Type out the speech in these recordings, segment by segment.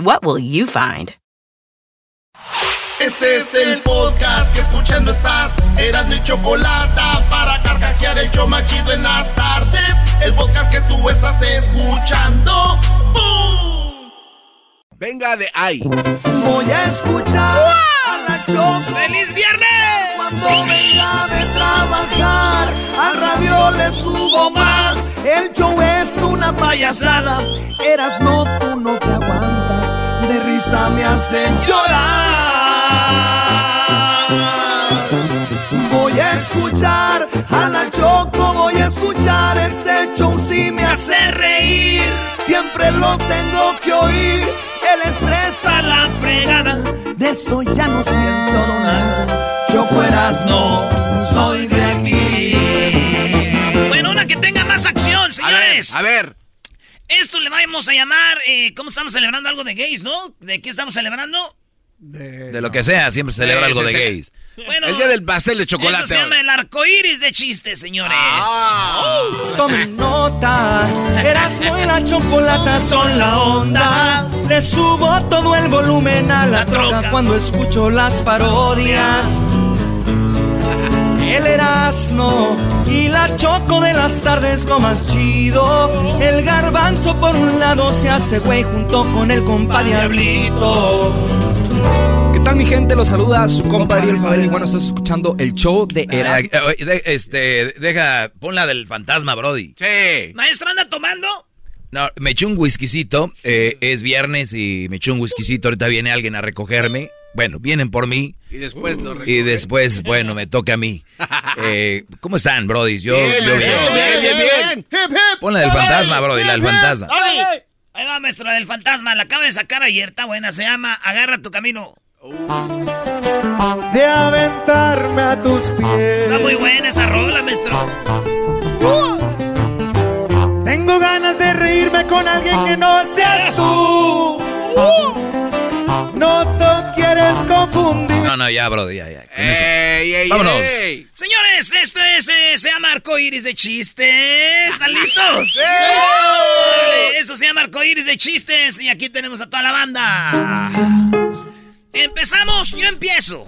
What will you find? Este es el podcast que escuchando estás. Eran mi chocolate para carcajear el yo machido en las tardes. El podcast que tú estás escuchando. ¡Bum! Venga de ahí. Voy a escuchar a la Choco. ¡Feliz viernes! Cuando venga de trabajar, a radio le subo más. El show es una payasada. Eras no, tú no te aguantas. Me hacen llorar. Voy a escuchar a la Choco, voy a escuchar este show si me hace reír. Siempre lo tengo que oír. El estrés a la fregada, de eso ya no siento nada. Choco eras no, soy de aquí. Bueno, una que tenga más acción, señores. A ver. Esto le vamos a llamar, eh, ¿cómo estamos celebrando algo de gays, no? ¿De qué estamos celebrando? De lo que sea, siempre se celebra Sí, algo de gays. Bueno, El día del pastel de chocolate. Esto se llama el arco iris de chistes, señores. Ah. Tomen nota, Erasmo y la chocolata son la onda. Le subo todo el volumen a la, La troca, troca. cuando escucho las parodias. El Erasmo y la choco de las tardes lo más chido. El garbanzo por un lado se hace güey junto con el compa Diablito. ¿Qué tal mi gente? Los saluda su compadre el Fabel y bueno, estás escuchando el show de Eh, Erasmo. de- este, deja, pon la del fantasma, Brody. Sí. Maestro, ¿anda tomando? No, me eché un whiskycito, eh, es viernes y me eché un whiskycito, ahorita viene alguien a recogerme. Bueno, vienen por mí Y después lo y después, bueno, me toca a mí. Eh, ¿Cómo están, Brody? Yo, Bien, yo- bien, bien, bien, bien. Hip, hip. Pon la del fantasma, Brody, la del fantasma. Ahí va, maestro, la del fantasma. La acaba de sacar ayer, está buena. Se llama Agarra tu camino. De aventarme a tus pies. Está muy buena esa rola, maestro. Tengo ganas de reírme con alguien que no seas tú. No te quieres confundir. No, no, ya, Brody, ya, ya. con eso. Ey, ey, Vámonos. ey. Señores, esto es, eh, se llama Arco Iris de Chistes. ¿Están listos? Eso se llama Arco Iris de Chistes. Y aquí tenemos a toda la banda. Empezamos, yo empiezo.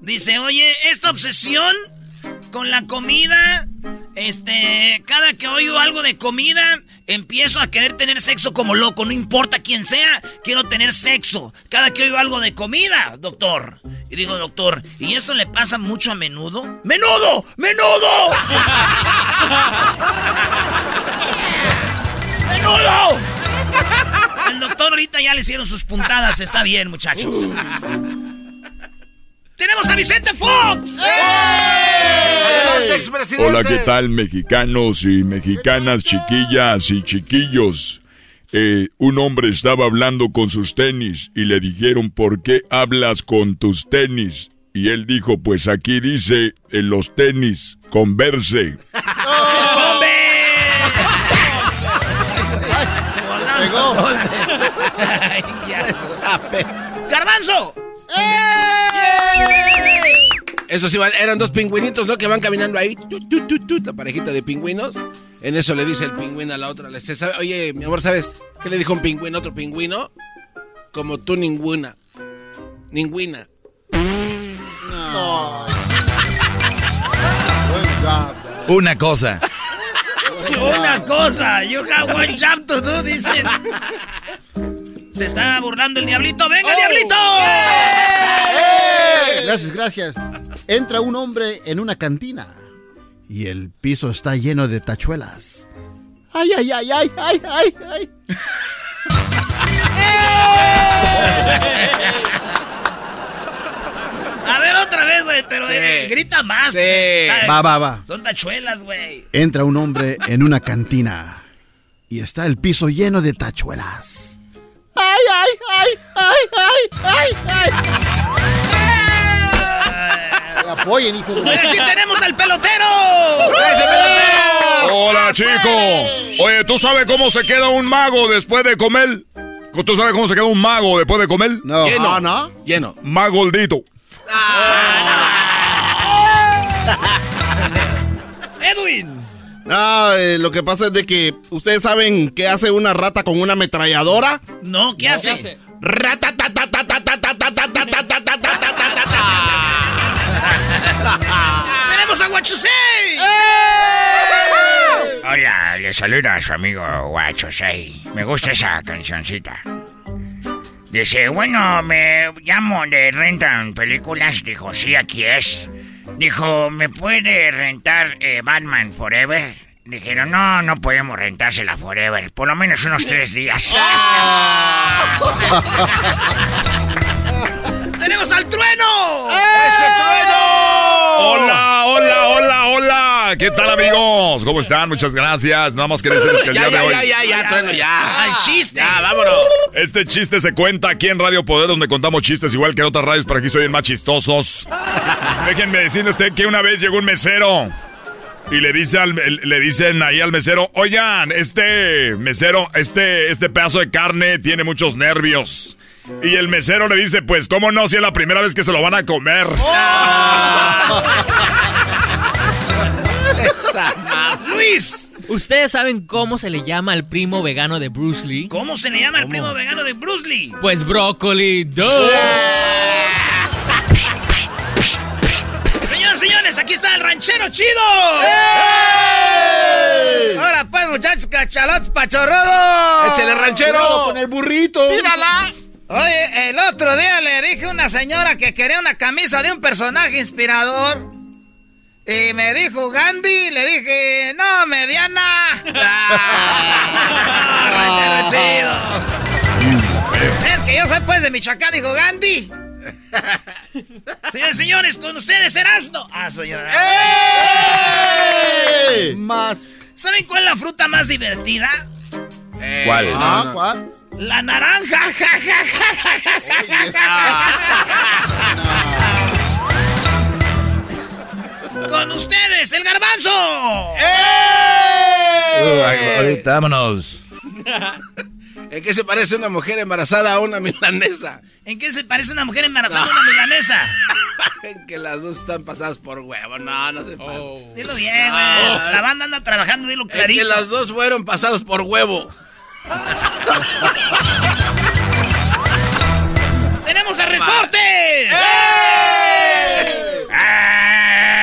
Dice, oye, esta obsesión con la comida, este, cada que oigo algo de comida, empiezo a querer tener sexo como loco, no importa quién sea, quiero tener sexo. Cada que oigo algo de comida, doctor. Y digo, doctor, ¿y esto le pasa mucho a menudo? ¡Menudo! ¡Menudo! ¡Menudo! El doctor ahorita ya le hicieron sus puntadas, está bien, muchachos. ¡Tenemos a Vicente Fox! Adelante, expresidente. Hola, ¿qué tal mexicanos y mexicanas, chiquillas y chiquillos? Eh, un hombre estaba hablando con sus tenis y le dijeron, ¿por qué hablas con tus tenis? Y él dijo, pues aquí dice, en los tenis, converse. Ya. ¡Garbanzo! Eso sí, van- eran dos pingüinitos, ¿no? Que van caminando ahí. La parejita de pingüinos. En eso le dice el pingüino a la otra. Le dice, "¿Sabe- Oye, mi amor, ¿sabes qué le dijo un pingüino a otro pingüino? Como tú ninguna. Ninguna. Una cosa. Una cosa, you have one job to do, dicen. Se está burlando el diablito. ¡Venga, diablito! Gracias, gracias. Entra un hombre en una cantina y el piso está lleno de tachuelas. Ay, ay, ay, ay, ay, ay, ay. A ver otra vez, güey, pero eh, grita más. Sí. pues, Va, va, va. Son tachuelas, güey. Entra un hombre en una cantina y está el piso lleno de tachuelas. Ay, ay, ay, ay, ay, ay, ay. Apoyen, hijo de... Aquí tenemos al pelotero. Hola, chico. Oye, ¿tú sabes cómo se queda un mago después de comer? ¿Tú sabes cómo se queda un mago después de comer? No. Lleno. Ah, ¿no? Lleno. Más gordito. Edwin. No, eh, lo que pasa es de que ustedes saben qué hace una rata con una ametralladora. No, ¿qué hace? ¡Tenemos a Guachusei! Hola, le saluda a su amigo 6. Me gusta esa cancioncita. Dice, bueno, me llamo de rentan películas. Dijo, sí, aquí es. Dijo, ¿me puede rentar eh, Batman Forever? Dijeron, no, no podemos rentársela Forever. Por lo menos unos tres días. ¡Tenemos al trueno! Hola, hola, hola, hola. ¿Qué tal, amigos? ¿Cómo están? Muchas gracias. Nada más que decirles que el Ya, día de ya, hoy... ya, ya, ya, trueno, ya. ¡Al chiste! Ya, vámonos. Este chiste se cuenta aquí en Radio Poder, donde contamos chistes igual que en otras radios, pero aquí soy el más chistosos. Déjenme decirle usted que una vez llegó un mesero y le dice al, le dicen ahí al mesero, oigan, este mesero, este, este pedazo de carne tiene muchos nervios. Y el mesero le dice, pues, ¿cómo no? Si es la primera vez que se lo van a comer. ¡Luis! ¿Ustedes saben cómo se le llama al primo vegano de Bruce Lee? ¿Cómo se le llama el primo vegano de Bruce Lee? Pues brócoli. Señoras y señores, aquí está el ranchero chido. Ahora pues, muchachos, cachalotes pachorrodos. Échale, ranchero. Cuidado con el burrito. ¡Mírala! Oye, el otro día le dije a una señora que quería una camisa de un personaje inspirador. Y me dijo Gandhi, le dije, no, mediana. Ah, chido. Es que yo soy pues de Michoacán, dijo Gandhi. Señores, señores, con ustedes Erasmo. Ah, soy yo. ¡Ey! Más. ¿Saben cuál es la fruta más divertida? ¿Cuál? Ah, ¿cuál? La naranja. Ja, ja, ja, ja, ja, ja, ja. Con ustedes, el garbanzo. ahorita, vámonos. ¿En qué se parece una mujer embarazada a una milanesa? ¿En qué se parece una mujer embarazada a una milanesa? En que las dos están pasadas por huevo. No, no se pasa. Dilo bien, güey. La banda anda trabajando, dilo En que clarito. las dos fueron pasadas por huevo. ¡Tenemos a Resortes!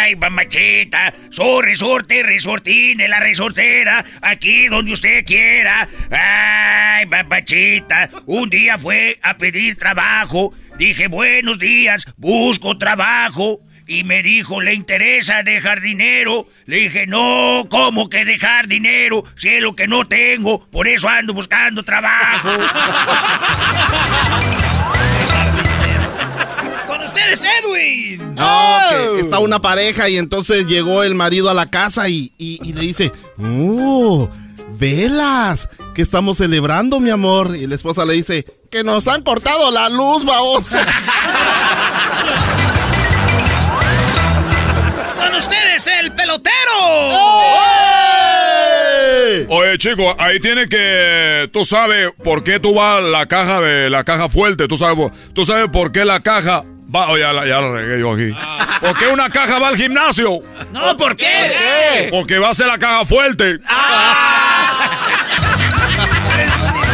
¡Ay, mamachita! Soy resorte, resortín de la resortera, aquí donde usted quiera. ¡Ay, mamachita! Un día fue a pedir trabajo. Dije, buenos días, busco trabajo. Y me dijo, ¿le interesa dejar dinero? Le dije, no, ¿cómo que dejar dinero? Si es lo que no tengo, por eso ando buscando trabajo. Ustedes, Edwin. No, que está una pareja y entonces llegó el marido a la casa y, y- y le dice, ¡Oh! ¡Velas! ¿Qué estamos celebrando, mi amor? Y la esposa le dice, que nos han cortado la luz, babosa. Con ustedes, el pelotero. Oye, chico, ahí tiene que... Tú sabes por qué tú vas a la caja de la caja fuerte. Tú sabes, tú sabes por qué la caja va... Oye, ya la, ya la regué yo aquí. ¿Por qué una caja va al gimnasio? No, ¿por qué? Porque va a ser la caja fuerte.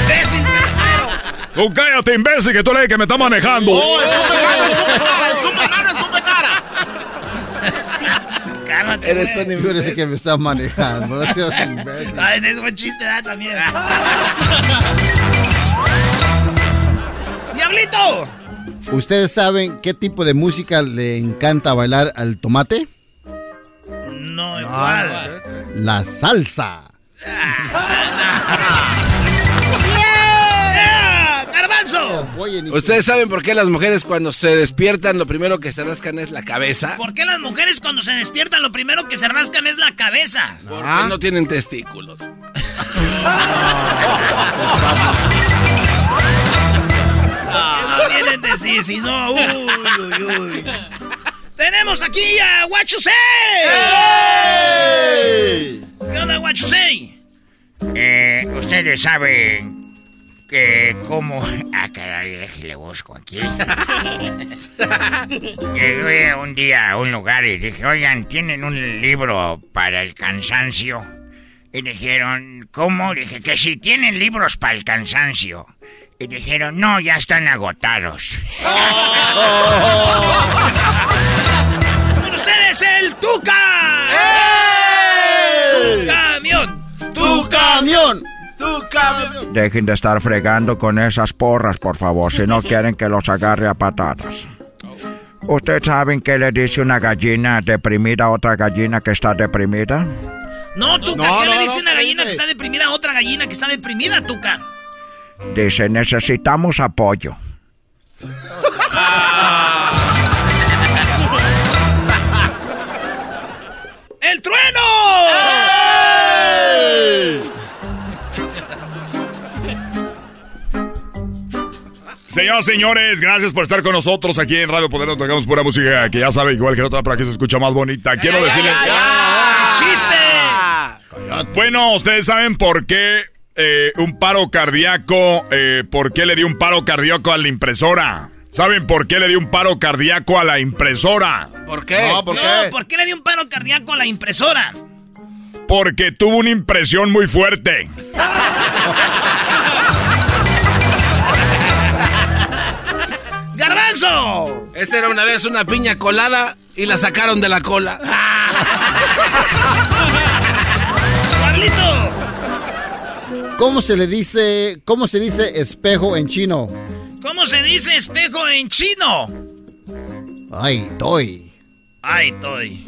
Imbécil, pelotero. Tú cállate, imbécil, que tú eres el que me está manejando. ¡Oh, escupe cara, escupe cara, escupe mano, escupe cara! Cálmate, Eres un Tú eres el que me está manejando. No seas imbécil. Ay, es buen chiste, ¿verdad? También. ¡Diablito! ¿Ustedes saben qué tipo de música le encanta bailar al tomate? No, igual. La salsa. ¡Garbanzo! ¿Ustedes saben por qué las mujeres cuando se despiertan lo primero que se rascan es la cabeza? ¿Por qué las mujeres cuando se despiertan lo primero que se rascan es la cabeza? Porque no tienen testículos. Sí, si no, uy, uy, uy. Tenemos aquí a Guachusei. ¿Qué onda, Guachusei? Eh, ustedes saben que cómo... Ah, caray, déjale busco aquí. Llegué un día a un lugar y dije, oigan, ¿tienen un libro para el cansancio? Y dijeron, ¿cómo? Dije que si tienen libros para el cansancio. Y dijeron, no, ya están agotados. Con ustedes el Tuca. ¡Tu camión! ¡Tu camión! ¡Tu camión! Dejen de estar fregando con esas porras, por favor, si no quieren que los agarre a patadas. ¿Ustedes saben qué le dice una gallina deprimida a otra gallina que está deprimida? No, Tuca, No, ¿qué le dice no, una ¿qué gallina dice? que está deprimida a otra gallina que está deprimida, Tuca? Dice, necesitamos apoyo. ¡El trueno! Señoras, señores, gracias por estar con nosotros aquí en Radio Poder. Nos tocamos pura música que ya sabe, igual que la otra, para que se escucha más bonita. Quiero decirles. ¡Chiste! Bueno, ustedes saben por qué eh, un paro cardíaco, eh, por qué le dio un paro cardíaco a la impresora. ¿Saben por qué le dio un paro cardíaco a la impresora? ¿Por qué? No, ¿por No, qué? ¿por qué le dio un paro cardíaco a la impresora? Porque tuvo una impresión muy fuerte. ¡Garbanzo! Esa era una vez una piña colada y la sacaron de la cola. ¿Cómo se le dice, cómo se dice espejo en chino? ¿Cómo se dice espejo en chino? Ay, toy. Ay, estoy.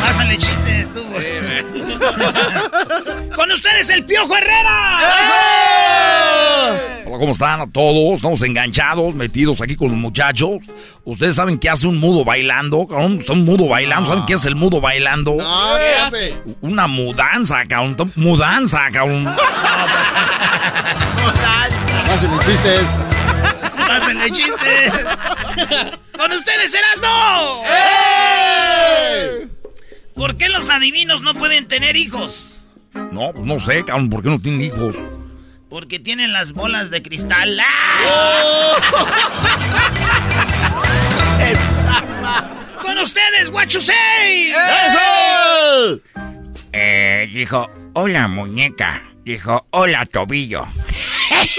Pásale chistes, tú. Con ustedes el Piojo Herrera. Hola, ¿cómo están a todos? Estamos enganchados, metidos aquí con los muchachos. ¿Ustedes saben qué hace un mudo bailando? cabrón? Está un mudo bailando. ¿Saben qué es el mudo bailando? Ah, ¿qué hace? Una mudanza, cabrón. Mudanza, cabrón. Pásenle chistes. Pásenle chistes. Con ustedes Erasno. ¿Por qué los adivinos no pueden tener hijos? No, pues no sé, cabrón, ¿por qué no tienen hijos? Porque tienen las bolas de cristal. ¡Ah! Con ustedes, Guachusei. Eh, dijo, hola muñeca. Dijo, hola tobillo. muñeca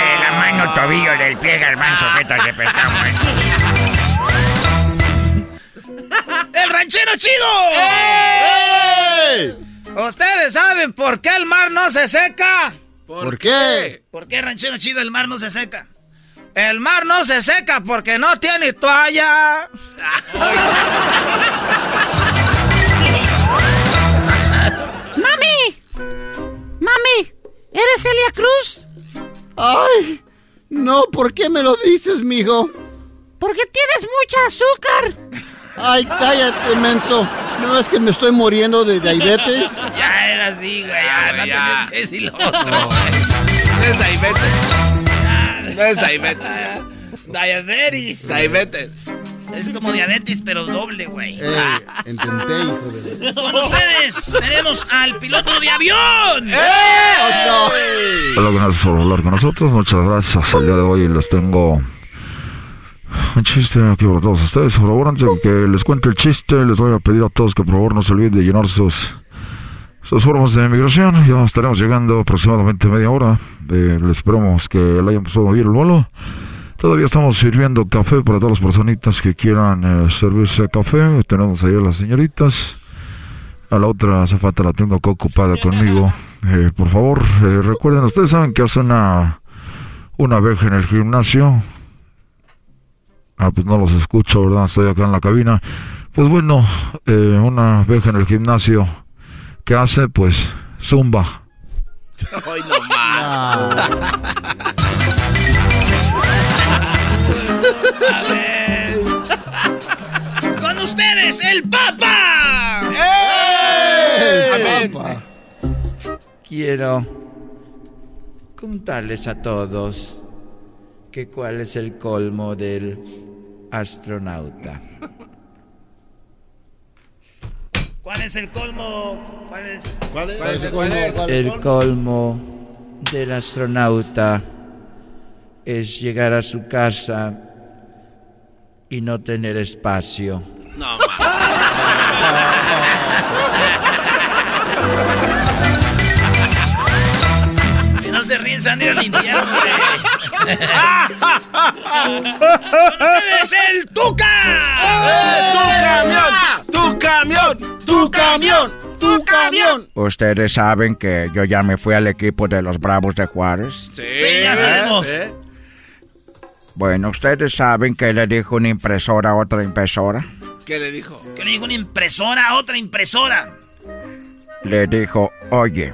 de la mano, tobillo del pie, garbanzo, jeta de pescado. ¡El ranchero chido! ¿Ustedes saben por qué el mar no se seca? ¿Por qué? ¿Por qué, ranchero chido, el mar no se seca? El mar no se seca porque no tiene toalla. ¡Mami! ¡Mami! ¿Eres Celia Cruz? Ay, no, ¿por qué me lo dices, mijo? Porque tienes mucha azúcar. Ay, cállate, menso. No es que me estoy muriendo de diabetes. Ya era así, güey. Ya, no ya. que decir lo otro. No es diabetes. No es diabetes. Diabetes. Diabetes. Es como diabetes, pero doble, güey. Eh, intenté, hijo de... Con ustedes tenemos al piloto de avión. Hola, gracias por hablar con nosotros. Muchas gracias. El día de hoy les tengo chiste aquí para todos ustedes. Por favor, antes de que les cuente el chiste, les voy a pedir a todos que por favor no se olviden de llenar sus, formas de migración. Ya estaremos llegando aproximadamente media hora. Eh, les esperamos que le hayan pasado bien el vuelo. Todavía estamos sirviendo café para todas las personitas que quieran eh, servirse café. Tenemos ahí a las señoritas. A la otra azafata la tengo ocupada conmigo. eh, por favor, eh, recuerden, ustedes saben que hace una, una abeja en el gimnasio. Ah, pues no los escucho, ¿verdad? Estoy acá en la cabina. Pues bueno, eh, una abeja en el gimnasio, ¿qué hace? Pues zumba. Hoy no más. A ver. Con ustedes, el Papa. Amén. Quiero contarles a todos que cuál es el colmo del astronauta. ¿Cuál es el colmo? ¿Cuál es? ¿Cuál es? ¿Cuál es? ¿Cuál es? El colmo del astronauta es llegar a su casa y no tener espacio. No. Si no se ríen, se a ir al infierno, ustedes, el Tuca. ¡Eh, ¡Tu camión! ¡Tu camión! ¡Tu camión! ¡Tu camión! Ustedes saben que yo ya me fui al equipo de los Bravos de Juárez. Sí, Sí, ya sabemos. ¿eh? Bueno, ustedes saben que le dijo una impresora a otra impresora. ¿Qué le dijo? Que le dijo una impresora a otra impresora. Le dijo, oye,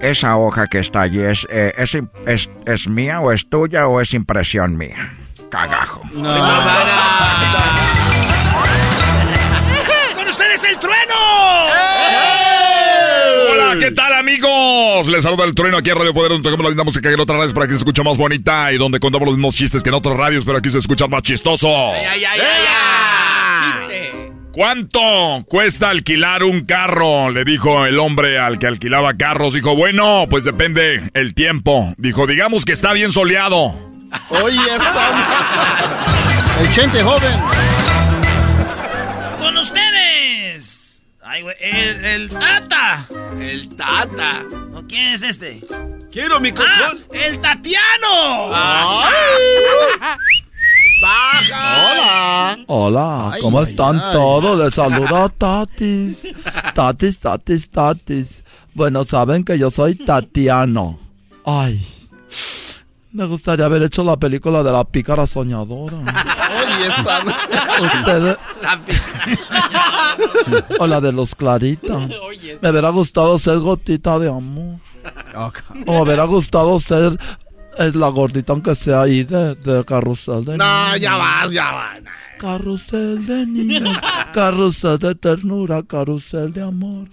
esa hoja que está allí, ¿es, eh, es, es- es mía o es tuya o es impresión mía? Cagajo. Con ustedes, el trueno. Hola, ¿qué tal amigos? Les saluda el trueno aquí en Radio Poder, donde tocamos la misma música que en otras radios para que se escuche más bonita y donde contamos los mismos chistes que en otras radios, pero aquí se escucha más chistoso. ¡Ay, ay, ay, ay! ¿Cuánto cuesta alquilar un carro? Le dijo el hombre al que alquilaba carros. Dijo, bueno, pues depende el tiempo. Dijo, digamos que está bien soleado. Oye, Santa. El chente joven. Con ustedes. Ay, güey, el, el Tata. El Tata. ¿No, ¿Quién es este? Quiero mi ¡Ah! control. ¡El Tatiano! ¡Baja! Hola. Hola, Ay, ¿cómo ay, están ay. todos? Les saluda Tatis. Tatis, Tatis, Tatis. Bueno, saben que yo soy Tatiano. Ay, me gustaría haber hecho la película de la pícara soñadora. Oye, Santa. Ustedes, La pi- o la de los Clarita. Oye, Me hubiera gustado ser gotita de amor. O me hubiera gustado ser eh, la gordita aunque sea ahí de, de carrusel de No, niños. ya vas, ya vas. Carrusel de niños, carrusel de ternura, carrusel de amor.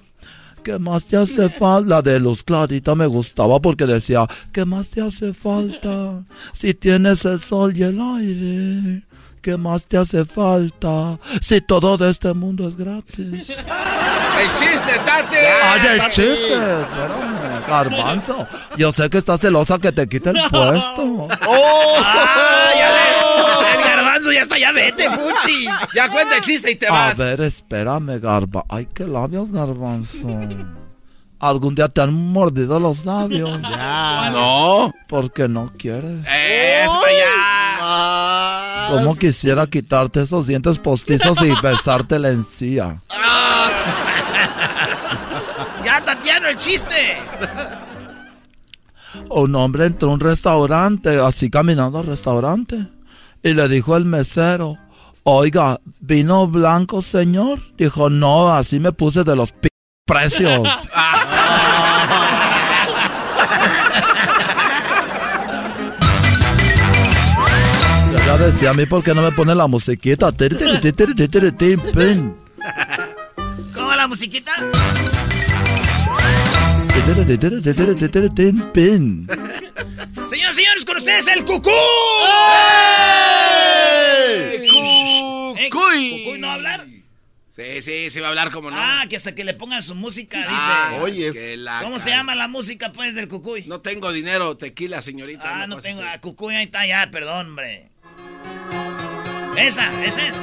¿Qué más te hace falta? La de Luz Clarita me gustaba porque decía, ¿qué más te hace falta? Si tienes el sol y el aire. ¿Qué más te hace falta? Si todo de este mundo es gratis. ¡El chiste, Tate! ¡Ay, el Tati. chiste! Espérame, garbanzo. Yo sé que estás celosa que te quite el puesto. ¡Ah, ya ve! El garbanzo ya está, ya vete, Fuchi. Ya cuenta el chiste y te A vas. ver, espérame, Garba. Ay, qué labios, Garbanzo. ¿Algún día te han mordido los labios? Ya. No. Porque no quieres. ¡Es para allá! Como quisiera quitarte esos dientes postizos y besarte la encía. Ya, Tatiano, el chiste. Un hombre entró a un restaurante, así caminando al restaurante, y le dijo al mesero, oiga, ¿vino blanco, señor? Dijo, no, así me puse de los p precios. Ya decía a mí, ¿por qué no me pone la musiquita? ¿Cómo la musiquita? Tin, pin. Señores, señores, con ustedes el cucú. ¡Ey! ¿Eh? ¡Cucuy! ¿Cucuy no va a hablar? Sí, sí, sí va a hablar como no. Ah, que hasta que le pongan su música, dice. Ah, Oye, que la ¿Cómo se llama la música, pues, del cucuy? No tengo dinero, tequila, señorita. ah, no cosa tengo. Ah, cucuy, ahí está, ya, perdón, hombre. Esa, esa es.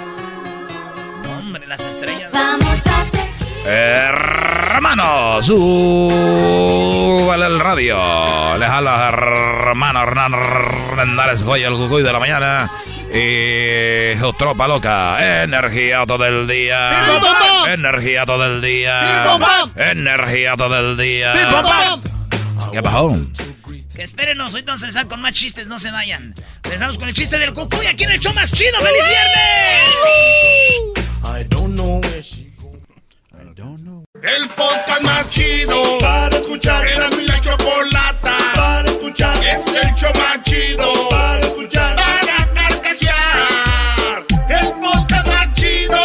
Hombre, las estrellas. Hermanos, súbale el radio. Les habla hermano Hernán Hernández Joya, el cucuy de la mañana. Y su tropa loca, energía todo el día. Energía todo el día. Energía todo el día. ¿Qué pasó? Que espérenos, ahorita vamos a empezar con más chistes, no se vayan. Empezamos con el chiste del cucuy aquí en el show más chido. ¡Feliz viernes! El podcast más chido para escuchar. Era mi la chocolata para escuchar. Es el show más chido para escuchar. Para carcajear. El podcast más chido.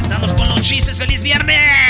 Estamos con los chistes. ¡Feliz viernes!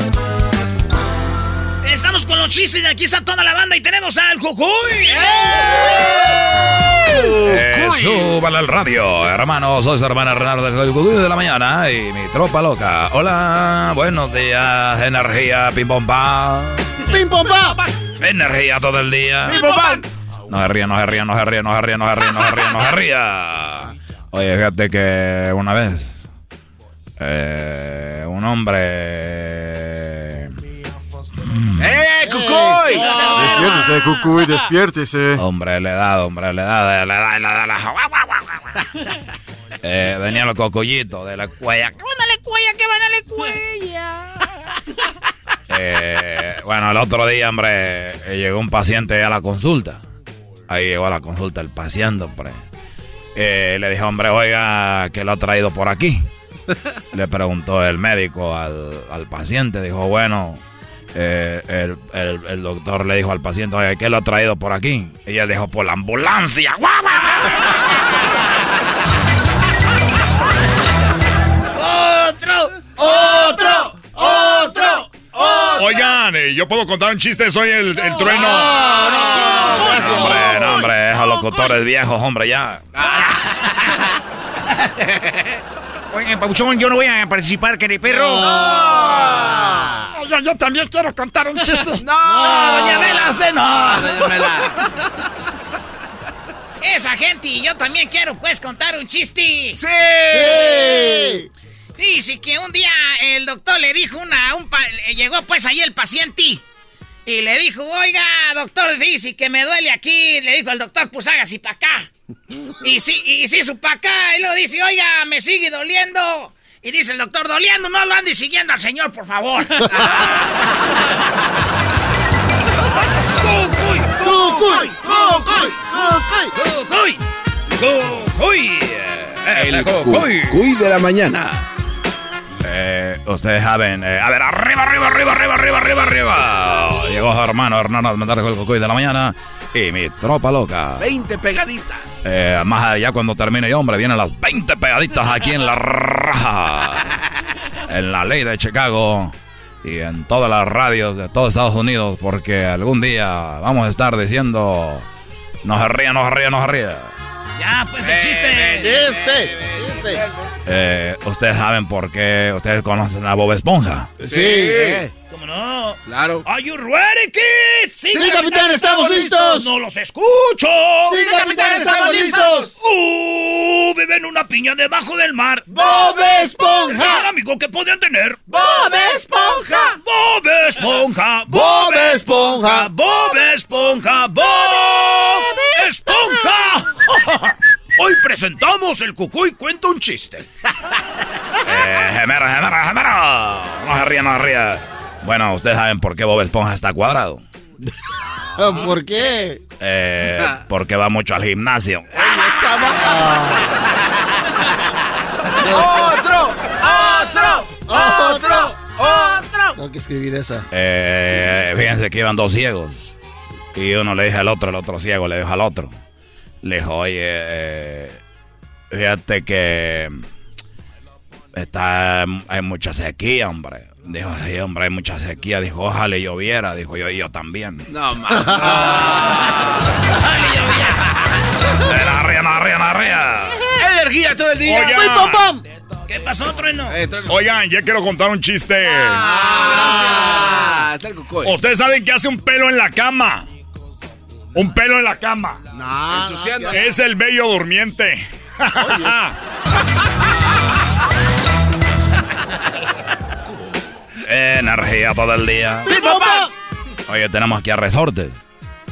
Con los chistes y aquí está toda la banda y tenemos al Cucuy. Eh, súbale al radio, hermano. Soy su hermana Renata del Cucuy de la mañana y mi tropa loca. Hola, buenos días, energía, pim pom. ¡Pim pom! Energía todo el día. ¡Pim pom pam! No se ría, no se ría, no se ría, no se ría, no se ría, no se ría, no se ría. Oye, fíjate que una vez eh, un hombre... ¡Eh, Cucuy! Despiértese, Cucuy, despiértese. Hombre, le da, hombre, le da, le da, le da, le da. Eh, venía los cocollitos de la cuella. ¡Que van a la cuella, que van a la cuella! Eh, bueno, el otro día, hombre, eh, llegó un paciente a la consulta. Ahí llegó a la consulta el paciente, hombre. Eh, le dije, hombre, oiga, ¿qué lo ha traído por aquí? Le preguntó el médico al, al paciente. Dijo, bueno, eh, el, el- el doctor le dijo al paciente, oiga, ¿qué lo ha traído por aquí? Y ella dijo, por la ambulancia. ¡Guau, guau, ¡Otro! ¡Otro! ¡Otro! ¡Otro! Oigan, eh, yo puedo contar un chiste, soy el, el trueno. No, hombre, no, hombre, esos locutores viejos, hombre, ya. Oigan, Pauchón, yo no voy a participar, querido perro. Oiga, yo también quiero contar un chiste. ¡No! doña Mela, usted no. Doña. Esa gente y yo también quiero pues contar un chiste. ¡Sí! Dice que un día el doctor le dijo una, un pa- le llegó pues ahí el paciente y le dijo, oiga, doctor, dice que me duele aquí. Le dijo el doctor, pues hágase para acá. Y sí, y sí, su para acá. Y luego dice, oiga, me sigue doliendo. Y dice el doctor, doliendo, no lo ande siguiendo al señor, por favor. ¡Cucuy! ¡Cucuy! ¡Cucuy! ¡Cucuy! ¡Cucuy! ¡Cucuy! El Cucuy. Cucuy de la mañana. Eh, ustedes saben, eh, a ver, arriba, arriba, arriba, arriba, arriba, arriba, arriba. Llegó su hermano Hernán a mandar el Cucuy de la mañana y mi tropa loca. 20 pegaditas. Eh, más allá cuando termine hombre, vienen las 20 pegaditas aquí en la raja. En la ley de Chicago y en todas las radios de todo Estados Unidos, porque algún día vamos a estar diciendo, no se ría, no se ría, no se ría. Ya, pues el chiste. Chiste, chiste. Eh, ustedes saben por qué, ustedes conocen a Bob Esponja. Sí. ¿Cómo no? Claro. Are you ready, kids? Sí, capitán, estamos listos. No los escucho. Sí, capitán, estamos listos. Uh, viven una piña debajo del mar. ¡Bob El Esponja! amigo que podían tener. ¡Bob Esponja! Bob Esponja. ¡Bob Esponja! Bob Esponja. Bob Esponja. Hoy presentamos el Cucuy cuenta un chiste. Eh, gemero, gemero, gemero. No se ría, no se ría. Bueno, ustedes saben por qué Bob Esponja está cuadrado. ¿Por qué? Eh, porque va mucho al gimnasio. ¡Otro! ¡Otro! ¡Otro! ¡Otro! Tengo que escribir esa. Eh, fíjense que iban dos ciegos. Y uno le dijo al otro, el otro ciego le dijo al otro. Le dijo, oye, eh, fíjate que está, hay mucha sequía, hombre. Dijo, sí, hombre, hay mucha sequía. Dijo, ojalá lloviera. Dijo, yo, yo también. No, man. Ay, yo, ya. Narrea, narrea, narrea. Energía todo el día. Oigan. ¡Pum, pum, pum! ¿Qué pasó, Trueno? Oigan, ya quiero contar un chiste. Ah, está el cocoy. Ustedes saben que hace un pelo en la cama. Un pelo en la cama. No, Ensuciando. Es el bello durmiente. Energía todo el día. Oye, tenemos aquí a Resortes.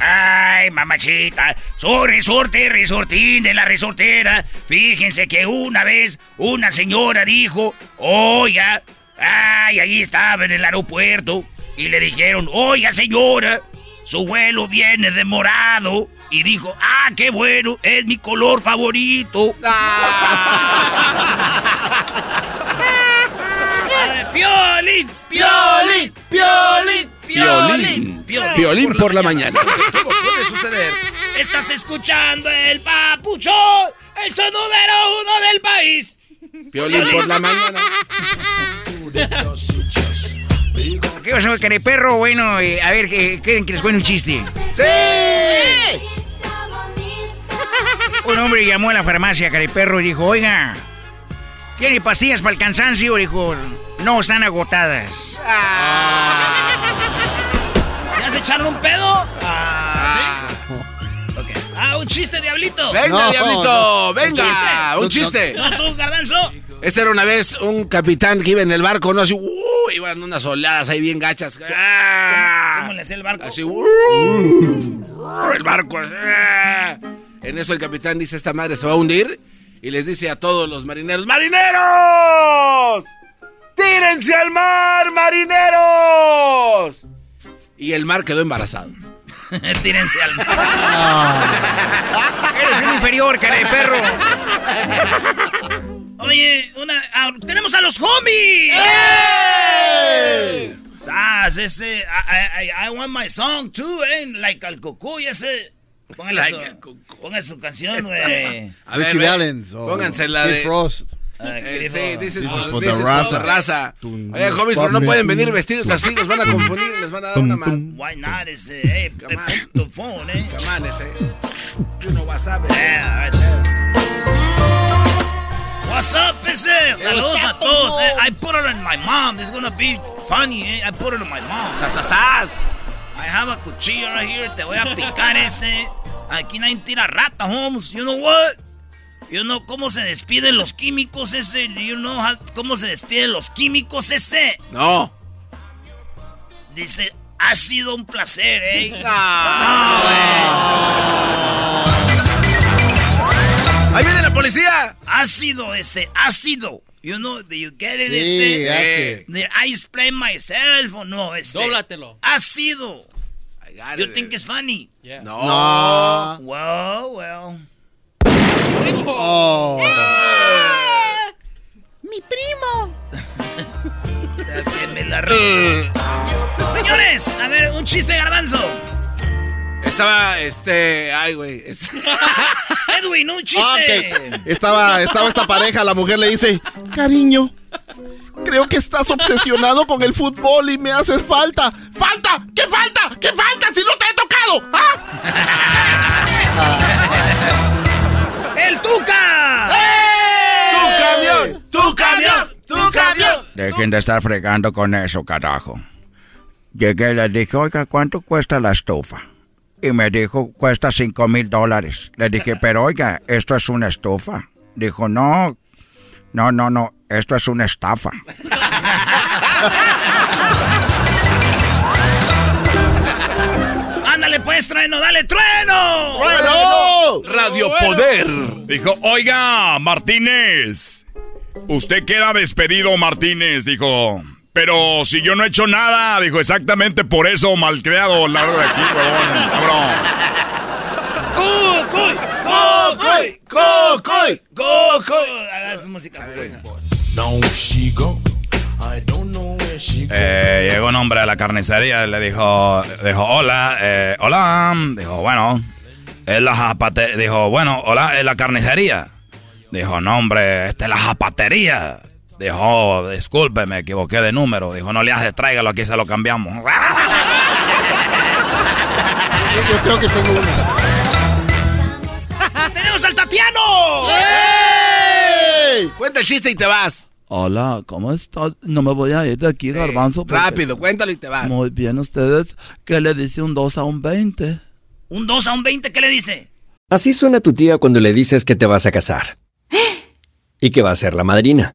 Ay, mamachita, soy resorte, resortín de la resortera. Fíjense que una vez una señora dijo, oiga, ay, ahí estaba en el aeropuerto y le dijeron, oiga señora, su vuelo viene de morado. Y dijo, ah, qué bueno, es mi color favorito. ¡Piolín! ¡Piolín! ¡Piolín! Violín. Violín por la mañana. ¿Cómo puede suceder? Estás escuchando el papuchón, el show número uno del país. Violín por la mañana. ¿Qué pasó, perro? Bueno, eh, a ver, ¿qué- ¿quieren que les cuente un chiste? ¡Sí! Un hombre llamó a la farmacia, careperro, y dijo, oiga, ¿tiene pastillas para el cansancio? Dijo, no, están agotadas. ¿Ya se echaron un pedo? Ah. Ah, un chiste, diablito. Venga, No, diablito, no. venga, un chiste. ¿No tú, garbanzo? Este era una vez un capitán que iba en el barco, ¿no? Así, uh, iban unas oleadas ahí bien gachas. ¿Cómo le hacía el barco? Así, uh, el barco. ah. En eso el capitán dice, esta madre se va a hundir. Y les dice a todos los marineros, ¡Marineros! ¡Tírense al mar, marineros! Y el mar quedó embarazado. Tírense al mar. Eres un inferior, careperro. Oye, una, ah, tenemos a los homies. Sas, ese, I, I, I want my song too, eh, like al Cucuy, ese. Póngale Like su, al Cucuy. ponga su canción, güey. A ver, Richie Valens. o Pónganse la de... Frost. Ah, Eh, sí, this is This for, is for this the for raza. raza. Oye, homies, pero no tum, pueden venir vestidos así, los van a confundir, les van a dar una tum. Why not, ese, eh, Come on. pick the phone, eh. Come on, ese. You know what's up, Yeah, right there. What's up, ese? Saludos a todos, eh. I put it on my mom. This is gonna be funny, eh. I put it on my mom. Sasasas. I have a cuchillo right here. Te voy a picar ese. Aquí nadie tira rata, Holmes. You know what? You know cómo se despiden los químicos ese. You know how- cómo se despiden los químicos ese. No. Dice, ha sido un placer, eh. Ahí viene la policía. Ha sido ese, ha sido. You know, do you get it? Sí, hace. Did I explain myself o no? Ese. Dóblatelo. Ha sido. I got You it. think it's funny? Yeah. No. No. Well, well. Oh. Que me la re- Señores, a ver, un chiste garbanzo. Estaba, este, ay, güey. es- Edwin, un chiste. Estaba, estaba esta pareja, la mujer le dice, cariño, creo que estás obsesionado con el fútbol y me haces falta. ¡Falta! ¿Qué falta? ¿Qué falta si no te he tocado? ¡Ah! ¡El Tuca! ¡Tu camión! ¡Tu camión! ¡Tu camión! Dejen de estar fregando con eso, carajo. Llegué y le dije, oiga, ¿cuánto cuesta la estufa? Y me dijo, cuesta cinco mil dólares. Le dije, pero oiga, ¿esto es una estufa? Dijo, no, no, no, no, esto es una estafa. Ándale pues, trueno, dale, trueno. ¡Bueno! Radio Poder. Dijo, oiga, Martínez. Usted queda despedido, Martínez. Dijo, pero si yo no he hecho nada. Dijo, exactamente por eso, malcriado. La verdad de aquí, huevón, cabrón. ¡Cucuy! ¡Cocoy! ¡Cocoy! ¡Cocoy! Su música. Eh, llegó un hombre a la carnicería y le dijo, dijo, hola, eh, hola. Dijo, bueno, es la zapatería. Dijo, bueno, hola, es la carnicería. Dijo, no, hombre, esta es la zapatería. Dijo, oh, disculpe, me equivoqué de número. Dijo, no le haces, tráigalo, aquí se lo cambiamos. Yo creo que tengo una. tenemos al Tatiano! Cuenta el chiste y te vas. Hola, ¿cómo estás? No me voy a ir de aquí, garbanzo. porque- Rápido, cuéntalo y te vas. Muy bien, ustedes. ¿Qué le dice un 2 a un 20? ¿Un 2 a un 20 qué le dice? Así suena tu tía cuando le dices que te vas a casar. Y que va a ser la madrina.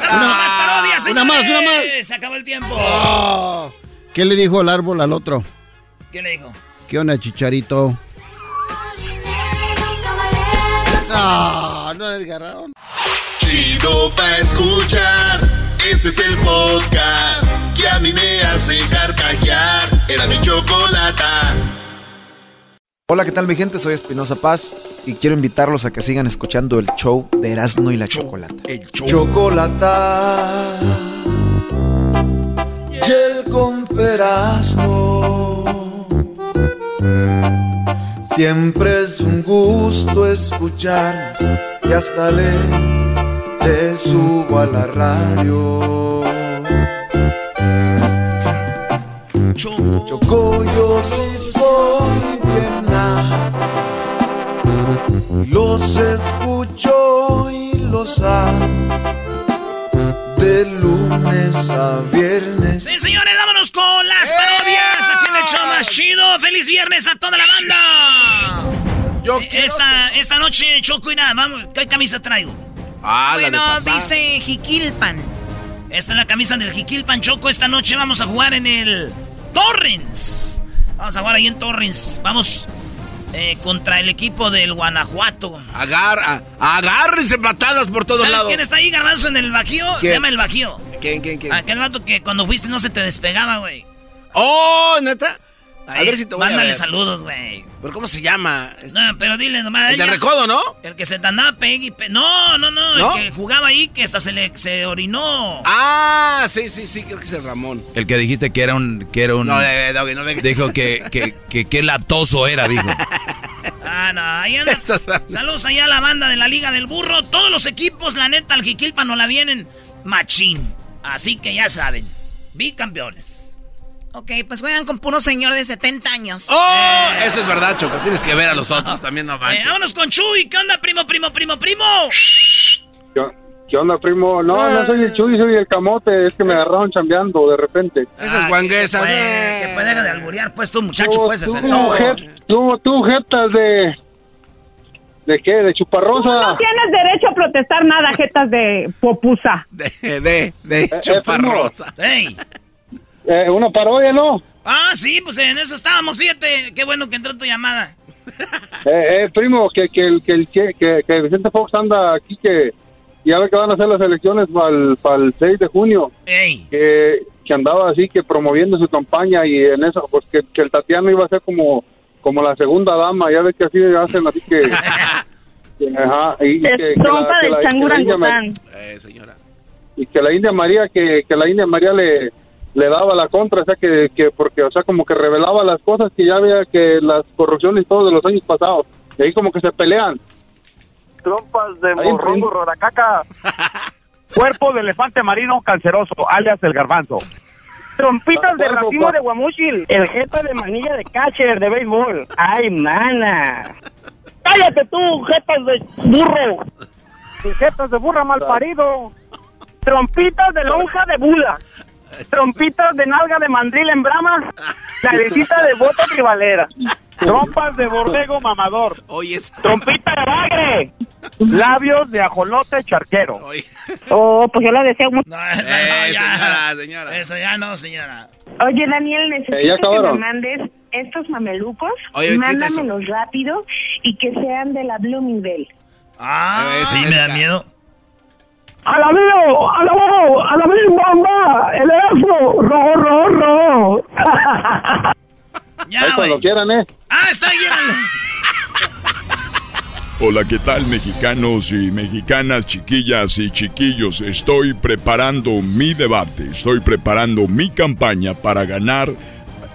Con más parodias, una más, una señores. Se acabó el tiempo. Oh, ¿Qué le dijo el árbol al otro? ¿Qué le dijo? ¿Qué onda, chicharito? No, no desgarraron. Chido pa' escuchar. Este es el podcast que a mí me hace carcajear. Era mi chocolata. Hola, ¿qué tal mi gente? Soy Espinosa Paz y quiero invitarlos a que sigan escuchando el show de Erasmo y la Chocolata. El Chocolata. Y el con Erasmo. Siempre es un gusto escuchar y hasta le, le subo a la radio. Choco, yo sí soy Los escucho y los amo. De lunes a viernes. Sí, señores, vámonos con las parodias aquí en el show más chido. ¡Feliz viernes a toda la banda! Yo esta, esta noche, Choco y nada, vamos, ¿qué camisa traigo? Ah, la de bueno, papá. dice Jiquilpan. Esta es la camisa del Jiquilpan, Choco. Esta noche vamos a jugar en el Torrens. Vamos a jugar ahí en Torrens. Vamos eh, contra el equipo del Guanajuato. Agarra, agárrense patadas por todos ¿Sabes lados. quién está ahí, Garbanzo, en el Bajío? Se llama el Bajío. ¿Quién, quién, quién? Aquel vato que cuando fuiste no se te despegaba, güey. ¡Oh, neta! A ver si te voy a Mándale ver. saludos, güey. ¿Pero cómo se llama? No, pero dile nomás. El de Recodo, ¿no? El que se andaba pegue y pe- No, no, no, ¿No? El que jugaba ahí que hasta se le se orinó. Ah, sí, sí, sí, creo que es el Ramón. El que dijiste que era un... Que era un No, eh, Doggy, no me... Dijo que, que, que, que latoso era, dijo. Ah, no, ahí anda. Saludos allá a la banda de la Liga del Burro. Todos los equipos, la neta, al Jiquilpa no la vienen machín. Así que ya saben, bicampeones. Ok, pues juegan con puro señor de 70 años. ¡Oh! Eso es verdad, Choco. Tienes que ver a los otros también, no Eh, manches. vámonos con Chuy. ¿Qué onda, primo, primo, primo, primo? ¿Qué, qué onda, primo? No, no soy el Chuy, soy el camote. Es que me agarraron chambeando de repente. Esas guanguesas. Que pues deja de alburear, pues tú, muchacho, Tú, puedes hacer tú, todo. tú, tú, jetas de... ¿De qué? ¿De chuparrosa? No tienes derecho a protestar nada, jetas de popusa. De, de, de chuparrosa. ¡Ey! Eh, una parodia, ¿no? Ah, sí, pues en eso estábamos, fíjate. Qué bueno que entró tu llamada. Eh, eh, primo, que, que, el, que, el, que, que Vicente Fox anda aquí que, ya ve que van a hacer las elecciones para el 6 de junio. Que, que andaba así, que promoviendo su campaña y en eso, pues que, que el Tatiano iba a ser como, como la segunda dama, ya ve que así hacen, así que... ajá, y, que, que la, que la- que la India Eh, señora. y que la India María, que, que la India María le, le daba la contra, o sea, que, que porque, o sea, como que revelaba las cosas que ya había, que las corrupciones y todo de los años pasados, y ahí como que se pelean. Trompas de morrongo, roracaca. Cuerpo de elefante marino canceroso, alias el garbanzo. Trompitas de racimo de guamuchil. El jefe de manilla de catcher de béisbol. Ay, mana. Cállate tú, jetas de burro. Jetas de burra mal parido. Trompitas de lonja de bula. Trompitas de nalga de mandril en brama. Carecita de bota tribalera. Trompas de borrego mamador. Oye, Trompita de bagre. Labios de ajolote charquero. Oh, pues yo la deseo mucho. Eh, señora, señora. Eso ya no, señora. Oye, Daniel, necesito Eh, ya que acabaron. me mandes estos mamelucos. Oye. Mándamelos rápido y que sean de la Bloomingdale. Ah, sí, me da miedo. ¡A la mío! ¡A la mío! ¡A la mío, bomba! ¡El Erasmo! ¡Rojo, rojo, rojo! Ya, Ahí cuando quieran, ¿eh? Ah, está llénalo. Hola, ¿qué tal mexicanos y mexicanas, chiquillas y chiquillos? Estoy preparando mi debate, estoy preparando mi campaña para ganar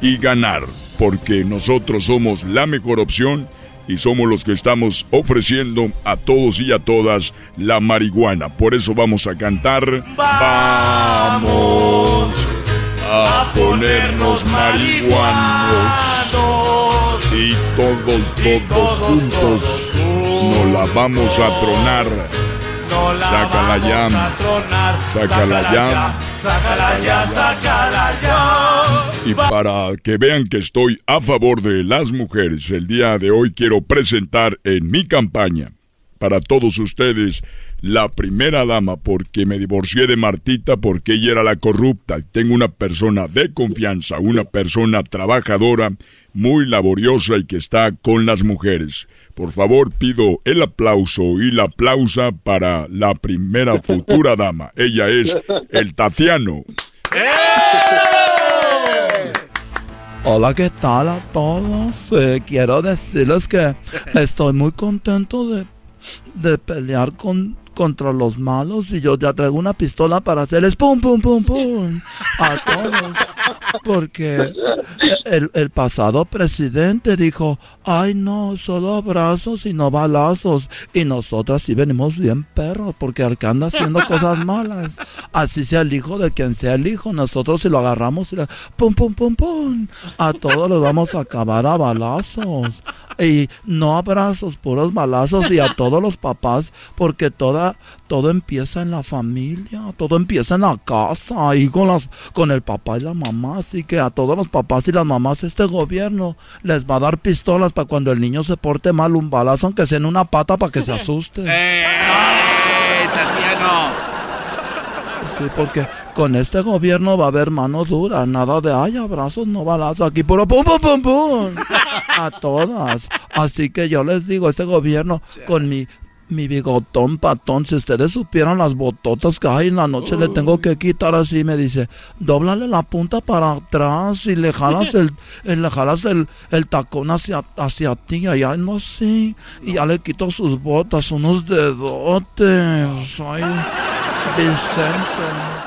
y ganar, porque nosotros somos la mejor opción y somos los que estamos ofreciendo a todos y a todas la marihuana. Por eso vamos a cantar. Vamos a ponernos marihuanos y todos, todos juntos nos la vamos a tronar. Sácala ya, sácala ya, Sácala ya, sácala ya. Y para que vean que estoy a favor de las mujeres, el día de hoy quiero presentar en mi campaña para todos ustedes la primera dama porque me divorcié de Martita porque ella era la corrupta. Tengo una persona de confianza, una persona trabajadora, muy laboriosa y que está con las mujeres. Por favor, pido el aplauso y la aplausa para la primera futura dama. Ella es el Taciano. Hola, ¿qué tal a todos? Eh, quiero decirles que estoy muy contento de, de pelear con, contra los malos y yo ya traigo una pistola para hacerles pum, pum, pum, pum a todos. Porque el, el pasado presidente dijo, ay no, solo abrazos y no balazos. Y nosotras sí venimos bien perros porque que anda haciendo cosas malas. Así sea el hijo de quien sea el hijo. Nosotros si lo agarramos y le pum, pum, pum, pum. A todos los vamos a acabar a balazos. Y no abrazos, puros balazos y a todos los papás porque toda, todo empieza en la familia, todo empieza en la casa, ahí con, las, con el papá y la mamá. Así que a todos los papás y las mamás este gobierno les va a dar pistolas para cuando el niño se porte mal, un balazo aunque sea en una pata para que se asuste. ¡Eh, Tatiano! Sí, porque con este gobierno va a haber mano dura, nada de ay, abrazos, no balazos, aquí puro pum, pum, pum, pum. A todas. Así que yo les digo, este gobierno con mi mi bigotón patón, si ustedes supieran las bototas que hay en la noche, le tengo que quitar así, me dice, dóblale la punta para atrás y le jalas el, le jalas el, el tacón hacia, hacia ti, allá no sé, y ya le quito sus botas, unos dedotes, ay, Vicente.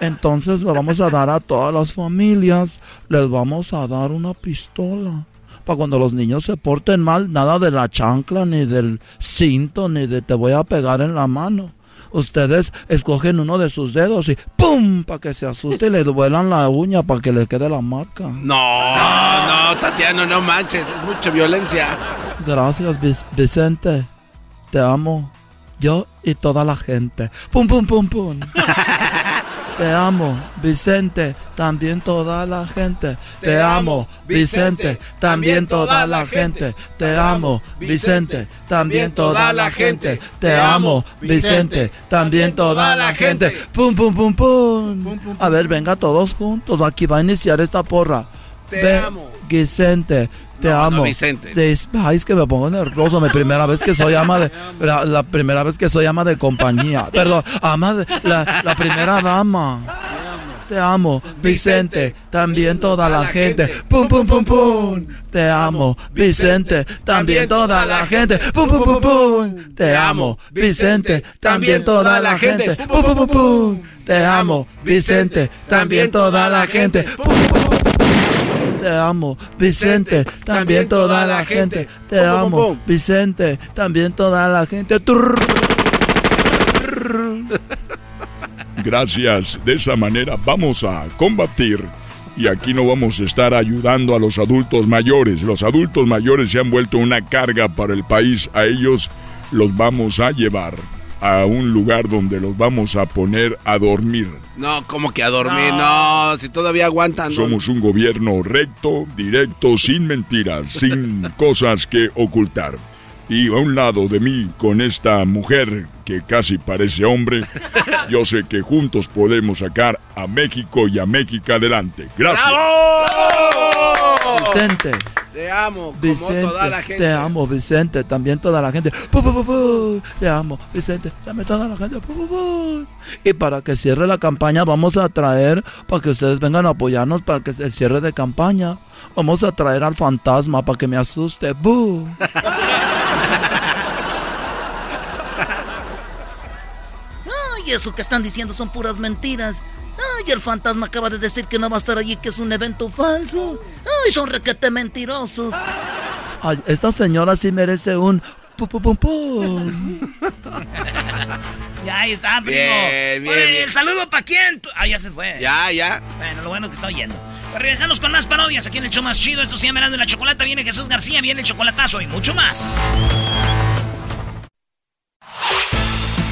Entonces le vamos a dar a todas las familias, les vamos a dar una pistola. Para cuando los niños se porten mal, nada de la chancla, ni del cinto, ni de te voy a pegar en la mano. Ustedes escogen uno de sus dedos y ¡pum! para que se asuste y le duelan la uña para que le quede la marca. No, no, Tatiano, no manches, es mucha violencia. Gracias, Vic- Vicente. Te amo. Yo y toda la gente. ¡Pum, pum, pum, pum! Te amo, Vicente, también toda la gente. Te amo, Vicente, también toda la gente. Te amo, Vicente, también toda la gente. Te amo, Vicente, también toda la gente. Pum, pum, pum, pum. A ver, venga todos juntos. Aquí va a iniciar esta porra. Te amo, Vicente, te amo. Vicente. Ay, es que me pongo nervioso. Mi primera vez que soy ama de. La, primera vez que soy ama de compañía. Perdón, ama de. La, la primera dama. Te amo, Vicente, también toda la gente. Pum, pum, pum, pum. Te amo, Vicente, también toda la gente. Pum, pum, pum, pum. Te amo, Vicente, también toda la gente. Pum, pum, pum, pum. Te amo, Vicente, también toda la gente. Te amo, Vicente, también toda la gente. Te amo, Vicente, también toda la gente. Gracias. De esa manera vamos a combatir. Y aquí no vamos a estar ayudando a los adultos mayores. Los adultos mayores se han vuelto una carga para el país. A ellos los vamos a llevar a un lugar donde los vamos a poner a dormir. No, como que a dormir? No, si todavía aguantan. Somos un gobierno recto, directo, sin mentiras, sin cosas que ocultar. Y a un lado de mí, con esta mujer que casi parece hombre, yo sé que juntos podemos sacar a México y a México adelante. Gracias. ¡Bravo! Vicente. Te amo, como toda la gente. Te amo, Vicente, también toda la gente. te amo, Vicente, también toda la gente. y para que cierre la campaña, vamos a traer, para que ustedes vengan a apoyarnos, para que el cierre de campaña, vamos a traer al fantasma para que me asuste. Ay, eso que están diciendo son puras mentiras. Ay, el fantasma acaba de decir que no va a estar allí, que es un evento falso. Ay, son requete mentirosos. Ay, esta señora sí merece un pum pum pum ya ahí está, primo. Bien, bien, ¿El saludo para quién? Ah, ya se fue. Ya, ya. Bueno, lo bueno que está oyendo. Pues regresamos con más parodias aquí en el show más chido. Esto se llama de la Chocolata. Viene Jesús García, viene el chocolatazo y mucho más.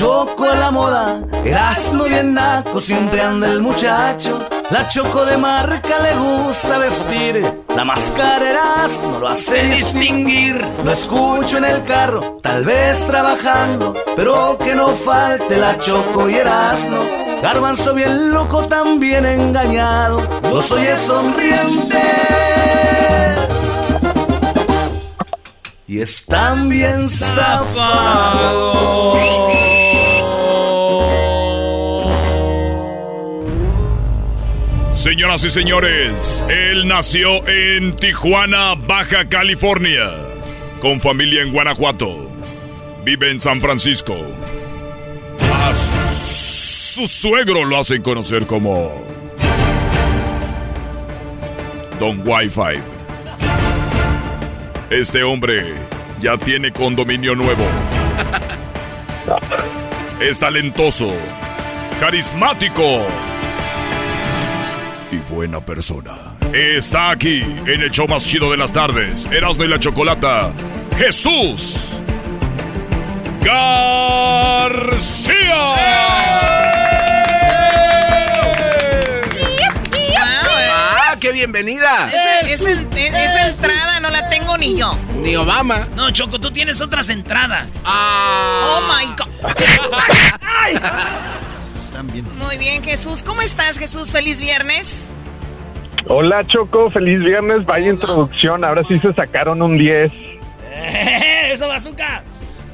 Choco a la moda, Erasmo bien naco, siempre anda el muchacho. La Choco de marca le gusta vestir, la máscara no lo hace distinguir. Lo escucho en el carro, tal vez trabajando, pero que no falte la Choco y Erasmo. Garbanzo bien loco, también engañado, los oye sonrientes. Y están bien zafados. Señoras y señores, él nació en Tijuana, Baja California, con familia en Guanajuato. Vive en San Francisco. A su suegro lo hacen conocer como Don Wi-Fi. Este hombre ya tiene condominio nuevo. Es talentoso, carismático y buena persona. Está aquí en el show más chido de las tardes, Erasmo y la Chocolata, Jesús García. ¡Ah, qué bienvenida! esa entrada no la tengo ni yo. Ni Obama. No, Choco, tú tienes otras entradas. Ah. Oh my God. Muy bien, Jesús. ¿Cómo estás, Jesús? Feliz viernes. Hola, Choco. Feliz viernes. Vaya introducción. Ahora sí se sacaron un 10. ¡Eso, Bazooka!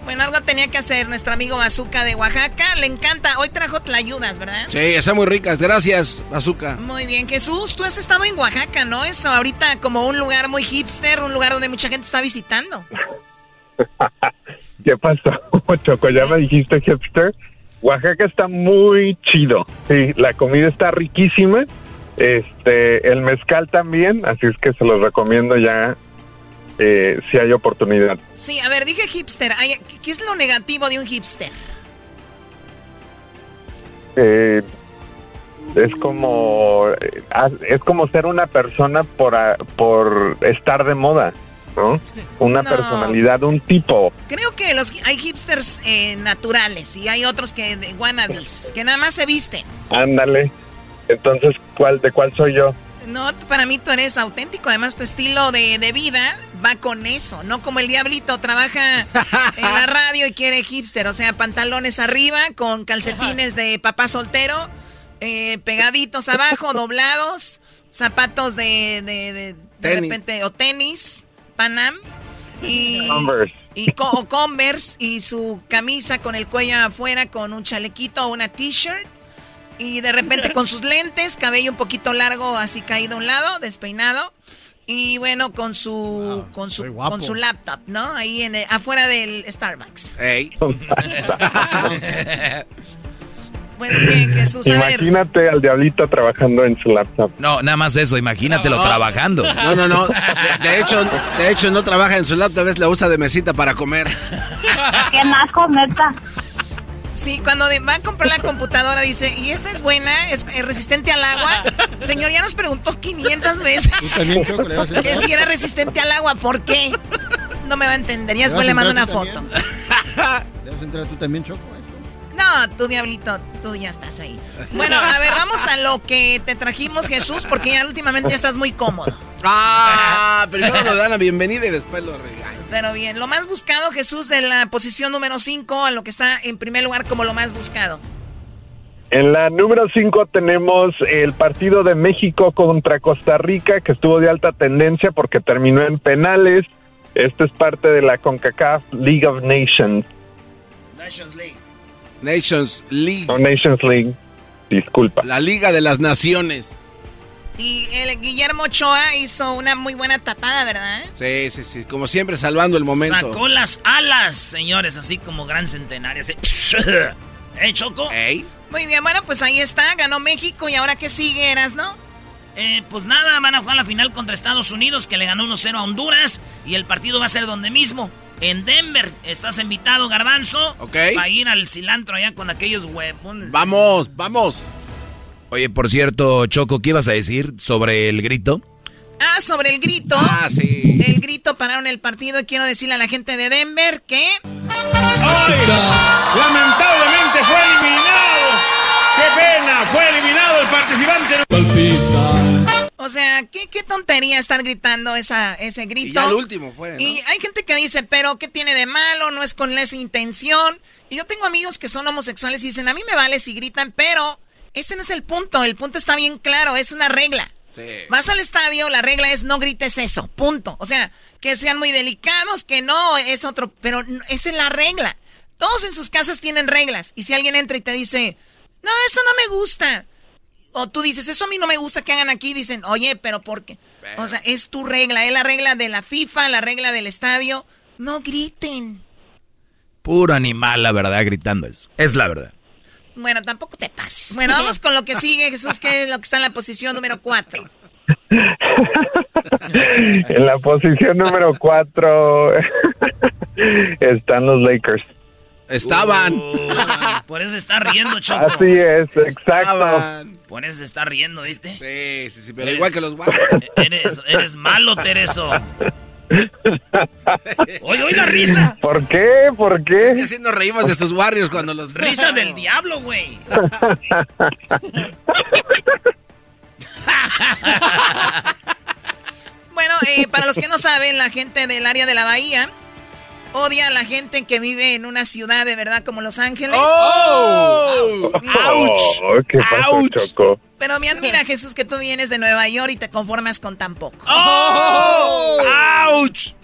Bueno, algo tenía que hacer nuestro amigo Bazooka de Oaxaca. Le encanta. Hoy trajo tlayudas, ¿verdad? Sí, están muy ricas. Gracias, Bazooka. Muy bien, Jesús. Tú has estado en Oaxaca, ¿no? Es ahorita como un lugar muy hipster, un lugar donde mucha gente está visitando. ¿Qué pasó, Choco? ¿Ya me dijiste hipster? Oaxaca está muy chido. Sí, la comida está riquísima. Este, el mezcal también, así es que se los recomiendo ya eh, si hay oportunidad. Sí, a ver, dije hipster. ¿Qué es lo negativo de un hipster? Eh, es como eh, es como ser una persona por, por estar de moda, ¿no? Una No. personalidad, un tipo. Creo que los hay hipsters eh, naturales y hay otros que de wannabes, que nada más se visten. Ándale. Entonces, ¿cuál de cuál soy yo? No, para mí tú eres auténtico. Además, tu estilo de, de vida va con eso. No como el diablito trabaja en la radio y quiere hipster. O sea, pantalones arriba con calcetines de papá soltero, eh, pegaditos abajo, doblados, zapatos de, de, de, de repente, o tenis, Panam. Y, Converse. y co- o Converse y su camisa con el cuello afuera con un chalequito o una t-shirt. Y de repente con sus lentes, cabello un poquito largo, así caído a un lado, despeinado. Y bueno, con su con su con su laptop, ¿no? Ahí en el- afuera del Starbucks. Pues bien, Jesús, a ver. Imagínate al diablito trabajando en su laptop. No, nada más eso, imagínatelo No. trabajando. No, no, no. De, de hecho, de hecho no trabaja en su laptop, vez la usa de mesita para comer. ¡Qué naco, neta! Sí, cuando va a comprar la computadora dice, ¿y esta es buena? ¿Es resistente al agua? Señor, ya nos preguntó 500 veces que si era resistente al agua. ¿Por qué? No me va a entender. Ya ¿Le después le mando una foto. ¿Le vas a entrar tú también, Choco? No, tú diablito, tú ya estás ahí. Bueno, a ver, vamos a lo que te trajimos, Jesús, porque ya últimamente estás muy cómodo. Ah, primero lo dan la bienvenida y después lo regalan. Pero bien, lo más buscado, Jesús, de la posición número 5 a lo que está en primer lugar como lo más buscado. En la número 5 tenemos el partido de México contra Costa Rica, que estuvo de alta tendencia porque terminó en penales. Este es parte de la CONCACAF League of Nations. Nations League. Nations League. No, Nations League. Disculpa. La Liga de las Naciones. Y el Guillermo Ochoa hizo una muy buena tapada, ¿verdad? Sí, sí, sí. Como siempre, salvando el momento. Sacó las alas, señores, así como gran centenario. así. ¿Eh, Choco? Muy bien, bueno, pues ahí está, ganó México y ahora qué sigue, Eras, ¿no? Eh, pues nada, van a jugar la final contra Estados Unidos, que le ganó 1-0 a Honduras. Y el partido va a ser donde mismo, en Denver. Estás invitado, Garbanzo. Ok. Para ir al cilantro allá con aquellos huevones. Vamos, vamos. Oye, por cierto, Choco, ¿qué ibas a decir sobre el grito? Ah, sobre el grito. Ah, sí. El grito pararon el partido y quiero decirle a la gente de Denver que... Lamentablemente fue eliminado. ¡Qué pena! Fue eliminado el participante. O sea, qué, qué tontería estar gritando esa, ese grito. Y ya el último fue, ¿no? Y hay gente que dice, pero ¿qué tiene de malo? No es con esa intención. Y yo tengo amigos que son homosexuales y dicen, a mí me vale si gritan, pero ese no es el punto. El punto está bien claro, es una regla. Vas al estadio, la regla es no grites eso, punto. O sea, que sean muy delicados, que no, es otro, pero esa es la regla. Todos en sus casas tienen reglas. Y si alguien entra y te dice, no, eso no me gusta. O tú dices, eso a mí no me gusta que hagan aquí, dicen, oye, pero ¿por qué? O sea, es tu regla, es la regla de la FIFA, la regla del estadio. No griten. Puro animal, la verdad, gritando eso. Es la verdad. Bueno, tampoco te pases. Bueno, vamos con lo que sigue, Jesús, que es lo que está en la posición número 4. En la posición número 4 están los Lakers. Estaban. Por eso está riendo, Choco. Así es, exacto. Por eso se está riendo, ¿viste? Sí, sí, sí, pero igual que los guapos. Eres, eres malo, Tereso. Oye, oye la risa. ¿Por qué? ¿Por qué? Es que así nos reímos de sus barrios cuando los... Risa del diablo, güey. Bueno, eh, para los que no saben, la gente del área de la bahía odia a la gente que vive en una ciudad de verdad como Los Ángeles. Oh, ¿Qué pasó, Choco? Pero me admira, Jesús, que tú vienes de Nueva York y te conformas con tan poco. ¡Oh! ¡Auch!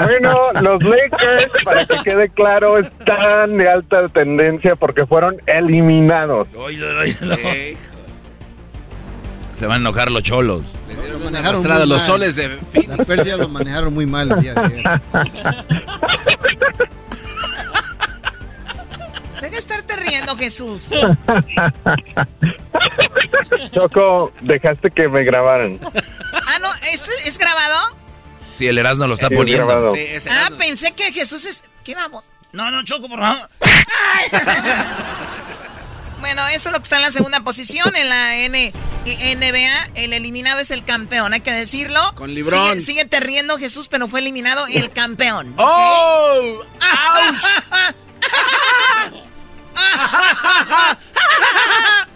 Bueno, los Lakers, para que quede claro, están de alta tendencia porque fueron eliminados. Se van a enojar los cholos. Manejaron arrastrada muy los mal. soles de La pérdida lo manejaron muy mal el día de ayer. Deja de estarte riendo, Jesús. Choco, dejaste que me grabaran. Ah, no, ¿es, es grabado? Sí, el Erasmo lo está Sí, es poniendo. Ah, pensé que Jesús es... ¿Qué vamos? No, no, Choco, por favor. bueno, eso es lo que está en la segunda posición en la N NBA. El eliminado es el campeón, hay que decirlo. Con Librón. Sigue, te riendo, Jesús, pero fue eliminado el campeón. ¡Oh! ¡Auch!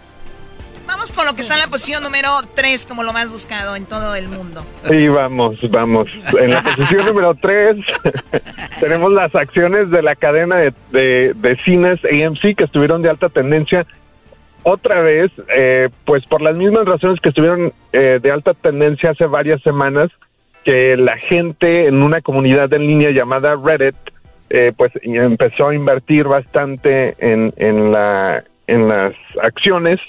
Vamos con lo que está en la posición número 3 como lo más buscado en todo el mundo. Sí, vamos, vamos. En la posición número 3 tenemos las acciones de la cadena de, de, cines AMC que estuvieron de alta tendencia otra vez, eh, pues por las mismas razones que estuvieron eh, de alta tendencia hace varias semanas, que la gente en una comunidad en línea llamada Reddit, eh, pues empezó a invertir bastante en, en, la, en las acciones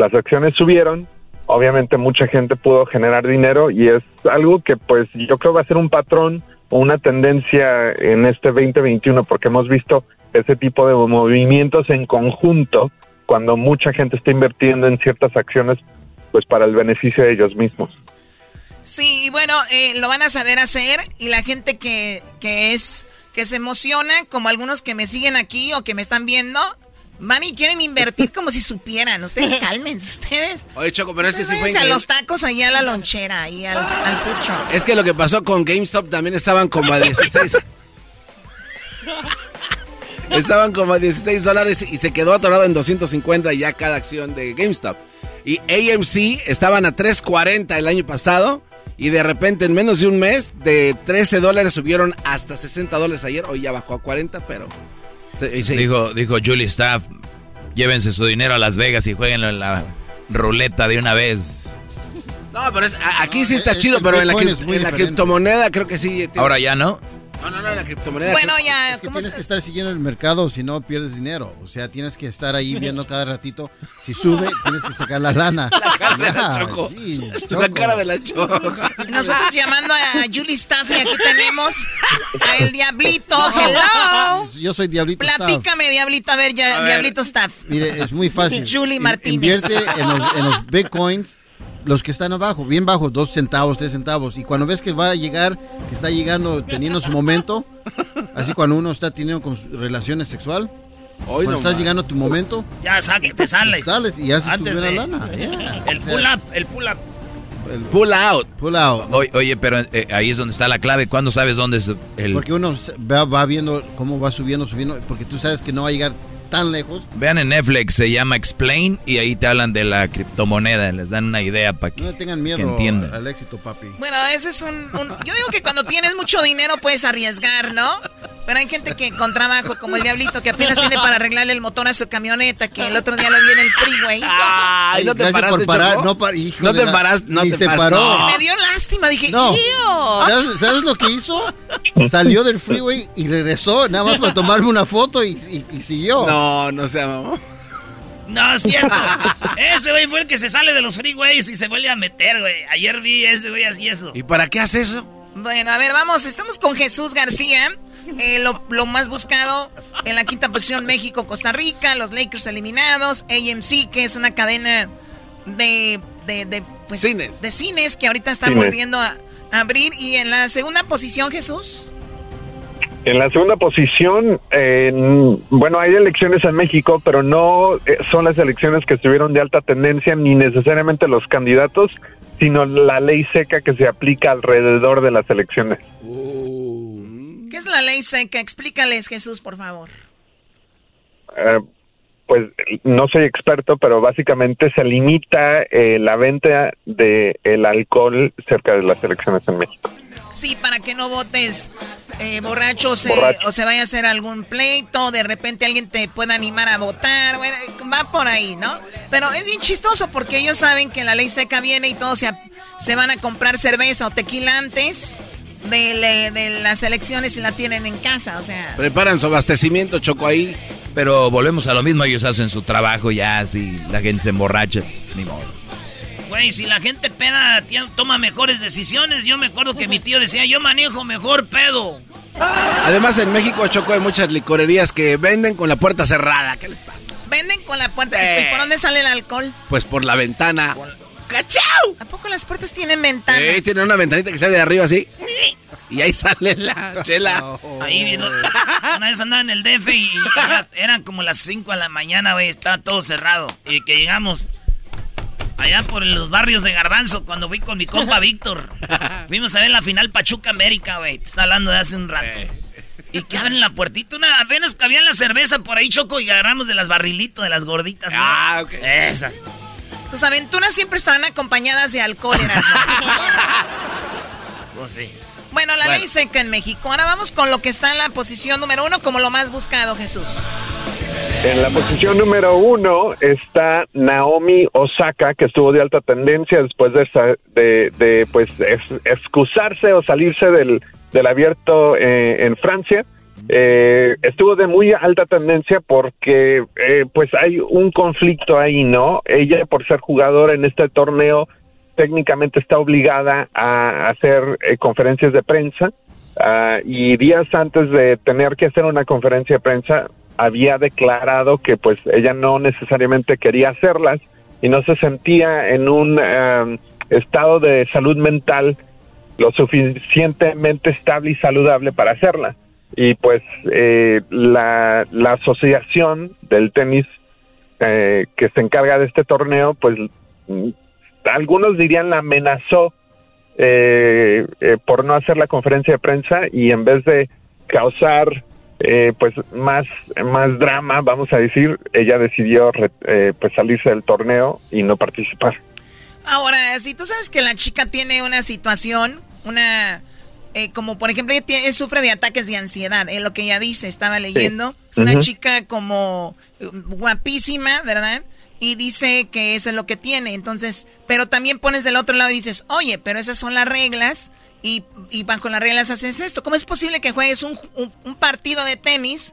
las acciones subieron, obviamente mucha gente pudo generar dinero y es algo que pues yo creo va a ser un patrón o una tendencia en este 2021 porque hemos visto ese tipo de movimientos en conjunto cuando mucha gente está invirtiendo en ciertas acciones pues para el beneficio de ellos mismos. Sí, y bueno, eh, lo van a saber hacer y la gente que, que es que se emociona, como algunos que me siguen aquí o que me están viendo, Van y quieren invertir como si supieran. Ustedes cálmense, ustedes. Oye, Choco, pero es que sí fue a los tacos ahí a la lonchera, ahí al, al food Es que lo que pasó con GameStop también estaban como a 16. estaban como a 16 dólares y se quedó atorado en 250 ya cada acción de GameStop. Y AMC estaban a 3.40 el año pasado. Y de repente, en menos de un mes, de 13 dólares subieron hasta 60 dólares ayer. Hoy ya bajó a 40, pero Dijo, dijo Julie Staff, llévense su dinero a Las Vegas y jueguen en la ruleta de una vez. No, pero aquí sí está chido, pero en la, criptomoneda creo que sí. Ahora ya no. No, no, no, la criptomoneda. Bueno, ya. Es que tienes que estar siguiendo el mercado, si no pierdes dinero. O sea, tienes que estar ahí viendo cada ratito. Si sube, tienes que sacar la lana. La cara de la choco. La cara de la choco. Nosotros llamando a Julie Staff y aquí tenemos a el Diablito. Hello. Yo soy Diablito Platícame, Diablito. A ver, ya, Diablito Staff. Mire, es muy fácil. Julie Martínez. Invierte en los, en los bitcoins los que están abajo, bien bajos, dos centavos, tres centavos. Y cuando ves que va a llegar, que está llegando, teniendo su momento, así cuando uno está teniendo con relaciones sexual, cuando estás llegando a tu momento, ya te sales. Sales y haces tu buena lana. El pull up, el pull up. El pull out. Pull out. Oye, pero eh, ahí es donde está la clave. ¿Cuándo sabes dónde es el...? Porque uno va, va viendo cómo va subiendo, subiendo, porque tú sabes que no va a llegar tan lejos. Vean en Netflix, se llama Explain y ahí te hablan de la criptomoneda, les dan una idea para que, no tengan miedo entiendan. al éxito, papi. Bueno, ese es un, Yo digo que cuando tienes mucho dinero puedes arriesgar, ¿no? Pero hay gente que con trabajo, como el diablito, que apenas tiene para arreglarle el motor a su camioneta, que el otro día lo vi en el freeway. Ay, no te paraste, por parar, no, par, hijo no te paraste, no te se paró. Me dio lástima, dije, no. ¿Sabes, ¿Sabes, lo que hizo? Salió del freeway y regresó, nada más para tomarme una foto y, y, siguió. No, no se mamá. No, es cierto. ese güey fue el que se sale de los freeways y se vuelve a meter, güey. Ayer vi ese güey así eso. ¿Y para qué hace eso? Bueno, a ver, vamos, estamos con Jesús García. Eh, lo, más buscado en la quinta posición, México, Costa Rica, los Lakers eliminados, AMC, que es una cadena de, de, pues, cines. de cines que ahorita están volviendo a, abrir. Y en la segunda posición, Jesús. En la segunda posición, bueno, hay elecciones en México, pero no eh, son las elecciones que estuvieron de alta tendencia, ni necesariamente los candidatos, sino la ley seca que se aplica alrededor de las elecciones. ¿Qué es la ley seca? Explícales, Jesús, por favor. Eh, pues no soy experto, pero básicamente se limita eh, la venta de el alcohol cerca de las elecciones en México. Sí, para que no votes eh, borracho, o se vaya a hacer algún pleito, de repente alguien te pueda animar a votar, bueno, va por ahí, ¿no? Pero es bien chistoso porque ellos saben que la ley seca viene y todos se, se van a comprar cerveza o tequila antes de, de, las elecciones y la tienen en casa, o sea. Preparan su abastecimiento, Choco, ahí. Pero volvemos a lo mismo, ellos hacen su trabajo ya, si la gente se emborracha, ni modo. Güey, si la gente peda, toma mejores decisiones. Yo me acuerdo que mi tío decía, yo manejo mejor pedo. Además, en México, Choco, hay muchas licorerías que venden con la puerta cerrada. ¿Qué les pasa? Venden con la puerta. ¿Y por dónde sale el alcohol? Pues por la ventana. ¡Cachau! ¿A poco las puertas tienen ventanas? Sí, tienen una ventanita que sale de arriba así. Y ahí sale la chela. Ahí viendo. Una vez andaba en el DF y, eran como las 5 de la mañana, güey. Estaba todo cerrado. Y que llegamos allá por los barrios de Garbanzo cuando fui con mi compa Víctor. Fuimos a ver la final Pachuca América, güey. Te está hablando de hace un rato. Y que abren la puertita, una apenas cabía la cerveza por ahí, Choco, y agarramos de las barrilitos, de las gorditas. Ah, ok. Esas. Tus aventuras siempre estarán acompañadas de alcohol, Pues sí. Bueno, la ley seca en México. Ahora vamos con lo que está en la posición número uno como lo más buscado, Jesús. En la posición número uno está Naomi Osaka, que estuvo de alta tendencia después de, de, de pues, excusarse o salirse del, del abierto eh, en Francia. Eh, estuvo de muy alta tendencia porque eh, pues hay un conflicto ahí, ¿no? Ella por ser jugadora en este torneo técnicamente está obligada a hacer eh, conferencias de prensa ah, y días antes de tener que hacer una conferencia de prensa había declarado que pues ella no necesariamente quería hacerlas y no se sentía en un estado de salud mental lo suficientemente estable y saludable para hacerla. Y pues eh, la, la asociación del tenis eh, que se encarga de este torneo, pues algunos dirían la amenazó eh, por no hacer la conferencia de prensa y en vez de causar pues más más drama vamos a decir ella decidió pues salirse del torneo y no participar ahora si tú sabes que la chica tiene una situación una... Eh, como por ejemplo, ella, sufre de ataques de ansiedad, es lo que ella dice, estaba leyendo. Es una chica como eh, guapísima, ¿verdad? Y dice que eso es lo que tiene. Entonces, pero también pones del otro lado y dices, oye, pero esas son las reglas y, y bajo las reglas haces esto. ¿Cómo es posible que juegues un, un partido de tenis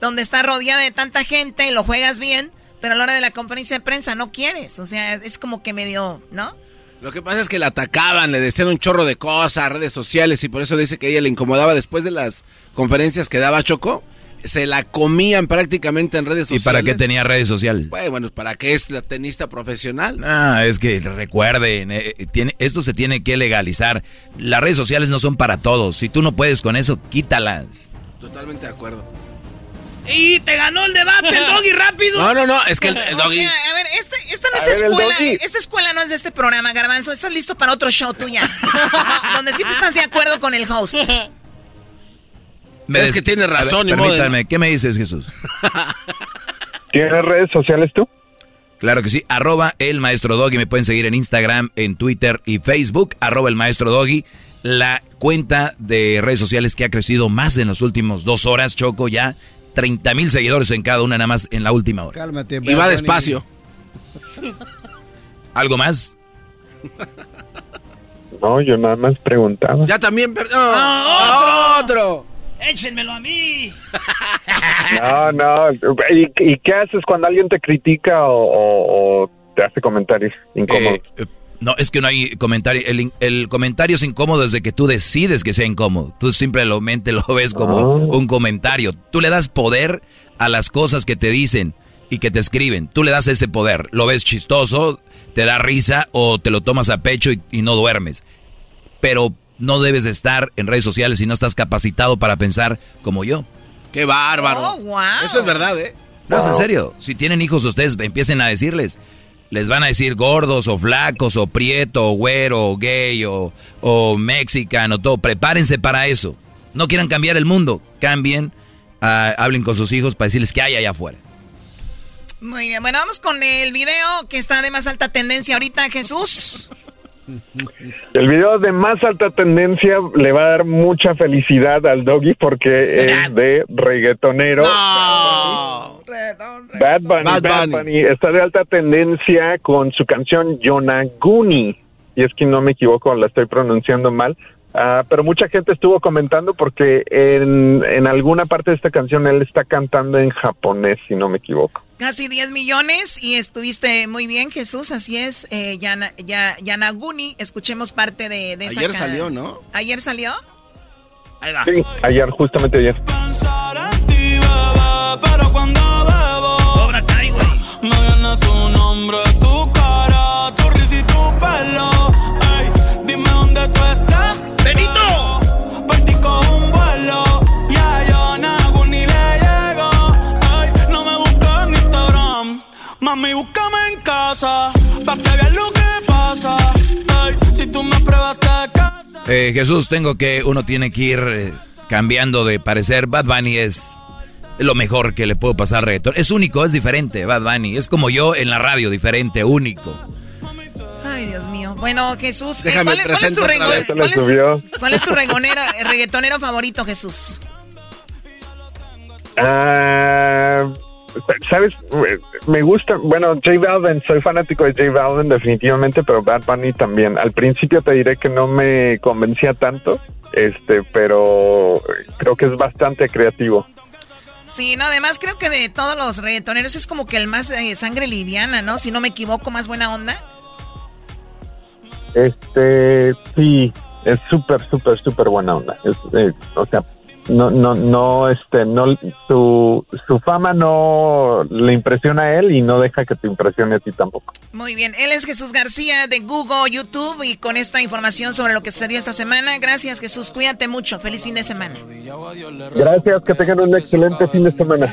donde está rodeado de tanta gente y lo juegas bien, pero a la hora de la conferencia de prensa no quieres? O sea, es como que medio, ¿no? Lo que pasa es que la atacaban, le decían un chorro de cosas, redes sociales, y por eso dice que ella le incomodaba después de las conferencias que daba Choco. Se la comían prácticamente en redes sociales. ¿Y para qué tenía redes sociales? Bueno, ¿para qué es la tenista profesional? Ah, es que recuerden, eh, tiene, esto se tiene que legalizar. Las redes sociales no son para todos. Si tú no puedes con eso, quítalas. Totalmente de acuerdo. Y te ganó el debate el doggy rápido. No, no, no, es que el, doggy. O sea, a ver, esta, esta no es escuela. Esta escuela no es de este programa, Garbanzo. Estás listo para otro show tuya. donde siempre estás de acuerdo con el host. Me es que tiene razón, ver, Permítame, ¿qué me dices, Jesús? ¿Tienes redes sociales tú? Claro que sí, arroba el maestro Doggy. Me pueden seguir en Instagram, en Twitter y Facebook, arroba el maestro Doggy. La cuenta de redes sociales que ha crecido más en los últimos dos horas, Choco, ya 30 mil seguidores en cada una, nada más en la última hora. Cálmate, Y va despacio. ¿Algo más? No, yo nada más preguntaba. Ya también, perdón. ¡Ah, otro! ¡Échenmelo a mí! no, no. ¿Y, qué haces cuando alguien te critica o, te hace comentarios incómodos? Eh, eh, no, es que no hay comentario. El, comentario es incómodo desde que tú decides que sea incómodo. Tú simplemente lo ves como ah. un comentario. Tú le das poder a las cosas que te dicen y que te escriben. Tú le das ese poder. Lo ves chistoso, te da risa o te lo tomas a pecho y, no duermes. Pero no debes de estar en redes sociales si no estás capacitado para pensar como yo. ¡Qué bárbaro! Oh, Eso es verdad, ¿eh? No, es en serio. Si tienen hijos ustedes, empiecen a decirles les van a decir gordos o flacos o prieto o güero o gay o, o mexicano, todo. Prepárense para eso. No quieran cambiar el mundo, cambien, ah, hablen con sus hijos para decirles que hay allá afuera. Muy bien, bueno, vamos con el video que está de más alta tendencia ahorita, Jesús. El video de más alta tendencia le va a dar mucha felicidad al doggy porque es de reggaetonero. Bad Bunny, Bad Bunny, está de alta tendencia con su canción Yonaguni. Y es que no me equivoco, la estoy pronunciando mal. Ah, pero mucha gente estuvo comentando porque en, en, alguna parte de esta canción él está cantando en japonés, si no me equivoco. Casi 10 millones y estuviste muy bien, Jesús, así es. Eh, Yana, ya, Yanaguni, escuchemos parte de, de esa Ayer salió, ¿no? ¿Ayer salió? Ahí va. Sí, ayer, justamente ayer. Me tu nombre, tu ¡Benito! Partí un vuelo, ya yo nago ni no me busco en Instagram, mami, búscame en casa, para que veas lo que pasa. Ay, si tú me pruebas, te casa. Eh, Jesús, tengo que, uno tiene que ir eh, cambiando de parecer. Bad Bunny es lo mejor que le puedo pasar al reggaetón. Es único, es diferente, Bad Bunny. Es como yo en la radio, diferente, único. Ay, Dios mío. Bueno, Jesús, eh, ¿cuál, es tu, ¿cuál es tu reggaetonero favorito, Jesús? Ah... ¿Sabes? Me gusta, bueno, J Balvin, soy fanático de J Balvin definitivamente, pero Bad Bunny también. Al principio te diré que no me convencía tanto, este, pero creo que es bastante creativo. Sí, no, además creo que de todos los reggaetoneros es como que el más eh, sangre liviana, ¿no? Si no me equivoco, más buena onda. Este, sí, es súper, súper, súper buena onda. Es, eh, o sea, no, no, no, este, no, su, su fama no le impresiona a él y no deja que te impresione a ti tampoco. Muy bien, él es Jesús García de Google, YouTube y con esta información sobre lo que sucedió esta semana. Gracias Jesús, cuídate mucho, feliz fin de semana. Gracias, que tengan un excelente fin de semana.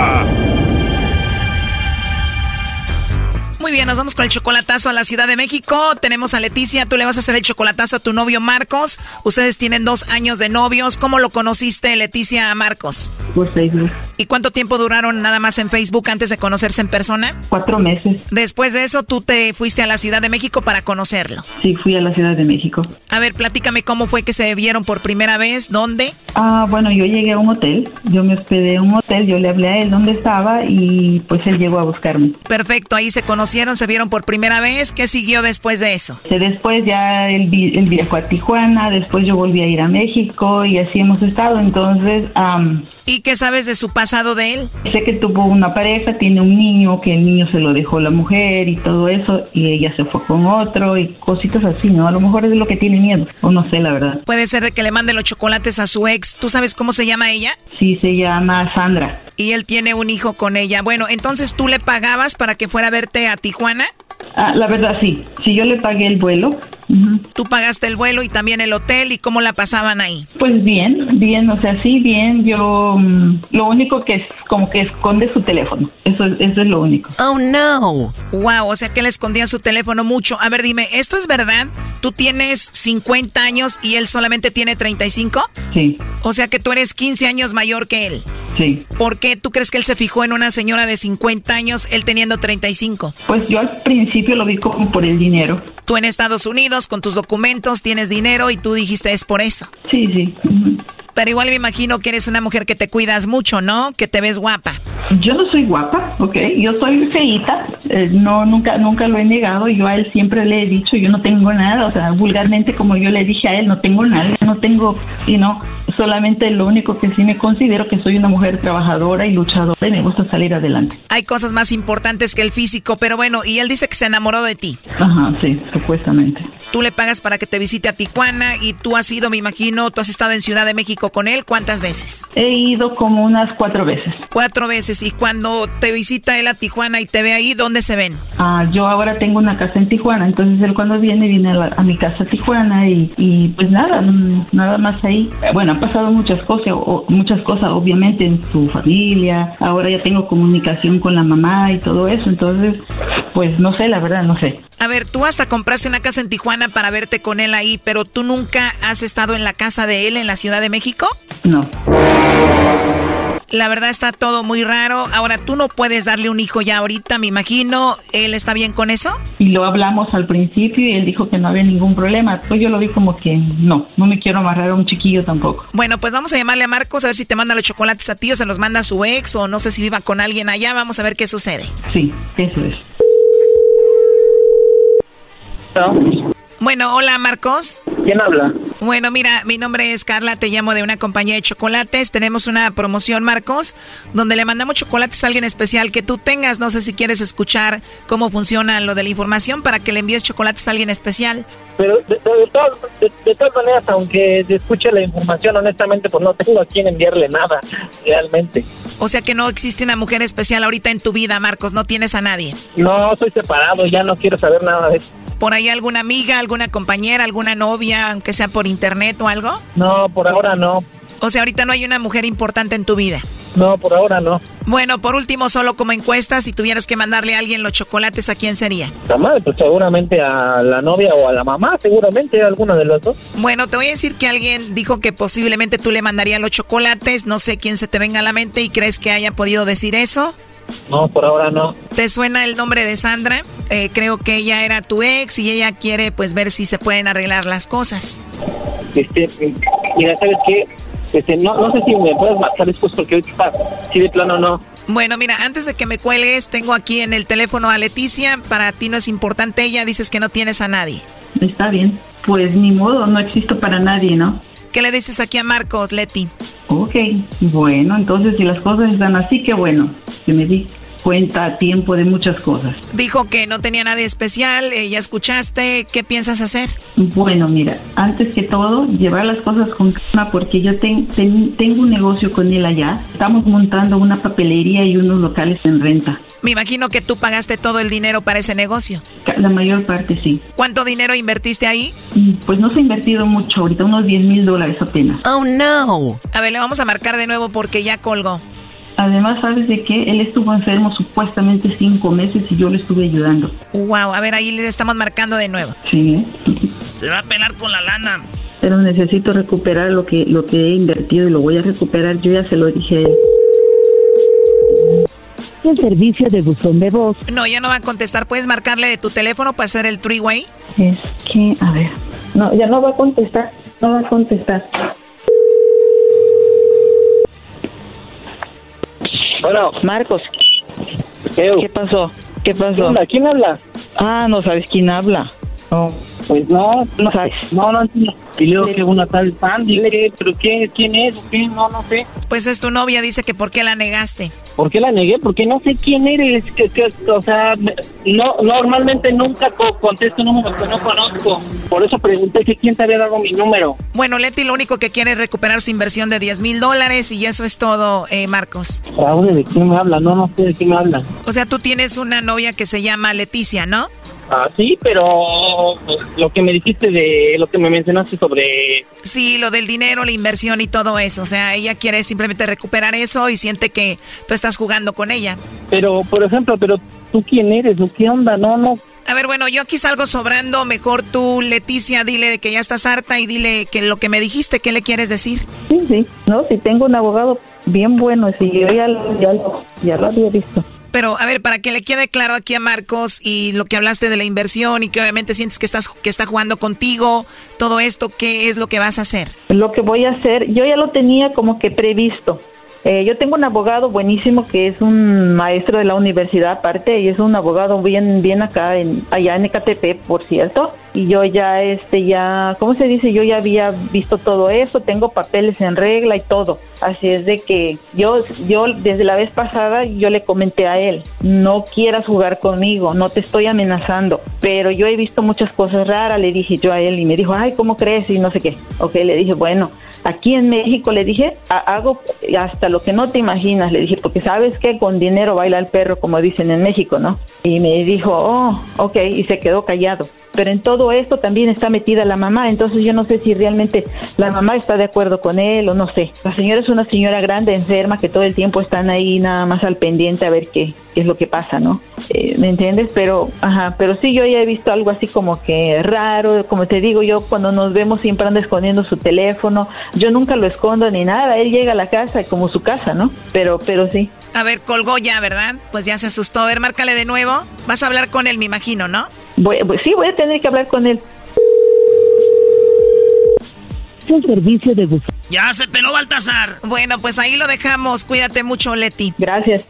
Muy bien, nos vamos con el chocolatazo a la Ciudad de México. Tenemos a Leticia, tú le vas a hacer el chocolatazo a tu novio Marcos. Ustedes tienen dos años de novios. ¿Cómo lo conociste, Leticia, a Marcos? Por Facebook. ¿Y cuánto tiempo duraron nada más en Facebook antes de conocerse en persona? Cuatro meses. Después de eso, tú te fuiste a la Ciudad de México para conocerlo. Sí, fui a la Ciudad de México. A ver, platícame cómo fue que se vieron por primera vez, dónde. Ah, bueno, yo llegué a un hotel, yo me hospedé en un hotel, yo le hablé a él dónde estaba y pues él llegó a buscarme. Perfecto, ahí se conocieron se vieron por primera vez. ¿Qué siguió después de eso? Después ya él, viajó a Tijuana, después yo volví a ir a México y así hemos estado. Entonces... ¿Y qué sabes de su pasado de él? Sé que tuvo una pareja, tiene un niño, que el niño se lo dejó la mujer y todo eso, y ella se fue con otro y cositas así, ¿no? A lo mejor es de lo que tiene miedo, o no sé, la verdad. Puede ser de que le mande los chocolates a su ex. ¿Tú sabes cómo se llama ella? Sí, se llama Sandra. Y él tiene un hijo con ella. Bueno, entonces tú le pagabas para que fuera a verte a Ah, la verdad sí, sí yo le pagué el vuelo. Tú pagaste el vuelo y también el hotel y cómo la pasaban ahí. Pues bien, bien, o sea, sí, bien. Yo mm, lo único que es como que esconde su teléfono. Eso, eso es lo único. Oh no. Wow, o sea que le escondía su teléfono mucho. A ver, dime, ¿esto es verdad? ¿Tú tienes 50 años y él solamente tiene 35? Sí. O sea que tú eres 15 años mayor que él. Sí. ¿Por qué tú crees que él se fijó en una señora de 50 años, él teniendo 35? Pues yo al principio lo vi como por el dinero. Tú en Estados Unidos, con tus documentos, tienes dinero y tú dijiste es por eso. Sí, sí. Pero igual me imagino que eres una mujer que te cuidas mucho, ¿no? Que te ves guapa. Yo no soy guapa, ¿ok? Yo soy feita, eh, no, nunca, nunca lo he negado. Yo a él siempre le he dicho, yo no tengo nada, o sea, vulgarmente como yo le dije a él, no tengo nada, no tengo, y no, solamente lo único que sí me considero que soy una mujer trabajadora y luchadora y me gusta salir adelante. Hay cosas más importantes que el físico, pero bueno, y él dice que se enamoró de ti. Ajá, sí, supuestamente. Tú le pagas para que te visite a Tijuana y tú has ido, me imagino, tú has estado en Ciudad de México con él, ¿cuántas veces? He ido como unas cuatro veces. Cuatro veces. ¿Y cuando te visita él a Tijuana y te ve ahí, dónde se ven? Ah, yo ahora tengo una casa en Tijuana, entonces él cuando viene, viene a, mi casa a Tijuana y, y, pues nada, nada más ahí. Bueno, han pasado muchas cosas, o, muchas cosas obviamente en su familia, ahora ya tengo comunicación con la mamá y todo eso, entonces pues no sé, la verdad, no sé. A ver, tú hasta compraste una casa en Tijuana para verte con él ahí, pero tú nunca has estado en la casa de él en la Ciudad de México? No. La verdad está todo muy raro. Ahora, tú no puedes darle un hijo ya ahorita, me imagino. ¿Él está bien con eso? Y lo hablamos al principio y él dijo que no había ningún problema. Pues yo lo vi como que no, no me quiero amarrar a un chiquillo tampoco. Bueno, pues vamos a llamarle a Marcos a ver si te manda los chocolates a ti o se los manda a su ex o no sé si viva con alguien allá. Vamos a ver qué sucede. Sí, eso es. Bueno, hola Marcos. ¿Quién habla? Bueno, mira, mi nombre es Carla, te llamo de una compañía de chocolates. Tenemos una promoción, Marcos, donde le mandamos chocolates a alguien especial que tú tengas. No sé si quieres escuchar cómo funciona lo de la información para que le envíes chocolates a alguien especial. Pero de, todas, maneras, aunque escuche la información, honestamente, pues no tengo a quién enviarle nada, realmente. O sea que no existe una mujer especial ahorita en tu vida, Marcos, no tienes a nadie. No, soy separado, ya no quiero saber nada de eso. ¿Por ahí alguna amiga, alguna compañera, alguna novia, aunque sea por internet o algo? No, por ahora no. O sea, ahorita no hay una mujer importante en tu vida. No, por ahora no. Bueno, por último, solo como encuesta, si tuvieras que mandarle a alguien los chocolates, ¿a quién sería? La madre, pues seguramente a la novia o a la mamá, seguramente alguno de los dos. Bueno, te voy a decir que alguien dijo que posiblemente tú le mandarías los chocolates, no sé quién se te venga a la mente y crees que haya podido decir eso. No, por ahora no. ¿Te suena el nombre de Sandra? Eh, creo que ella era tu ex y ella quiere pues ver si se pueden arreglar las cosas. Este, mira, ¿sabes qué? Este, no, no sé si me puedes marcar después porque ahorita si de plano no. Bueno, mira, antes de que me cuelgues, tengo aquí en el teléfono a Leticia. Para ti no es importante ella, dices que no tienes a nadie. Está bien. Pues ni modo, no existo para nadie, ¿no? ¿Qué le dices aquí a Marcos, Leti? Ok, bueno, entonces si las cosas están así, qué bueno, que me di cuenta a tiempo de muchas cosas. Dijo que no tenía nadie especial, eh, ya escuchaste, ¿qué piensas hacer? Bueno, mira, antes que todo, llevar las cosas con calma porque yo tengo un negocio con él allá. Estamos montando una papelería y unos locales en renta. Me imagino que tú pagaste todo el dinero para ese negocio. La mayor parte sí. ¿Cuánto dinero invertiste ahí? Mm, pues no se ha invertido mucho, ahorita unos 10 mil dólares apenas. Oh no. A ver, le vamos a marcar de nuevo porque ya colgó. Además, ¿sabes de qué? Él estuvo enfermo supuestamente cinco meses y yo le estuve ayudando. Wow, a ver, ahí le estamos marcando de nuevo. Sí. Se va a pelar con la lana. Pero necesito recuperar lo que, lo que he invertido y lo voy a recuperar. Yo ya se lo dije a él el servicio de buzón de voz. No, ya no va a contestar. ¿Puedes marcarle de tu teléfono para hacer el three-way? Es que, a ver. No, ya no va a contestar. No va a contestar. Bueno. Marcos. ¿Qué pasó? ¿Qué pasó? ¿Quién habla? Ah, no sabes quién habla. Pues no, no sabes. No, no Y luego que una tal Sandy, ¿pero qué, quién es? ¿Qué? No, no sé. Pues es tu novia, dice que ¿por qué la negaste? ¿Por qué la negué? Porque no sé quién eres. Que, o sea, no normalmente nunca contesto números que no conozco. Por eso pregunté que quién te había dado mi número. Bueno, Leti lo único que quiere es recuperar su inversión de 10 mil dólares y eso es todo, eh, Marcos. ¿de quién me habla? No, no sé de quién me habla. O sea, tú tienes una novia que se llama Leticia, ¿no? Ah, sí, pero lo que me dijiste de lo que me mencionaste sobre... Sí, lo del dinero, la inversión y todo eso. O sea, ella quiere simplemente recuperar eso y siente que tú estás jugando con ella. Pero, por ejemplo, pero tú quién eres, ¿qué onda? No, no. A ver, bueno, yo aquí salgo sobrando. Mejor tú, Leticia, dile de que ya estás harta y dile que lo que me dijiste, ¿qué le quieres decir? Sí, sí. No, si tengo un abogado bien bueno, si yo ya, ya, ya lo había visto. Pero a ver, para que le quede claro aquí a Marcos y lo que hablaste de la inversión y que obviamente sientes que estás que está jugando contigo, todo esto, ¿qué es lo que vas a hacer? Lo que voy a hacer, yo ya lo tenía como que previsto. Eh, yo tengo un abogado buenísimo que es un maestro de la universidad aparte y es un abogado bien bien acá en allá en Ecatepec, por cierto. Y yo ya este ya, ¿cómo se dice? Yo ya había visto todo eso, tengo papeles en regla y todo. Así es de que yo yo desde la vez pasada yo le comenté a él, no quieras jugar conmigo, no te estoy amenazando, pero yo he visto muchas cosas raras, le dije yo a él y me dijo, "Ay, ¿cómo crees?" y no sé qué. Ok, le dije, "Bueno, Aquí en México le dije, hago hasta lo que no te imaginas, le dije, porque sabes que con dinero baila el perro, como dicen en México, ¿no? Y me dijo, oh, ok, y se quedó callado. Pero en todo esto también está metida la mamá, entonces yo no sé si realmente la mamá está de acuerdo con él o no sé. La señora es una señora grande, enferma, que todo el tiempo están ahí nada más al pendiente a ver qué, qué es lo que pasa, ¿no? Eh, ¿Me entiendes? Pero, ajá, pero sí, yo ya he visto algo así como que raro, como te digo, yo cuando nos vemos siempre anda escondiendo su teléfono, yo nunca lo escondo ni nada, él llega a la casa como su casa, ¿no? Pero, pero sí. A ver, colgó ya, ¿verdad? Pues ya se asustó. A ver, márcale de nuevo. Vas a hablar con él, me imagino, ¿no? Voy, sí, voy a tener que hablar con él. El servicio de bus. Ya se peló Baltasar. Bueno, pues ahí lo dejamos. Cuídate mucho, Leti. Gracias.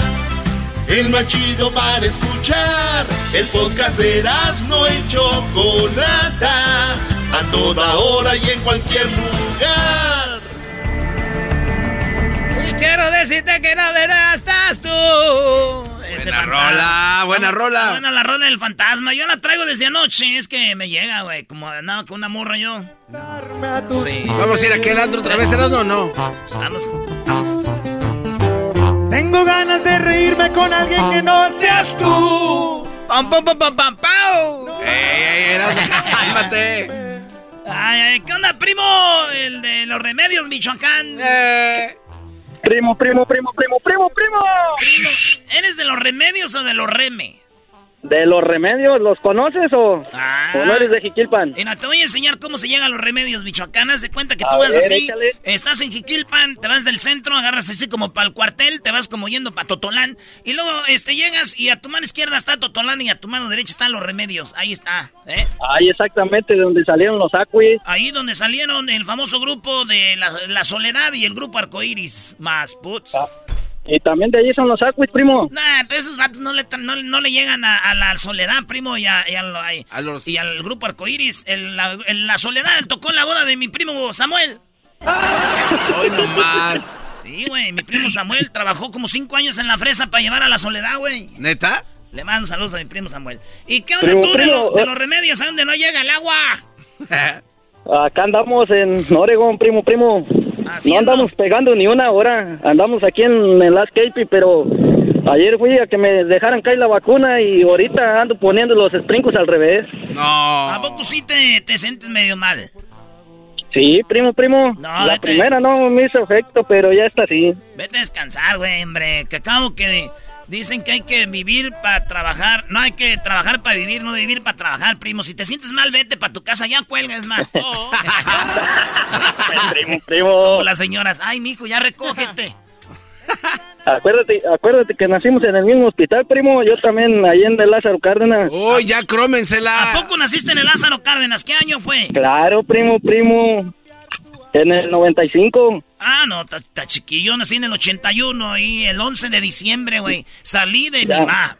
el más chido para escuchar. El podcast de Erasmo y Chocolata, a toda hora y en cualquier lugar. Y quiero decirte que no verás, estás tú. buena rola, buena rola. Buena la rola del fantasma. Yo la traigo desde anoche. Es que me llega, güey. Como andaba con una morra yo. Sí. Vamos a ir a aquel antro otra vez, ¿eras o no? Vamos, vamos. Tengo ganas de reírme con alguien que no seas tú. ¡Pam, pam, pam, pam, pam, pam! ¡Ey, ey, cálmate! Ay, ay, ¿qué onda, primo? El de los remedios, Michoacán. Eh. Primo, primo, primo, primo, primo, primo. ¿Eres de los remedios o de los reme? ¿De los remedios los conoces o, ah. no eres de Jiquilpan? Mira, te voy a enseñar cómo se llegan los remedios michoacanas. De cuenta que tú vas así, estás en Jiquilpan, te vas del centro, agarras así como para el cuartel, te vas como yendo para Totolán, y luego este, llegas y a tu mano izquierda está Totolán y a tu mano derecha están los remedios. Ahí está, ¿eh? Ahí exactamente, donde salieron los acuis. Ahí donde salieron el famoso grupo de La, Soledad y el grupo Arcoiris, más puts. Ah. Y también de allí son los Aquis, primo. Nah, pero esos gatos no le, no, le llegan a, la soledad, primo, y, a, y, al grupo arcoíris. En la, la, soledad tocó en la boda de mi primo Samuel. Hoy nomás. Sí, güey, mi primo Samuel trabajó como cinco años en la fresa para llevar a la soledad, güey. ¿Neta? Le mando saludos a mi primo Samuel. ¿Y qué onda tú de, de, los remedios a donde no llega el agua? Acá andamos en Oregon, primo, primo. No andamos pegando ni una hora. Andamos aquí en el Escape, pero ayer fui a que me dejaran caer la vacuna y ahorita ando poniendo los sprinkles al revés. No. ¿A poco sí te, te sientes medio mal? Sí, primo, primo. No, la primera no me hizo efecto, pero ya está así. Vete a descansar, güey, hombre. Que acabo que Dicen que hay que vivir para trabajar. No hay que trabajar para vivir, no vivir para trabajar, primo. Si te sientes mal, vete para tu casa, ya cuelgas más. primo, primo. Como las señoras. Ay, mijo, ya recógete. Acuérdate, acuérdate que nacimos en el mismo hospital, primo. Yo también, ahí en el Lázaro Cárdenas. ¡Uy, ya crómensela! ¿A poco naciste en el Lázaro Cárdenas? ¿Qué año fue? Claro, primo, primo. En el 95. Ah, no, está chiquillo. Nací en el 81 y el 11 de diciembre, güey. Salí de mi mamá.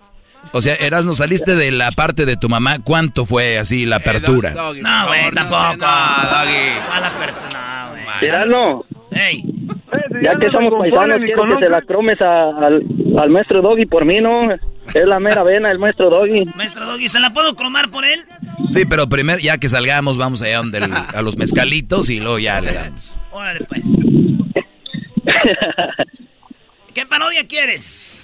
O sea, eras no saliste de la parte de tu mamá. ¿Cuánto fue así la eh, apertura? no, güey, tampoco. No, la apertura, güey. no. Ey. Ya que somos paisanos, quiero que se la cromes al, al maestro Doggy por mí, ¿no? Es la mera vena, el maestro Doggy. Maestro Doggy, ¿se la puedo cromar por él? Sí, pero primero, ya que salgamos, vamos allá donde a los mezcalitos y luego ya le damos. Órale, pues. ¿Qué parodia quieres?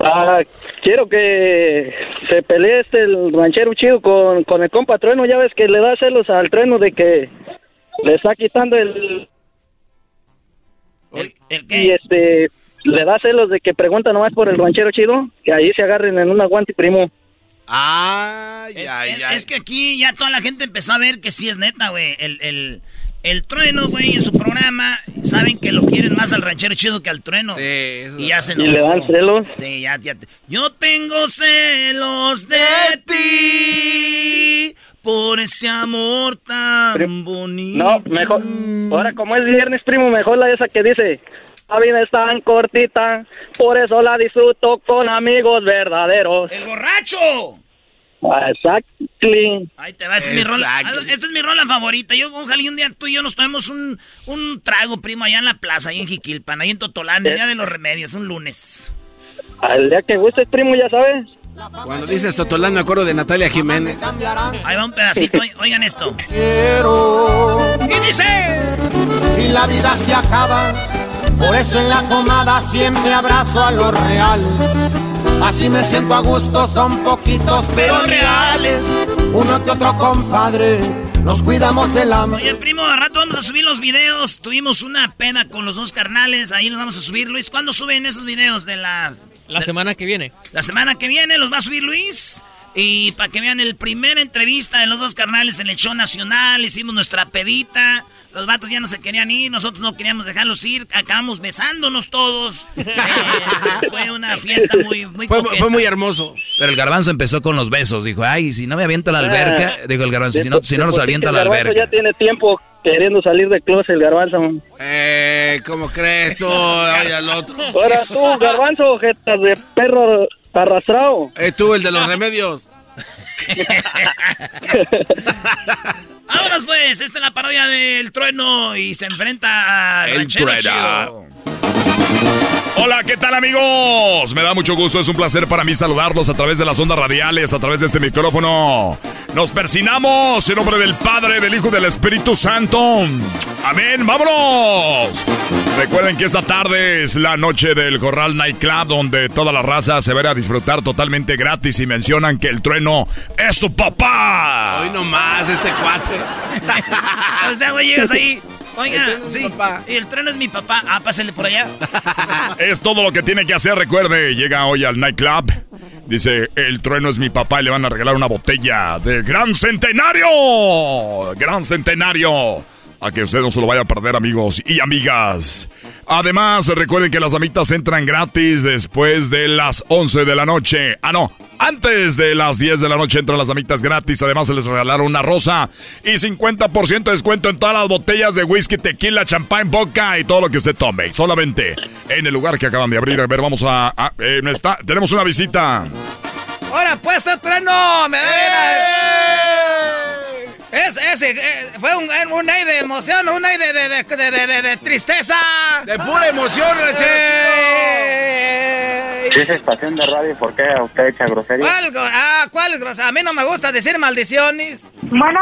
Ah, quiero que se pelee este el ranchero chido con, con el compa Trueno. Ya ves que le da celos al Trueno de que le está quitando el... ¿El, qué? Y este, le da celos de que pregunta nomás por el ranchero chido, que ahí se agarren en un aguante primo. Ah, ya, es, ya. Es que aquí ya toda la gente empezó a ver que sí es neta, güey. El, el, el trueno, güey, en su programa, saben que lo quieren más al ranchero chido que al trueno. Sí, eso Y ya se ¿Y le dan celos? Sí, ya, ya. Yo tengo celos de ti por ese amor tan bonito. No, mejor. Ahora, como es viernes, primo, mejor la esa que dice. La vida es tan cortita, por eso la disfruto con amigos verdaderos. ¡El borracho! Exactly. Ahí te va, esa es mi rola. Ah, esta es mi rola favorita. Yo, ojalá un día tú y yo nos tomemos un, un trago, primo, allá en la plaza, ahí en Jiquilpan, ahí en Totolán, el día de los remedios, un lunes. Al día que gustes, primo, ya sabes. Cuando dices Totolán me acuerdo de Natalia Jiménez. Ahí va un pedacito, oigan esto. Y dice, y la vida se acaba, por eso en la comada siempre abrazo a lo real. Así me siento a gusto, son poquitos pero reales. Uno que otro compadre, nos cuidamos el amor. Oye, primo, a rato vamos a subir los videos. Tuvimos una pena con los dos carnales, ahí nos vamos a subir. Luis, ¿cuándo suben esos videos de las La semana que viene. La semana que viene los va a subir Luis. Y para que vean el primer entrevista de los dos carnales en el show nacional, hicimos nuestra pedita. Los vatos ya no se querían ir, nosotros no queríamos dejarlos ir, acabamos besándonos todos. Eh, fue una fiesta muy, muy fue, fue, muy hermoso. Pero el garbanzo empezó con los besos, dijo, ay, si no me aviento a la alberca, ah, dijo el garbanzo, si no, si no nos aviento a la alberca. ya tiene tiempo queriendo salir de closet el garbanzo. Eh, ¿cómo crees tú? Ay, al otro. Ahora tú, garbanzo, jetas de perro arrastrado. Eh, tú, el de los remedios. Vámonos pues, esta es la parodia del trueno y se enfrenta a El trueno. Hola, ¿qué tal amigos? Me da mucho gusto, es un placer para mí saludarlos a través de las ondas radiales, a través de este micrófono. Nos persinamos en nombre del Padre, del Hijo y del Espíritu Santo. Amén, vámonos. Recuerden que esta tarde es la noche del Corral Night Club, donde toda la raza se verá a disfrutar totalmente gratis y mencionan que el trueno es su papá. Hoy nomás este cuatro. o sea, güey, llegas ahí. Oiga, sí, y el tren es mi papá. Ah, pásale por allá. es todo lo que tiene que hacer, recuerde. Llega hoy al nightclub. Dice, el trueno es mi papá y le van a regalar una botella de Gran Centenario. Gran Centenario. A que usted no se lo vaya a perder, amigos y amigas. Además, recuerden que las damitas entran gratis después de las 11 de la noche. Ah, no, antes de las 10 de la noche entran las damitas gratis. Además, se les regalaron una rosa y 50% de descuento en todas las botellas de whisky, tequila, champán, boca y todo lo que usted tome. Solamente en el lugar que acaban de abrir. A ver, vamos a. eh, está, tenemos una visita. ¡Ahora, pues, trueno! ¡Me da es, ese, eh, fue un, un aire de emoción, un aire de, de, de, de, tristeza. De pura emoción, Rechero Si es estación de radio, ¿por qué usted echa grosería? ¿Cuál, ah, ¿cuál grosería? A mí no me gusta decir maldiciones. Bueno,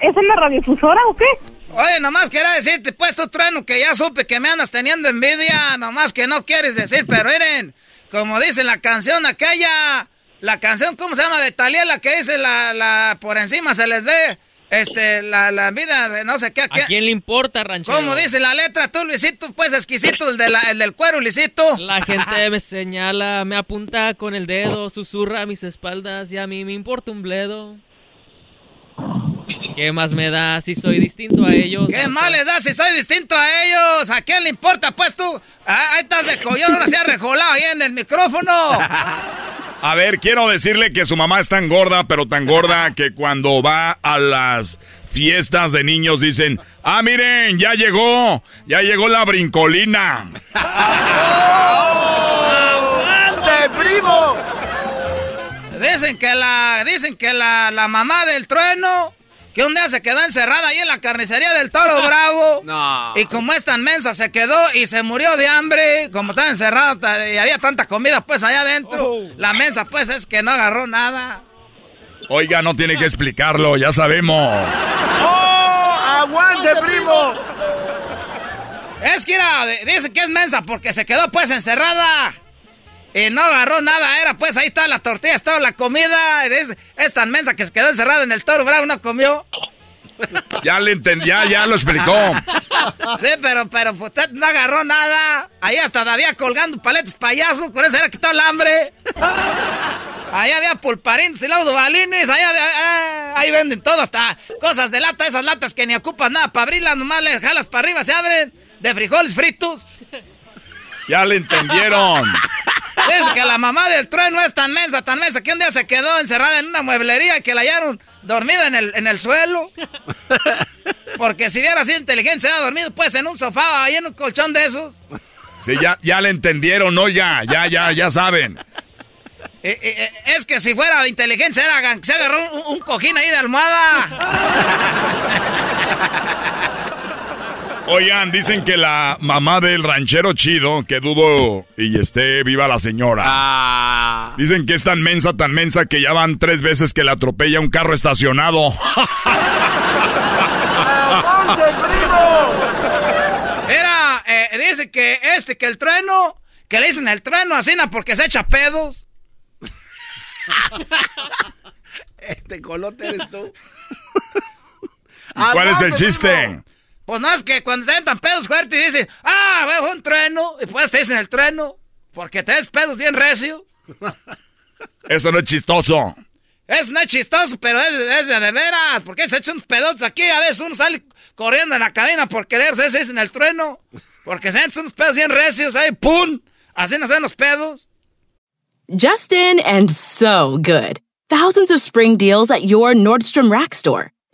¿es en la radiofusora o qué? Oye, nomás quería decirte, pues tu trueno, que ya supe que me andas teniendo envidia, nomás que no quieres decir, pero miren, como dice la canción aquella, la canción, ¿cómo se llama? De Talía, la que dice la, la, por encima se les ve. Este, la, la vida de no sé qué. ¿A quién le importa, ranchero? ¿Cómo dice la letra tú, Luisito? Pues exquisito, el, de la, el del cuero, Luisito. La gente me señala, me apunta con el dedo, susurra a mis espaldas y a mí me importa un bledo. ¿Qué más me da si soy distinto a ellos? ¿Qué más les da si soy distinto a ellos? ¿A quién le importa, pues tú? Ah, ahí estás de collón, ahora se ha rejolado ahí en el micrófono. A ver, quiero decirle que su mamá es tan gorda, pero tan gorda que cuando va a las fiestas de niños dicen, ah, miren, ya llegó, ya llegó la brincolina. ¡Aguante, primo! Dicen que la, dicen que la, la mamá del trueno que un día se quedó encerrada ahí en la carnicería del Toro Bravo. No. Y como es tan mensa, se quedó y se murió de hambre. Como estaba encerrada y había tanta comida pues allá adentro. Oh. La mensa pues es que no agarró nada. Oiga, no tiene que explicarlo, ya sabemos. ¡Oh! ¡Aguante, primo! Es que era, dice que es mensa porque se quedó pues encerrada. Y no agarró nada, era pues ahí está la tortilla, toda la comida. Es, tan mensa que se quedó encerrada en el toro bravo, no comió. Ya le entendí, ya, lo explicó. Sí, pero, pero pues, usted no agarró nada. Ahí hasta había colgando paletes payasos, con eso era quitado el hambre. Ahí había pulparines y laudobalines, ahí, ah, ahí venden todo, hasta cosas de lata, esas latas que ni ocupas nada para abrirlas, nomás le jalas para arriba, se abren, de frijoles fritos. Ya le entendieron. Es que la mamá del trueno es tan mensa, tan mensa, que un día se quedó encerrada en una mueblería y que la hallaron dormida en el, en el suelo. Porque si hubiera sido inteligente, se hubiera dormido pues en un sofá, ahí en un colchón de esos. Sí, ya, ya le entendieron, ¿no? Ya, ya, ya, ya saben. Eh, eh, eh, es que si fuera inteligente, se agarró un, un cojín ahí de almohada. Oigan, dicen que la mamá del ranchero chido, que dudo y esté viva la señora. Ah. Dicen que es tan mensa, tan mensa que ya van tres veces que le atropella un carro estacionado. Era, eh, dice que este, que el trueno, que le dicen el trueno así, porque se echa pedos. este colote eres tú. ¿Cuál es el chiste? Pues no es que cuando se tan pedos fuertes y dicen, ah, veo un trueno, y pues te dicen el trueno. Porque te des pedos bien recio. Eso no es chistoso. Es no es chistoso, pero es, de veras. Porque se echan unos pedos aquí. A veces uno sale corriendo en la cadena por querer se en el trueno. Porque se echan unos pedos bien recios ahí. ¡Pum! Así no hacen los pedos. Justin and so good. Thousands of spring deals at your Nordstrom Rack store.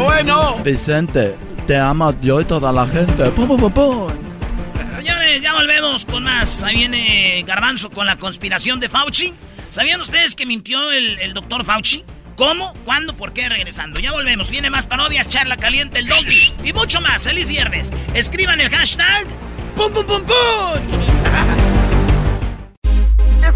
¡Ah, bueno! Vicente, te ama yo y toda la gente. ¡Pum, pum, pum, pum! Señores, ya volvemos con más. Ahí viene Garbanzo con la conspiración de Fauci. ¿Sabían ustedes que mintió el, el doctor Fauci? ¿Cómo? ¿Cuándo? ¿Por qué? Regresando. Ya volvemos. Viene más parodias, charla caliente, el doggy y mucho más. ¡Feliz viernes! Escriban el hashtag ¡Pum, pum, pum, pum!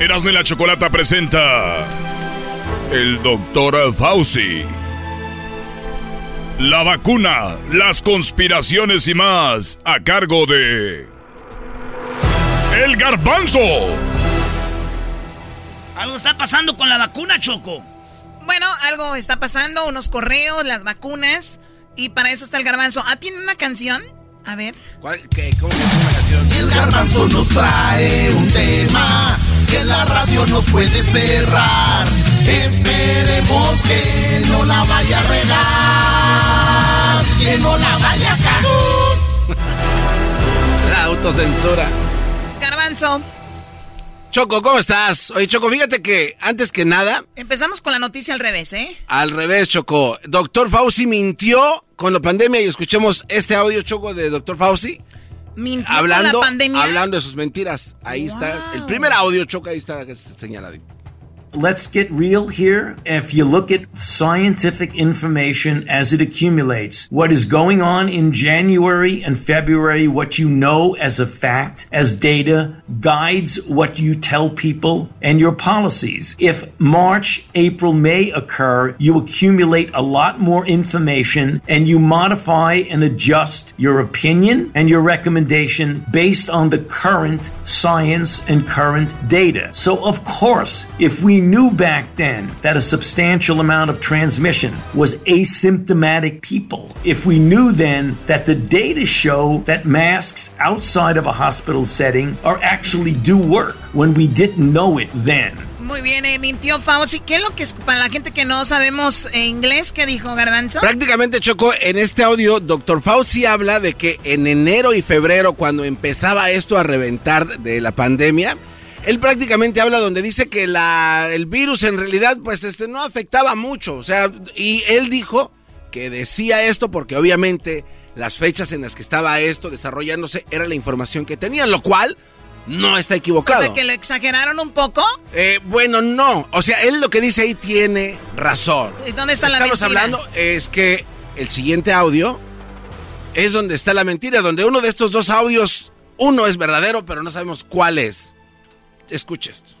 Erasmo y la Chocolata presenta el doctor Fauci. La vacuna, las conspiraciones y más a cargo de El Garbanzo. Algo está pasando con la vacuna, Choco. Bueno, algo está pasando, unos correos, las vacunas. Y para eso está el garbanzo. Ah, ¿tiene una canción? A ver. ¿Cuál? ¿Qué? ¿Cómo que es una canción? El garbanzo nos trae un tema que la radio nos puede cerrar. Esperemos que no la vaya a regar, que no la vaya a cagar. La autocensura. Garbanzo. Choco, ¿cómo estás? Oye, Choco, fíjate que antes que nada, Empezamos con la noticia al revés, ¿eh? al revés, Choco. Doctor Fauci mintió con la pandemia y escuchemos este audio, Choco, de Doctor Fauci. Mintió Hablando, con la pandemia. hablando de sus mentiras. Ahí está. El primer audio, Choco, ahí está señaladito. Let's get real here. If you look at scientific information as it accumulates, what is going on in January and February, what you know as a fact, as data, guides what you tell people and your policies. If March, April, May occur, you accumulate a lot more information and you modify and adjust your opinion and your recommendation based on the current science and current data. So, of course, if we knew back then that a substantial amount of transmission was asymptomatic people, if we knew then that the data show that masks outside of a hospital setting are actually do work when we didn't know it then. Muy bien, eh, mintió Fauci. ¿Qué es lo que es para la gente que no sabemos eh, inglés? ¿Qué dijo Garbanzo? Prácticamente, Choco, en este audio, Doctor Fauci habla de que en enero y febrero, cuando empezaba esto a reventar de la pandemia, él prácticamente habla donde dice que la, el virus en realidad, pues, este, no afectaba mucho. O sea, y él dijo que decía esto porque obviamente las fechas en las que estaba esto desarrollándose era la información que tenían, lo cual no está equivocado. O sea, que lo exageraron un poco. Eh, bueno, no. O sea, él lo que dice ahí tiene razón. ¿Y dónde está la Estamos mentira? hablando es que el siguiente audio es donde está la mentira, donde uno de estos dos audios, uno es verdadero, pero no sabemos cuál es. Escucha esto.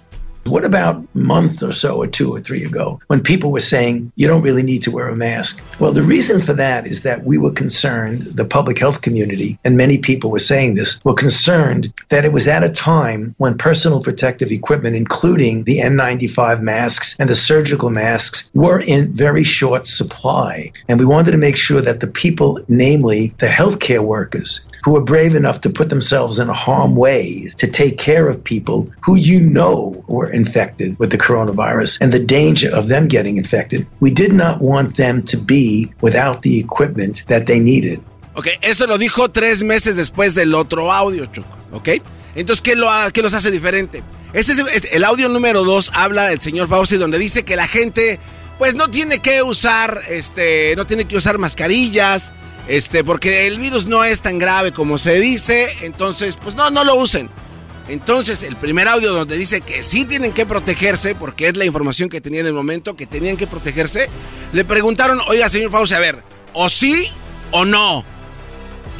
What about a month or so, or two or three ago, when people were saying you don't really need to wear a mask? Well, the reason for that is that we were concerned, the public health community, and many people were saying this, were concerned that it was at a time when personal protective equipment, including the N95 masks and the surgical masks, were in very short supply. And we wanted to make sure that the people, namely the healthcare workers, who were brave enough to put themselves in harm way to take care of people who you know were infected with the coronavirus and the danger of them getting infected, we did not want them to be without the equipment that they needed. Ok, eso lo dijo tres meses después del otro audio, Choco. Ok, entonces, ¿qué, lo qué los hace diferente? Ese es el- el audio número dos habla del señor Fauci donde dice que la gente pues no tiene que usar este no tiene que usar mascarillas este porque el virus no es tan grave como se dice entonces pues no no lo usen entonces el primer audio donde dice que sí tienen que protegerse porque es la información que tenía en el momento que tenían que protegerse le preguntaron oiga señor Fauci a ver o sí o no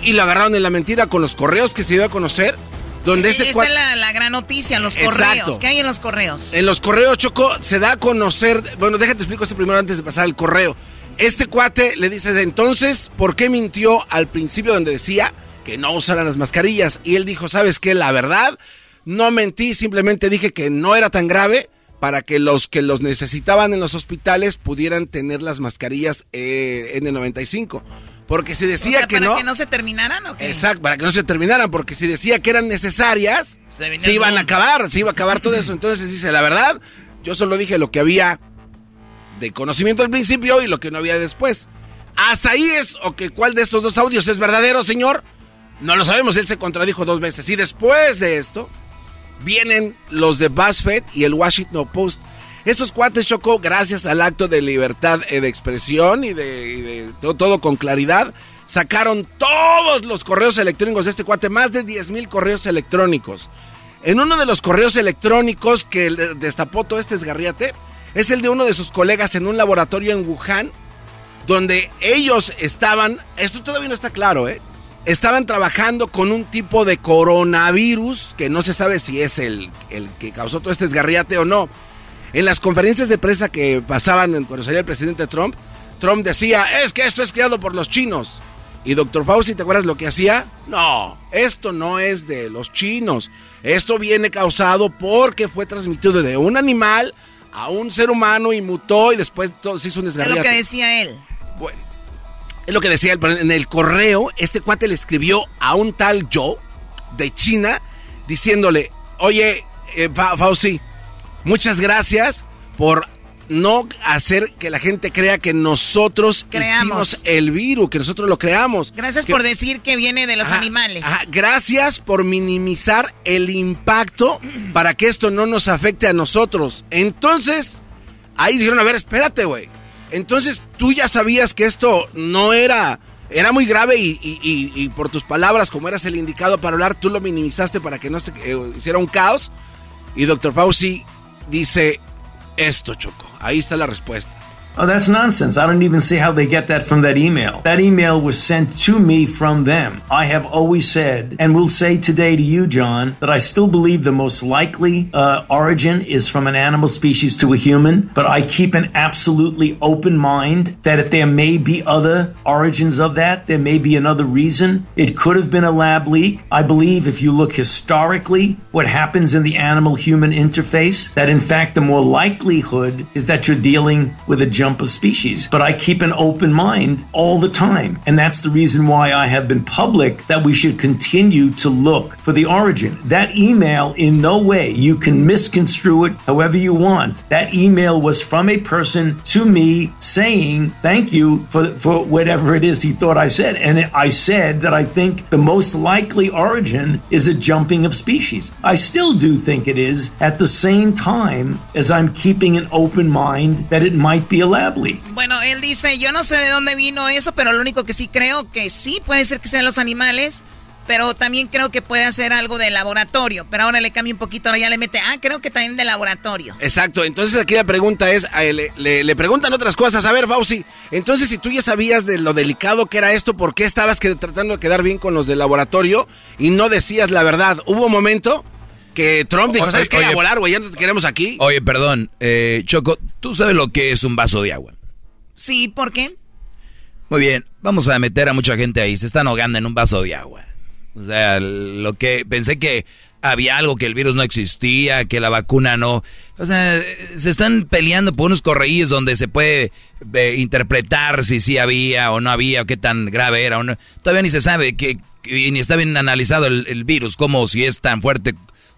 y lo agarraron en la mentira con los correos que se dio a conocer donde ese Esa es la, la gran noticia, los Exacto. correos. ¿Qué hay en los correos? en los correos, Choco, se da a conocer. Bueno, déjate explico esto primero antes de pasar al correo. Este cuate le dice, entonces, ¿por qué mintió al principio donde decía que no usaran las mascarillas? Y él dijo, ¿sabes qué? La verdad, no mentí, simplemente dije que no era tan grave para que los que los necesitaban en los hospitales pudieran tener las mascarillas eh, N95. Porque si O decía sea, que para no... que no se terminaran o qué? Exacto, para que no se terminaran, porque si decía que eran necesarias, Se se, iban a acabar, se iba a acabar todo eso. Entonces dice, la verdad, yo solo dije lo que había de conocimiento al principio y lo que no había después. Hasta ahí es, o que cuál de estos dos audios es verdadero, señor. No lo sabemos, él se contradijo dos veces. Y después de esto, vienen los de BuzzFeed y el Washington Post. Estos cuates chocó gracias al acto de libertad eh, de expresión y de, todo, con claridad. Sacaron todos los correos electrónicos de este cuate, más de 10 mil correos electrónicos. En uno de los correos electrónicos que destapó todo este esgarriate, es el de uno de sus colegas en un laboratorio en Wuhan, donde ellos estaban, esto todavía no está claro, ¿eh? Estaban trabajando con un tipo de coronavirus que no se sabe si es el, el que causó todo este esgarriate o no. En las conferencias de prensa que pasaban en- cuando salía el presidente Trump, Trump decía, es que esto es creado por los chinos. Y doctor Fauci, ¿te acuerdas lo que hacía? No, esto no es de los chinos. Esto viene causado porque fue transmitido de un animal a un ser humano y mutó y después todo se hizo un Es desgarriate. lo que decía él. Es lo que decía en el correo, este cuate le escribió a un tal Joe de China diciéndole, oye, eh, Fa- Fauci, muchas gracias por no hacer que la gente crea que nosotros Creamos. hicimos el virus, que nosotros lo creamos. Gracias Que- por decir que viene de los Ajá, animales. ajá, gracias por minimizar el impacto para que esto no nos afecte a nosotros. Entonces, ahí dijeron, a ver, espérate, güey. Entonces, tú ya sabías que esto no era... Era muy grave y, y- y- y por tus palabras, como eras el indicado para hablar, tú lo minimizaste para que no se eh, hiciera un caos. Y doctor Fauci dice esto, Choco. Ahí está la respuesta. Oh, that's nonsense. I don't even see how they get that from that email. That email was sent to me from them. I have always said, and will say today to you, John, that I still believe the most likely uh, origin is from an animal species to a human, but I keep an absolutely open mind that if there may be other origins of that, there may be another reason. It could have been a lab leak. I believe if you look historically, what happens in the animal human interface, that in fact, the more likelihood is that you're dealing with a jump of species. But I keep an open mind all the time. And that's the reason why I have been public that we should continue to look for the origin. That email, in no way, you can misconstrue it however you want. That email was from a person to me saying, thank you for, for whatever it is he thought I said. And I said that I think the most likely origin is a jumping of species. I still do think it is at the same time as I'm keeping an open mind that it might be a Bueno, él dice, yo no sé de dónde vino eso, pero lo único que sí creo que sí puede ser que sean los animales, pero también creo que puede ser algo de laboratorio. Pero ahora le cambia un poquito, ahora ya le mete, ah, creo que también de laboratorio. Exacto, entonces aquí la pregunta es, le, le- le preguntan otras cosas, a ver, Fauci, entonces si tú ya sabías de lo delicado que era esto, ¿por qué estabas que- tratando de quedar bien con los del laboratorio y no decías la verdad? Hubo un momento que Trump dijo, ¿sabes qué? A volar, güey, ya no te queremos aquí. Oye, perdón, eh, Choco, ¿tú sabes lo que es un vaso de agua? Sí, ¿por qué? Muy bien, vamos a meter a mucha gente ahí. Se están ahogando en un vaso de agua. O sea, lo que pensé que había algo, que el virus no existía, que la vacuna no. O sea, se están peleando por unos correíos donde se puede eh, interpretar si sí había o no había, o qué tan grave era o no. Todavía ni se sabe que, que- ni está bien analizado el, el virus, como si es tan fuerte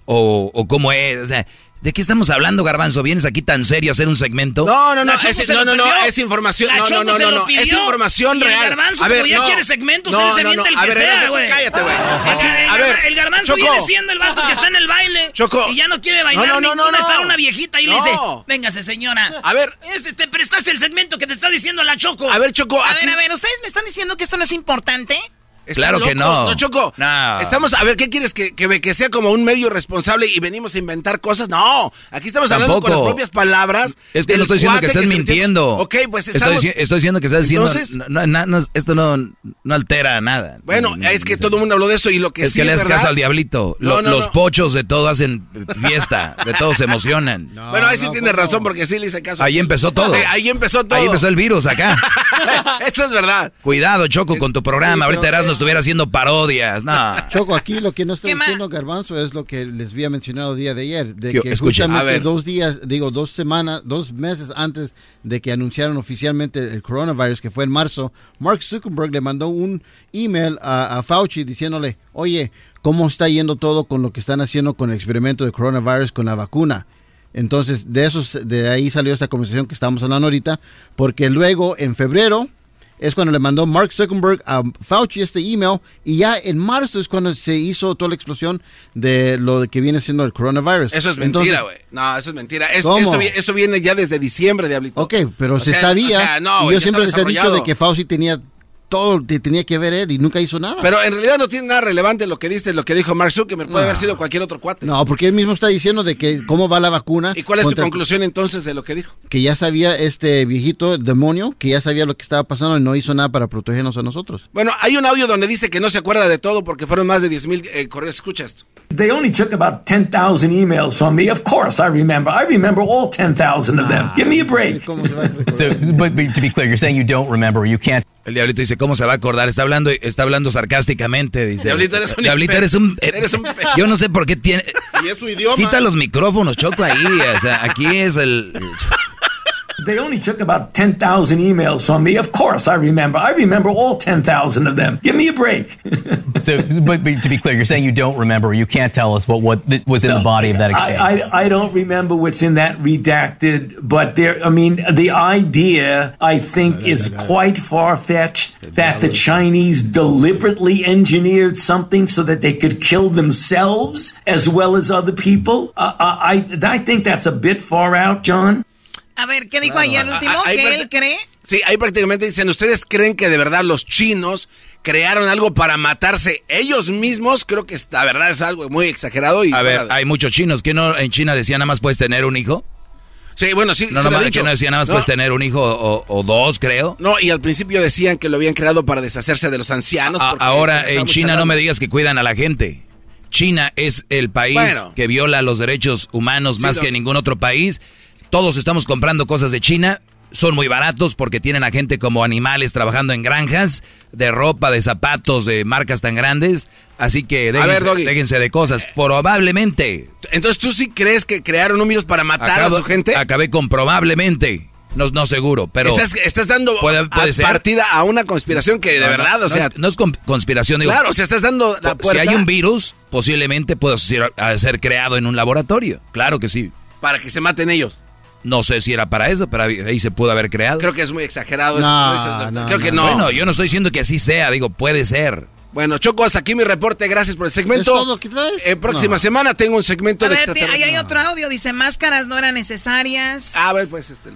o, o cómo es. O sea, ¿de qué estamos hablando, Garbanzo? ¿Vienes aquí tan serio a hacer un segmento? No, no, no, es, no, no, no, es información. No, no, no, no, es información Y el real. garbanzo, a ver, como ya no. quiere segmentos, no, él se no, el a que ver, sea, güey. Cállate, güey. A ver, el garbanzo Choco. viene siendo el vato que está en el baile Choco. y ya no quiere bailar No, no, no, no, está no. una viejita y le No. dice, véngase señora. A ver. Ese, te prestaste el segmento que te está diciendo la Choco. A ver, Choco, A aquí- ver, a ver, ¿ustedes me están diciendo que esto no es importante? Está Claro que no. No, Choco. No. Estamos, a ver, ¿qué quieres? ¿Que, que, que sea como un medio responsable y venimos a inventar cosas? No. Aquí estamos hablando con las propias palabras. Es que no estoy diciendo que metió- mintiendo. Ok, pues estoy, estamos... estoy diciendo que estás diciendo. Entonces- no, no, esto no, no altera nada. Bueno, es que todo el mundo habló de eso y lo que es sí que le das caso al diablito. No, Lo- no, los no. pochos de todo hacen fiesta, de todos se emocionan. bueno, ahí sí tienes razón porque sí le hice caso. Ahí empezó todo. Sí, ahí empezó todo. Ahí empezó el virus acá. Eso es verdad. Cuidado, Choco, con tu programa. Ahorita Erasmo estuviera haciendo parodias. No. Choco, aquí lo que no está diciendo Garbanzo es lo que les había mencionado el día de ayer, de Yo- que escucha, a justamente ver. dos días, digo, dos semanas, dos meses antes de que anunciaron oficialmente el coronavirus, que fue en marzo, Mark Zuckerberg le mandó un email a, a Fauci diciéndole, oye, ¿cómo está yendo todo con lo que están haciendo con el experimento de coronavirus con la vacuna? Entonces, de eso, de ahí salió esta conversación que estamos hablando ahorita, porque luego, en febrero, es cuando le mandó Mark Zuckerberg a Fauci este email y ya en marzo es cuando se hizo toda la explosión de lo que viene siendo el coronavirus. Eso es mentira, güey. No, eso es mentira. Es- ¿Cómo? esto, viene ya desde diciembre, Diablito. Ok, pero O se sea, sabía. o sea, no, yo siempre les he dicho de que Fauci tenía todo, te- tenía que ver él y nunca hizo nada. Pero en realidad no tiene nada relevante lo que diste, lo que dijo Mark Zuckerberg. Puede No. haber sido cualquier otro cuate. no, porque él mismo está diciendo de que cómo va la vacuna. ¿Y cuál es tu contra- conclusión entonces de lo que dijo? Que ya sabía este viejito el demonio, que ya sabía lo que estaba pasando y no hizo nada para protegernos a nosotros. Bueno, hay un audio donde dice que no se acuerda de todo porque fueron más de 10 mil eh, correos. Escucha esto. They only took about 10,000 emails from me. Of course, I remember. I remember all 10,000 of them. Give me a break. So, but, but to be clear, you're saying you don't remember, you can't. El diablito dice, ¿cómo se va a acordar? Está hablando, está hablando sarcásticamente, dice. Diablito, eres un Diablito, eres un... eres un pe- Yo no sé por qué tiene... Y es su idioma. Quita los micrófonos, Choco, ahí. O sea, aquí es el... They only took about 10,000 emails from me. Of course, I remember. I remember all 10,000 of them. Give me a break. So, but, but to be clear, you're saying you don't remember, you can't tell us what, what was in the body of that exchange. I, I, I don't remember what's in that redacted, but there, I mean, the idea, I think, is quite far fetched that the Chinese deliberately engineered something so that they could kill themselves as well as other people. Uh, I, I think that's a bit far out, John. A ver, ¿qué dijo ahí el último? Ah, ahí ¿Que parte- él cree? Sí, ahí prácticamente dicen, ¿ustedes creen que de verdad los chinos crearon algo para matarse ellos mismos? Creo que la verdad es algo muy exagerado y... A ver, hay muchos chinos. que no en China decía nada más puedes tener un hijo? Sí, bueno, sí, No, sí lo no, que dicho. no decía nada más No. puedes tener un hijo o, o dos, creo. No, y al principio decían que lo habían creado para deshacerse de los ancianos. A- ahora, en China no me digas que cuidan a la gente. China es el país Bueno. que viola los derechos humanos Sí, más no. que ningún otro país. Todos estamos comprando cosas de China. Son muy baratos porque tienen a gente como animales trabajando en granjas, de ropa, de zapatos, de marcas tan grandes. Así que déjense, ver, déjense de cosas. Probablemente. Entonces, ¿tú sí crees que crearon un virus para matar Acabo- a su gente? Acabé con probablemente. No, no seguro, pero... estás, estás dando puede- puede a ser. partida a una conspiración que de No, verdad, no o sea... es, no es con- conspiración, digo. claro, o sea, estás dando la si puerta hay un virus, posiblemente pueda ser creado en un laboratorio. Claro que sí. para que se maten ellos. No sé si era para eso, pero ahí se pudo haber creado. Creo que es muy exagerado eso. No, no, Creo que no. Bueno, yo no estoy diciendo que así sea, digo, puede ser. Bueno, Choco, hasta aquí mi reporte. Gracias por el segmento. ¿Es todo lo que traes? En próxima No. semana tengo un segmento A de ver, ahí hay otro audio. Dice, máscaras no eran necesarias. A ver, pues este.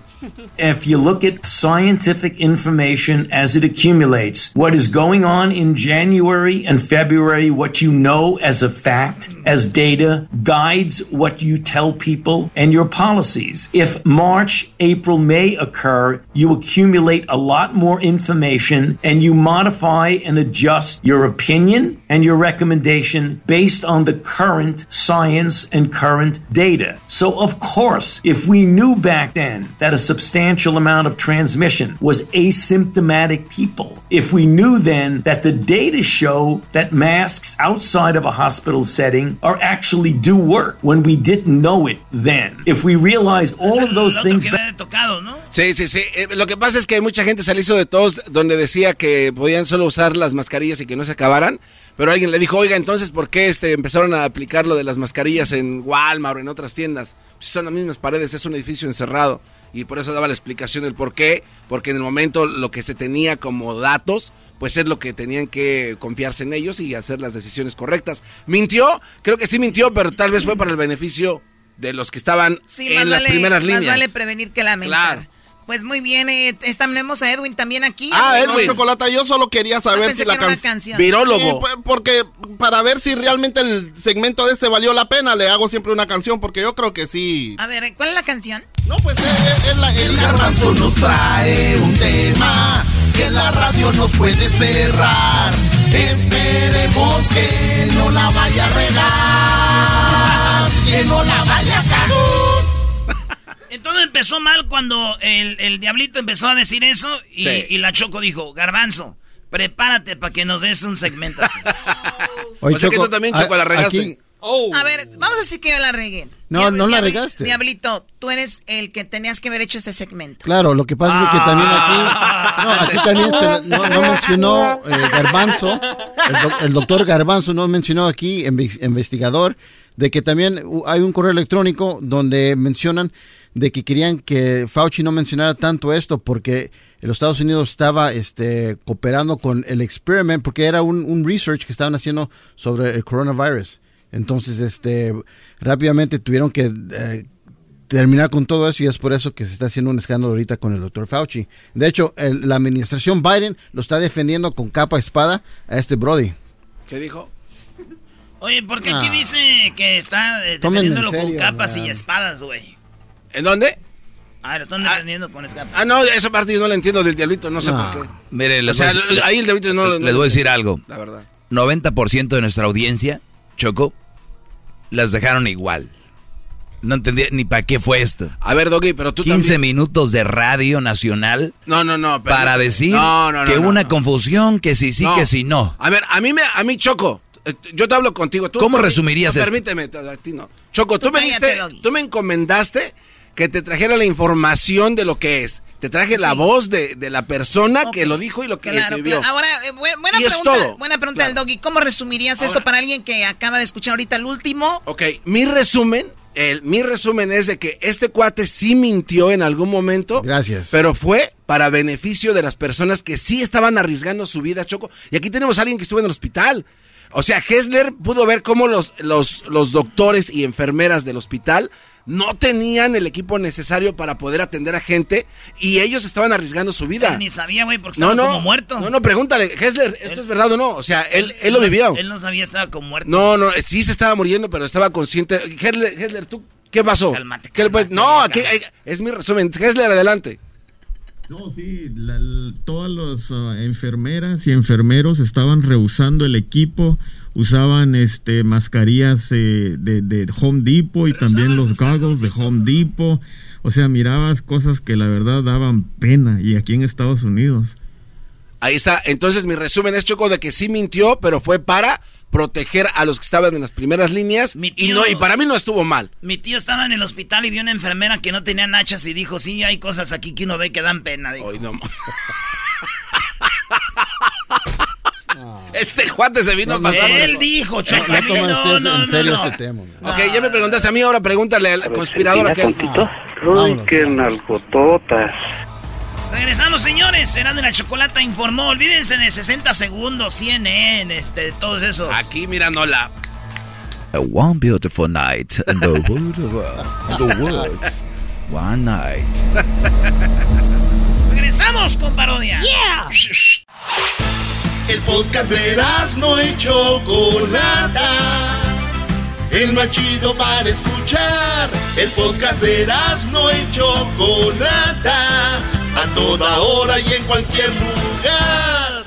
If you look at scientific information as it accumulates, what is going on in January and February, what you know as a fact, as data, guides what you tell people and your policies. If March, April, May occur, you accumulate a lot more information and you modify and adjust your your opinion and your recommendation based on the current science and current data. So, of course, if we knew back then that a substantial amount of transmission was asymptomatic people, if we knew then that the data show that masks outside of a hospital setting are actually do work when we didn't know it then, if we realized all of those things. Sí, sí, sí. Eh, lo que pasa es que mucha gente se le hizo de todos donde decía que podían solo usar las mascarillas y que no se acabaran. Pero alguien le dijo, oiga, entonces, ¿por qué este, empezaron a aplicar lo de las mascarillas en Walmart o en otras tiendas? Si son las mismas paredes, es un edificio encerrado. Y por eso daba la explicación del por qué. Porque en el momento lo que se tenía como datos, pues es lo que tenían que confiarse en ellos y hacer las decisiones correctas. ¿Mintió? Creo que sí mintió, pero tal vez fue para el beneficio de los que estaban Sí, en más las vale- primeras más líneas. vale prevenir que lamentar. Claro. Pues muy bien, eh, tenemos a Edwin también aquí. Ah, Edwin. Chocolata, yo solo quería Ah, saber pensé si la can- canción. Virólogo. Sí, pu- porque para ver si realmente el segmento de este valió la pena, le hago siempre una canción, porque yo creo que sí. A ver, ¿cuál es la canción? No, pues es, es- es la, El garbanzo nos trae un tema que la radio nos puede cerrar. Esperemos que no la vaya a regar, que no la vaya a cagar. Entonces empezó mal cuando el, el diablito empezó a decir eso y, Sí. y la Choco dijo, Garbanzo, prepárate para que nos des un segmento. así". Oye, O sea que Choco, tú también, a- Choco, la regaste. aquí- A ver, vamos a decir que yo la regué. No, no la regaste. Diablito, tú eres el que tenías que haber hecho este segmento. Claro, lo que pasa es que también aquí, no, aquí también se- no, no mencionó eh, Garbanzo, el, el doctor Garbanzo no mencionó aquí, inve- investigador, de que también hay un correo electrónico donde mencionan de que querían que Fauci no mencionara tanto esto porque los Estados Unidos estaba este, cooperando con el experiment porque era un, un research que estaban haciendo sobre el coronavirus. Entonces, este, rápidamente tuvieron que eh, terminar con todo eso y es por eso que se está haciendo un escándalo ahorita con el doctor Fauci. De hecho, el- la administración Biden lo está defendiendo con capa y espada a este Brody. ¿Qué dijo? Oye, ¿por qué aquí Ah. dice que está eh, defendiéndolo con capas y espadas, güey? ¿En dónde? Ah, lo están defendiendo con escapas. Ah, no, esa parte yo no la entiendo del diablito, no sé No. por qué. Mire, les O sea, voy a decir- ahí el diablito no- no- Les voy a decir algo. La verdad. 90% de nuestra audiencia, Choco, las dejaron igual. No entendía ni para qué fue esto. A ver, Doggy, pero tú 15 también. minutos de radio nacional No, no, no. pero- para decir No, no, no, que no, una no. confusión, que sí, sí, No. que sí, no. A ver, a mí me, a mí Choco, eh, yo te hablo contigo. Tú, ¿Cómo tú- resumirías no, esto? Permíteme, a ti no. Choco, tú, Tú me diste, tú me encomendaste que te trajera la información de lo que es. Te traje la voz de, de la persona que lo dijo y lo que Claro, escribió. claro. Ahora, eh, bu- buena Y es pregunta, todo. buena pregunta del. Doggy. ¿Cómo resumirías esto para alguien que acaba de escuchar ahorita el último? Ok, mi resumen, el, mi resumen es de que este cuate sí mintió en algún momento. Gracias. Pero fue para beneficio de las personas que sí estaban arriesgando su vida, Choco. Y aquí tenemos a alguien que estuvo en el hospital. O sea, Hessler pudo ver cómo los, los, los doctores y enfermeras del hospital no tenían el equipo necesario para poder atender a gente y ellos estaban arriesgando su vida. Ni sabía, güey, porque No, estaba no. como muerto. No, no, pregúntale, Hessler, ¿esto es verdad o no? O sea, él, él lo vivió. Él no sabía, estaba como muerto. No, no, sí se estaba muriendo, pero estaba consciente. Hessler, Hessler, ¿tú qué pasó? Cálmate, ¿Qué le puedes- No, aquí eh, es mi resumen. Hessler, adelante. No, sí, la- todas las ah, enfermeras y enfermeros estaban rehusando el equipo, usaban este mascarillas eh, de, de Home Depot y también los goggles de Home Depot. O sea, mirabas cosas que la verdad daban pena y aquí en Estados Unidos. Ahí está. Entonces mi resumen es Choco de que sí mintió, pero fue para proteger a los que estaban en las primeras líneas y no y para mí no estuvo mal. Mi tío estaba en el hospital y vio una enfermera que no tenía nachas y dijo, sí, hay cosas aquí que uno ve que dan pena. dijo. Este cuate se vino a pasar. Él dijo, Choco. No no, ustedes no, en no, serio no. este tema. Ok, ya me preguntaste a mí, ahora pregúntale al conspirador aquel. Uy, qué nalgototas. Regresamos, señores. Serán de la Chocolata informó. Olvídense de 60 segundos, CNN, este, todo eso. Aquí mirándola. A one beautiful night in the, wood of- in the woods. One night. Regresamos con parodia. Yeah. El podcast de no y Chocolata. El más chido para escuchar. El podcast de no y Chocolata. A toda hora y en cualquier lugar.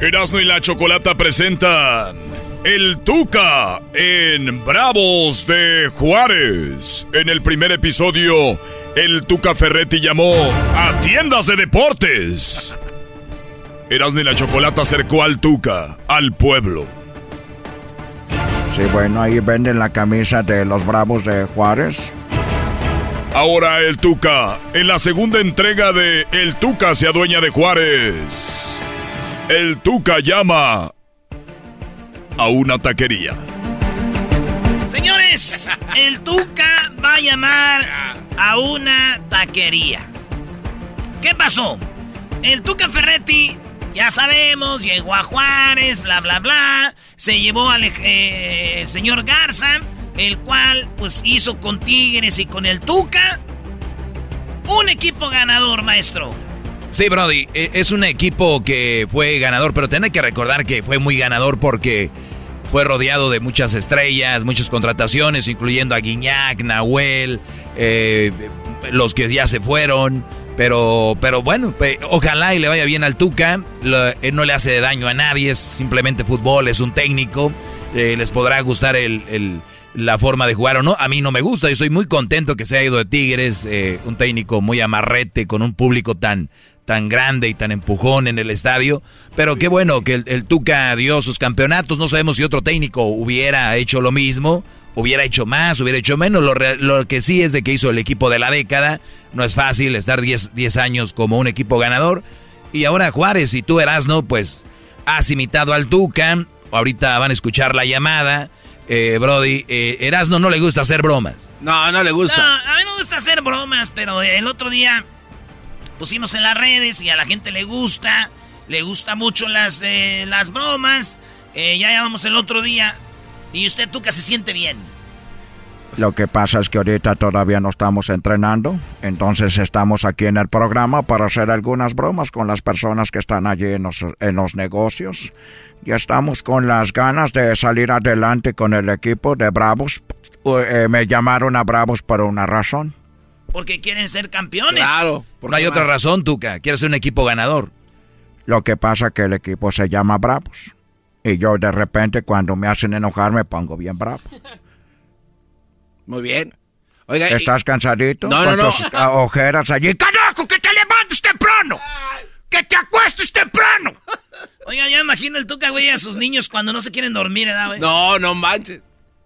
Erasmo y la Chocolata presentan El Tuca en Bravos de Juárez. En el primer episodio, el Tuca Ferretti llamó a tiendas de deportes. Erasmo y la Chocolata acercó al Tuca, al pueblo. Sí, bueno, ahí venden la camisa de los Bravos de Juárez. Ahora el Tuca, en la segunda entrega de El Tuca se adueña de Juárez. El Tuca llama a una taquería. Señores, el Tuca va a llamar a una taquería. ¿Qué pasó? El Tuca Ferretti, ya sabemos, llegó a Juárez, bla, bla, bla. Se llevó al eh, el señor Garza, el cual pues hizo con Tigres y con el Tuca un equipo ganador, maestro. Sí, Brody, e, es un equipo que fue ganador, pero tenés que recordar que fue muy ganador porque fue rodeado de muchas estrellas, muchas contrataciones, incluyendo a Guiñac, Nahuel, eh, los que ya se fueron. Pero, pero bueno, ojalá y le vaya bien al Tuca. no le hace daño a nadie, es simplemente fútbol, es un técnico. Eh, les podrá gustar la forma de jugar o no. A mí no me gusta, yo soy muy contento que se haya ido de Tigres, eh, un técnico muy amarrete, con un público tan, tan grande y tan empujón en el estadio. Pero qué bueno que el, Tuca dio sus campeonatos. No sabemos si otro técnico hubiera hecho lo mismo, hubiera hecho más, hubiera hecho menos. Lo, que sí es de que hizo el equipo de la década. No es fácil estar 10, años como un equipo ganador. Y ahora Juárez y tú Erasno, pues has imitado al Tuca. Ahorita van a escuchar la llamada. Eh, Brody, eh, Erasno no le gusta hacer bromas. No, no le gusta. No, a mí no me gusta hacer bromas, pero el otro día pusimos en las redes y a la gente le gusta. Le gusta mucho las, eh, las bromas. Eh, ya llamamos el otro día. Y usted, Tuca, se siente bien. Lo que pasa es que ahorita todavía no estamos entrenando, entonces estamos aquí en el programa para hacer algunas bromas con las personas que están allí en los, en los negocios. Ya estamos con las ganas de salir adelante con el equipo de Bravos. Eh, me llamaron a Bravos por una razón. Porque quieren ser campeones. Claro. No hay otra razón, Tuca. Quieres ser un equipo ganador. Lo que pasa es que el equipo se llama Bravos. Y yo de repente cuando me hacen enojar me pongo bien bravo. Muy bien. Oiga, ¿Estás cansadito? No, no, no. ojeras allí. ¡Carajo, que te levantes temprano! ¡Que te acuestes temprano! Oiga, ya imagino el Tuca, güey, a sus niños cuando no se quieren dormir, ¿verdad, güey? No, no manches.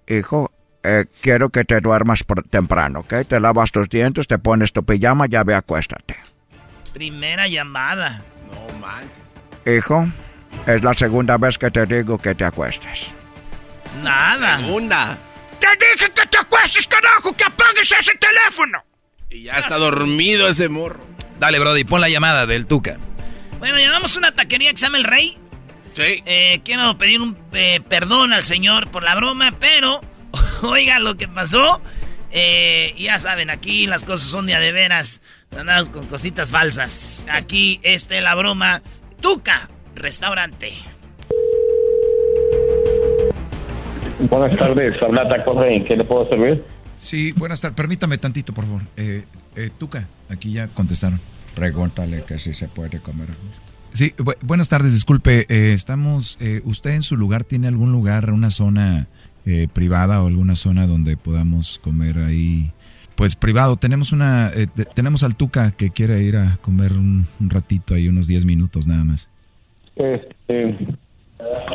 Hijo, eh, quiero que te duermas temprano, ¿ok? Te lavas tus dientes, te pones tu pijama, ya ve, acuéstate. Primera llamada. No man. Hijo, es la segunda vez que te digo que te acuestes. Nada. Segunda. Te dije que te acuestes, carajo, que apagues ese teléfono. Y ya está dormido ese morro. Dale, Brody, pon la llamada del Tuca. Bueno, llamamos una taquería que se llama El Rey. Sí. Eh, quiero pedir un eh, perdón al señor por la broma, pero Oiga lo que pasó. Eh, ya saben, aquí las cosas son de a de veras. Andamos con cositas falsas. Aquí este la broma. Tuca, restaurante. Buenas tardes, habla Taco ¿en qué le puedo servir? Sí, buenas tardes. Permítame tantito, por favor. Eh, eh, Tuca, aquí ya contestaron. Pregúntale que si se puede comer. Sí, buenas tardes, disculpe. estamos, ¿usted en su lugar tiene algún lugar, una zona eh, privada o alguna zona donde podamos comer ahí pues privado. Tenemos una, eh, tenemos al Tuca que quiere ir a comer un, ratito ahí, unos 10 minutos nada más. Este,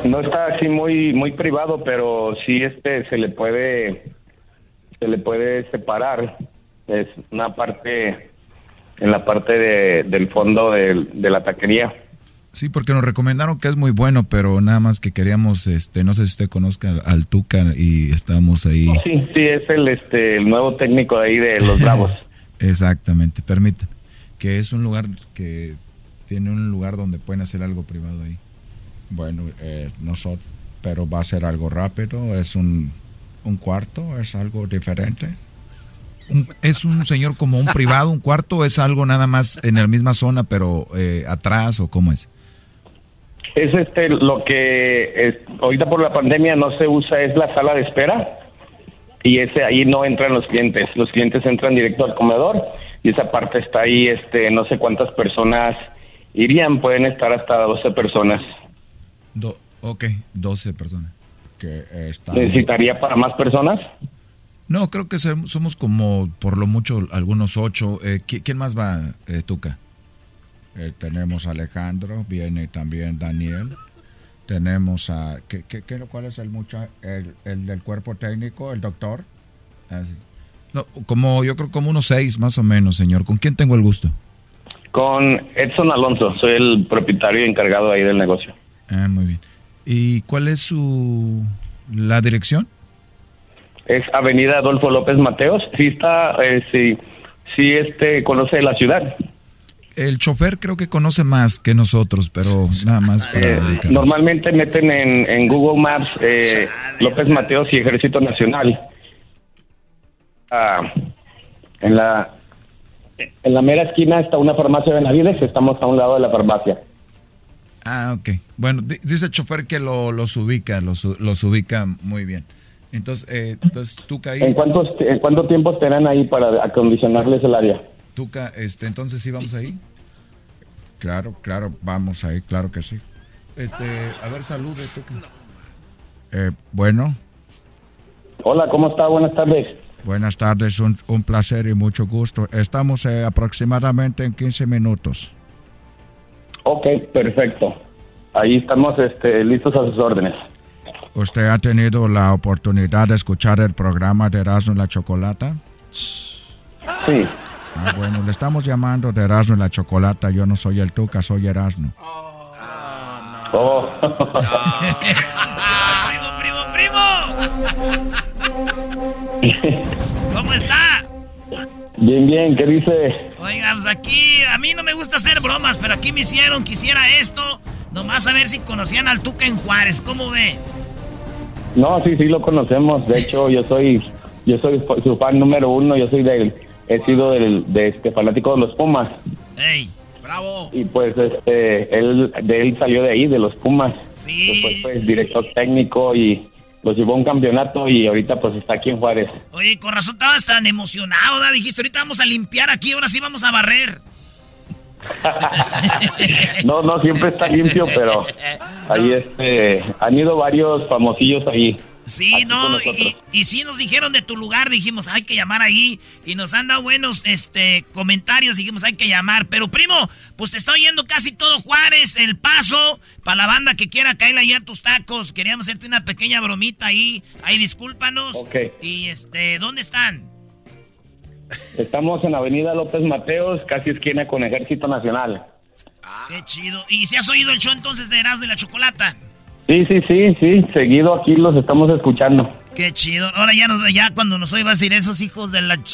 no está así muy muy privado, pero sí este se le puede se le puede separar. Es una parte en la parte de, del fondo de, de la taquería. Sí, porque nos recomendaron que es muy bueno, pero nada más que queríamos, este, no sé si usted conozca al Tuca y estábamos ahí. sí, sí, es el, este, el nuevo técnico de ahí de los Bravos. Exactamente, permítame. Que es un lugar que tiene un lugar donde pueden hacer algo privado ahí. Bueno, eh, nosotros, pero va a ser algo rápido, es un, un cuarto, es algo diferente. ¿Es un señor como un privado, un cuarto, es algo nada más en la misma zona, pero eh, atrás o cómo es? es este lo que ahorita por la pandemia no se usa es la sala de espera y ese ahí no entran los clientes los clientes entran directo al comedor y esa parte está ahí este no sé cuántas personas irían pueden estar hasta 12 personas Do, ok, 12 personas. Que están... ¿Necesitaría para más personas? No, creo que som- somos como por lo mucho algunos ocho. Eh, ¿qui- ¿Quién más va, eh, Tuca? Eh, tenemos a Alejandro, viene también Daniel. Tenemos a... ¿qué, qué, qué- cuál es el, mucha, el, el del cuerpo técnico? ¿El doctor? Ah. No, como yo creo como unos seis más o menos, señor. ¿Con quién tengo el gusto? Con Edson Alonso, soy el propietario y encargado ahí del negocio. Ah, muy bien. ¿Y cuál es su... la dirección? Es Avenida Adolfo López Mateos. Sí está, eh, sí, sí este, conoce la ciudad. El chofer creo que conoce más que nosotros, pero nada más para Eh, normalmente meten en, en Google Maps eh, López Mateos y Ejército Nacional. Ah, en la en la mera esquina está una farmacia de Benavides, estamos a un lado de la farmacia. Ah, ok. Bueno, di- dice el chofer que lo, los ubica, los, los ubica muy bien. Entonces, eh, entonces Tuca ahí. ¿En cuántos en cuánto tiempo estarán ahí para acondicionarles el área? Tuca, este, entonces sí vamos ahí. Claro, claro, vamos ahí, claro que sí. Este, a ver, salude, Tuca. Eh, bueno, Hola, ¿cómo está? Buenas tardes. buenas tardes, un, un placer y mucho gusto. Estamos eh, aproximadamente en 15 minutos. Ok, perfecto. Ahí estamos este, listos a sus órdenes. ¿Usted ha tenido la oportunidad de escuchar el programa de Erasmo y la Chocolata? Sí. Ah, bueno, le estamos llamando de Erasmo y la Chocolata. Yo no soy el Tuca, soy Erasmo. Oh. ¿Cómo está? Bien, bien, ¿qué dice? Oiga, pues aquí, a mí no me gusta hacer bromas, pero aquí me hicieron que hiciera esto, nomás a ver si conocían al Tuca en Juárez, ¿cómo ve? No, sí, sí lo conocemos. De hecho, yo soy yo soy su fan número uno. Yo soy del he sido del de este fanático de los Pumas. ¡Ey! ¡Bravo! Y pues este él de él salió de ahí de los Pumas. Sí. Después fue director técnico y los llevó a un campeonato y ahorita pues está aquí en Juárez. Oye, con razón estabas tan emocionado, ¿da? Dijiste, ahorita vamos a limpiar aquí, ahora sí vamos a barrer. No, no siempre está limpio, pero ahí este han ido varios famosillos ahí. Sí, aquí no, y, y sí nos dijeron de tu lugar, dijimos, hay que llamar ahí, y nos han dado buenos este, comentarios, dijimos, hay que llamar. Pero primo, pues te está oyendo casi todo Juárez, El Paso, para la banda que quiera caerle allá a tus tacos, queríamos hacerte una pequeña bromita ahí, ahí discúlpanos. Ok. Y este, ¿dónde están? Estamos en Avenida López Mateos, casi esquina con Ejército Nacional. Qué chido. ¿Y si has oído el show entonces de Erasmo y la Chocolata? Sí, sí, sí, sí, seguido aquí los estamos escuchando. Qué chido. Ahora ya, nos, ya cuando nos oigas decir esos hijos de la...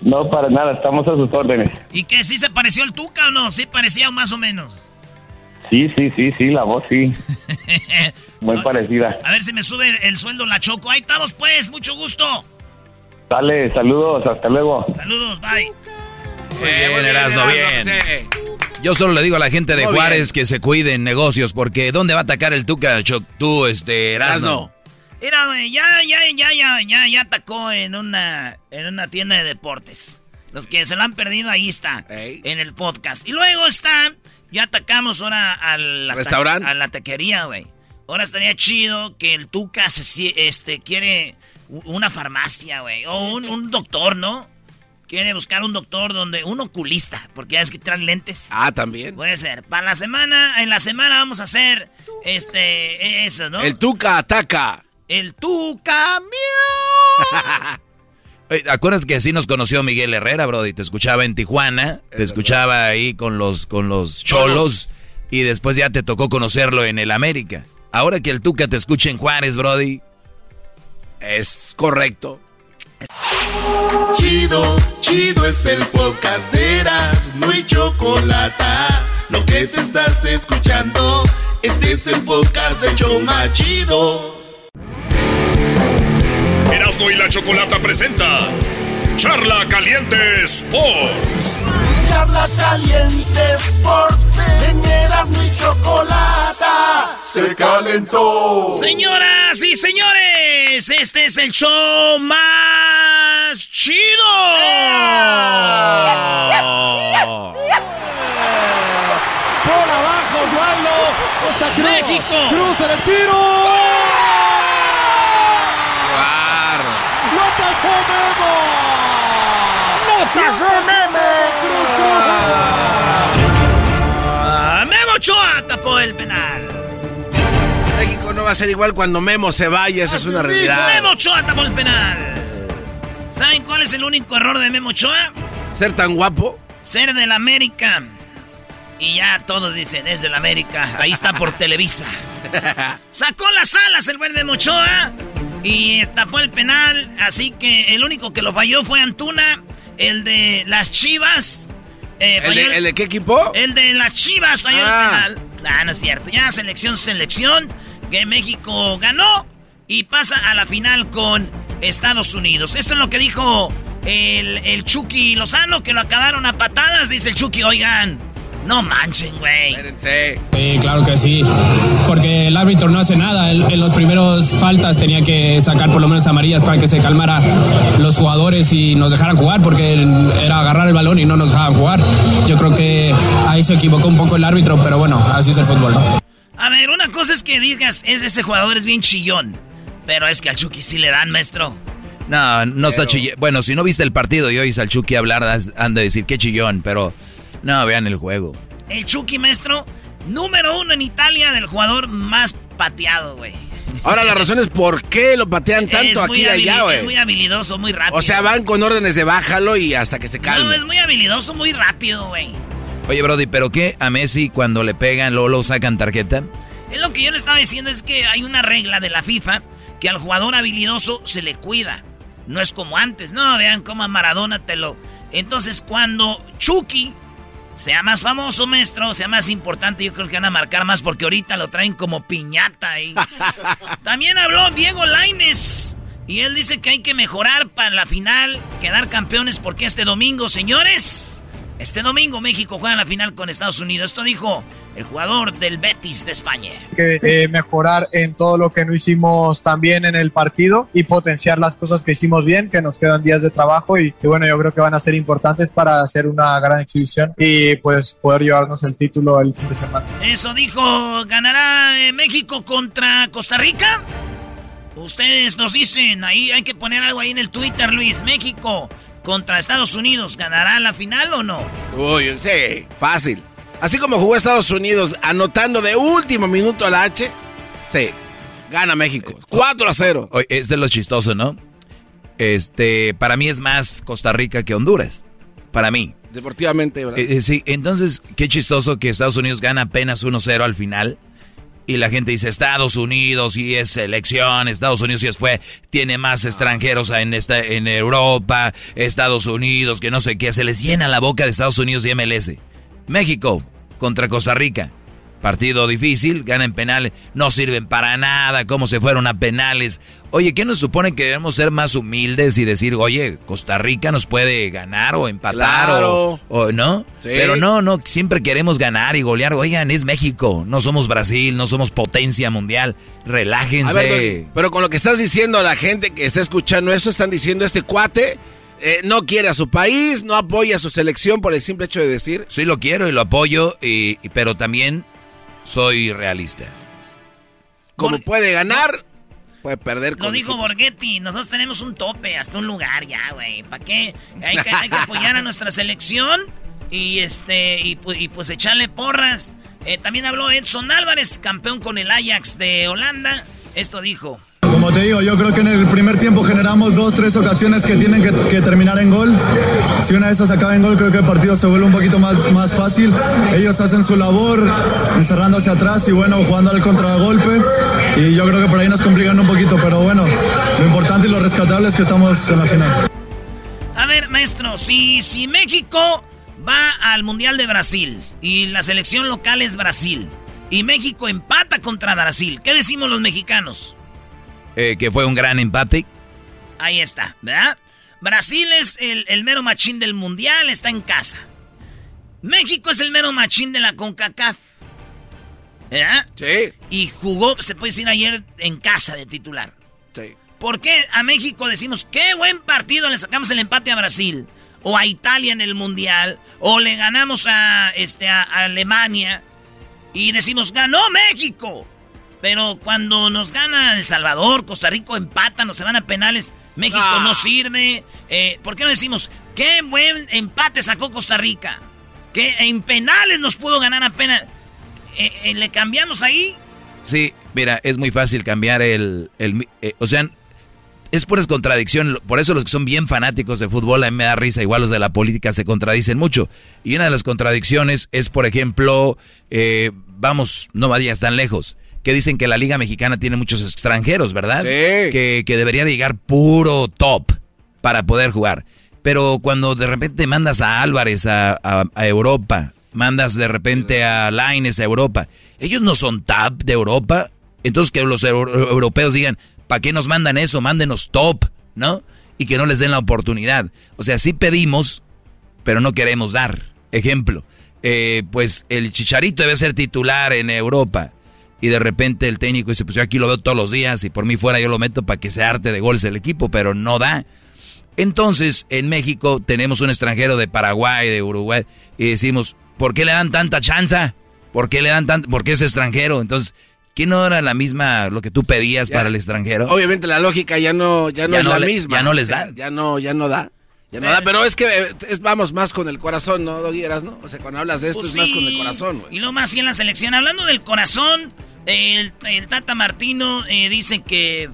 No, para nada, estamos a sus órdenes. ¿Y que sí se pareció el Tuca o no? Sí parecía más o menos. Sí, sí, sí, sí, la voz sí. Muy parecida. A ver si me sube el sueldo la Choco. Ahí estamos pues, mucho gusto. Dale, saludos, hasta luego. Saludos, bye. Muy bien, Erasmo, bien. Yo solo le digo a la gente de Muy Juárez que se cuide en negocios, porque ¿dónde va a atacar el Tuca? Tú, este, Erasmo. Mira, güey, ya, ya, ya, ya, ya, ya atacó en una, en una tienda de deportes. Los que se lo han perdido, ahí está, en el podcast. Y luego está, ya atacamos ahora al ¿Restaurante? a la taquería, güey. Ahora estaría chido que el Tuca se, este, quiere una farmacia, güey, o un, un doctor, ¿no? Quiere buscar un doctor donde, un oculista, porque ya es que traen lentes. Ah, también. Puede ser. Para la semana, en la semana vamos a hacer, este, eso, ¿no? El Tuca ataca. El Tuca, Oye, ¿Acuerdas que así nos conoció Miguel Herrera, Brody? Te escuchaba en Tijuana, te escuchaba ahí con los, con los cholos, y después ya te tocó conocerlo en el América. Ahora que el Tuca te escucha en Juárez, Brody. Es correcto. Chido, chido es el podcast de Eras, no hay. Lo que te estás escuchando, este es el podcast de Choma Chido. Erasmo y la Chocolata presenta Charla Caliente Sports. Charla caliente Sports, en Erasmo y Chocolata, se calentó. Señoras y señores, este es el show más chido. Por abajo. Osvaldo. Está. México. Cruz en el tiro. ¡Lo atajó Memo! ¡Lo atajó va a ser igual cuando Memo se vaya, esa es una realidad. Memo Ochoa tapó el penal. ¿Saben cuál es el único error de Memo Ochoa? Ser tan guapo. Ser del América. Y ya todos dicen, es del América. Ahí está por Televisa. Sacó las alas el buen Memo Ochoa. Y tapó el penal. Así que el único que lo falló fue Antuna. El de las Chivas. Eh, ¿El, de, el de qué equipo? el de las Chivas falló Ah. el penal. Ah, no es cierto. Ya selección, selección. Que México ganó. Y pasa a la final con Estados Unidos. Esto es lo que dijo el, el Chucky Lozano, que lo acabaron a patadas. Dice el Chucky, oigan, no manchen, güey. Espérense. Sí, claro que sí, porque el árbitro no hace nada. En, en los primeros faltas tenía que sacar por lo menos amarillas para que se calmara los jugadores y nos dejaran jugar, porque era agarrar el balón y no nos dejaban jugar. Yo creo que ahí se equivocó un poco el árbitro, pero bueno, así es el fútbol. ¿no? A ver, una cosa es que digas, es ese jugador es bien chillón. Pero es que al Chucky sí le dan, maestro. No, no está chillón. Bueno, si no viste el partido y oís al Chucky hablar, han de decir qué chillón, pero no, vean el juego. El Chucky, maestro, número uno en Italia del jugador más pateado, güey. Ahora la razón es por qué lo patean tanto aquí y allá, habili- Es muy güey. habilidoso, muy rápido. O sea, van con órdenes de bájalo y hasta que se No, calme. es muy habilidoso, muy rápido, güey. Oye, Brody, ¿pero qué? ¿A Messi cuando le pegan, luego lo sacan tarjeta? Es lo que yo le estaba diciendo, es que hay una regla de la FIFA que al jugador habilidoso se le cuida. No es como antes, no, vean cómo a Maradona te lo... Entonces, cuando Chucky sea más famoso, maestro, sea más importante, yo creo que van a marcar más porque ahorita lo traen como piñata ahí. También habló Diego Laines y él dice que hay que mejorar para la final, quedar campeones porque este domingo, señores, este domingo México juega la final con Estados Unidos. Esto dijo el jugador del Betis de España. que eh, mejorar en todo lo que no hicimos tan bien en el partido y potenciar las cosas que hicimos bien, que nos quedan días de trabajo y, y bueno, yo creo que van a ser importantes para hacer una gran exhibición y pues poder llevarnos el título el fin de semana. Eso dijo, ¿ganará eh, México contra Costa Rica? Ustedes nos dicen, ahí hay que poner algo ahí en el Twitter, Luis. México contra Estados Unidos, ¿ganará la final o no? Uy, sí, fácil. Así como jugó Estados Unidos anotando de último minuto a la H, sí, gana México. 4 a 0. Oye, es de lo chistoso, ¿no? Este, para mí es más Costa Rica que Honduras. Para mí. Deportivamente, ¿verdad? Eh, eh, sí, entonces, qué chistoso que Estados Unidos gana apenas 1-0 al final. Y la gente dice, Estados Unidos y es selección, Estados Unidos y es fue, tiene más extranjeros en, esta, en Europa, Estados Unidos, que no sé qué, se les llena la boca de Estados Unidos y MLS. México contra Costa Rica. Partido difícil, ganan penales, no sirven para nada, cómo se fueron a penales. Oye, ¿qué nos supone que debemos ser más humildes y decir, oye, Costa Rica nos puede ganar o empatar Claro. o, o no? Sí. Pero no, no, siempre queremos ganar y golear. Oigan, es México, no somos Brasil, no somos potencia mundial. Relájense. Ver, pero con lo que estás diciendo a la gente que está escuchando eso, están diciendo este cuate eh, no quiere a su país, no apoya a su selección por el simple hecho de decir. Sí lo quiero y lo apoyo, y, y- pero también soy realista. Como puede ganar, puede perder. Lo dijo Borghetti, nosotros tenemos un tope, hasta un lugar ya, güey. ¿Para qué? Hay que, hay que apoyar a nuestra selección y este y pues echarle porras. Eh, también habló Edson Álvarez, campeón con el Ajax de Holanda. Esto dijo. Como te digo, yo creo que en el primer tiempo generamos dos, tres ocasiones que tienen que, terminar en gol. Si una de esas acaba en gol, creo que el partido se vuelve un poquito más, más fácil. Ellos hacen su labor, encerrándose atrás y bueno, jugando al contragolpe. Y yo creo que por ahí nos complican un poquito, pero bueno, lo importante y lo rescatable es que estamos en la final. A ver, maestro, si, si México va al Mundial de Brasil y la selección local es Brasil y México empata contra Brasil, ¿qué decimos los mexicanos? Eh, que fue un gran empate. Ahí está, ¿verdad? Brasil es el, el mero machín del mundial, está en casa. México es el mero machín de la CONCACAF. ¿Verdad? Sí. Y jugó, se puede decir ayer, en casa de titular. Sí. ¿Por qué a México decimos, qué buen partido, le sacamos el empate a Brasil? O a Italia en el mundial, o le ganamos a, este, a, a Alemania. y decimos, ganó México. Pero cuando nos gana El Salvador, Costa Rica empata, nos se van a penales, México Ah. no sirve. Eh, ¿Por qué no decimos, qué buen empate sacó Costa Rica? Que en penales nos pudo ganar apenas. Eh, eh, ¿Le cambiamos ahí? Sí, mira, es muy fácil cambiar el... el eh, o sea, es pura contradicción. Por eso los que son bien fanáticos de fútbol, a mí me da risa. Igual los de la política se contradicen mucho. Y una de las contradicciones es, por ejemplo, eh, vamos, no vayas tan lejos, que dicen que la Liga Mexicana tiene muchos extranjeros, ¿verdad? Sí. Que, que debería de llegar puro top para poder jugar. Pero cuando de repente mandas a Álvarez a, a- a Europa, mandas de repente a Laines a Europa, ellos no son top de Europa. Entonces que los euro- europeos digan, ¿para qué nos mandan eso? Mándenos top, ¿no? Y que no les den la oportunidad. O sea, sí pedimos, pero no queremos dar. Ejemplo, eh, pues el Chicharito debe ser titular en Europa. Y de repente el técnico dice, pues yo aquí lo veo todos los días y por mí fuera yo lo meto para que se arte de goles el equipo, pero no da. Entonces, en México tenemos un extranjero de Paraguay, de Uruguay, y decimos, ¿por qué le dan tanta chanza? ¿Por qué le dan tanto? ¿Por qué es extranjero? Entonces, ¿qué no era la misma lo que tú pedías Ya. para el extranjero? Obviamente la lógica ya no, ya no Ya es no la le- misma. ya no les da. Ya no, ya no. Ya no da, pero es que eh, es, vamos más con el corazón, ¿no, Doguieras, no? O sea, cuando hablas de esto Pues es más con el corazón, güey. Y lo más así en la selección. Hablando del corazón, el, el Tata Martino eh, dice que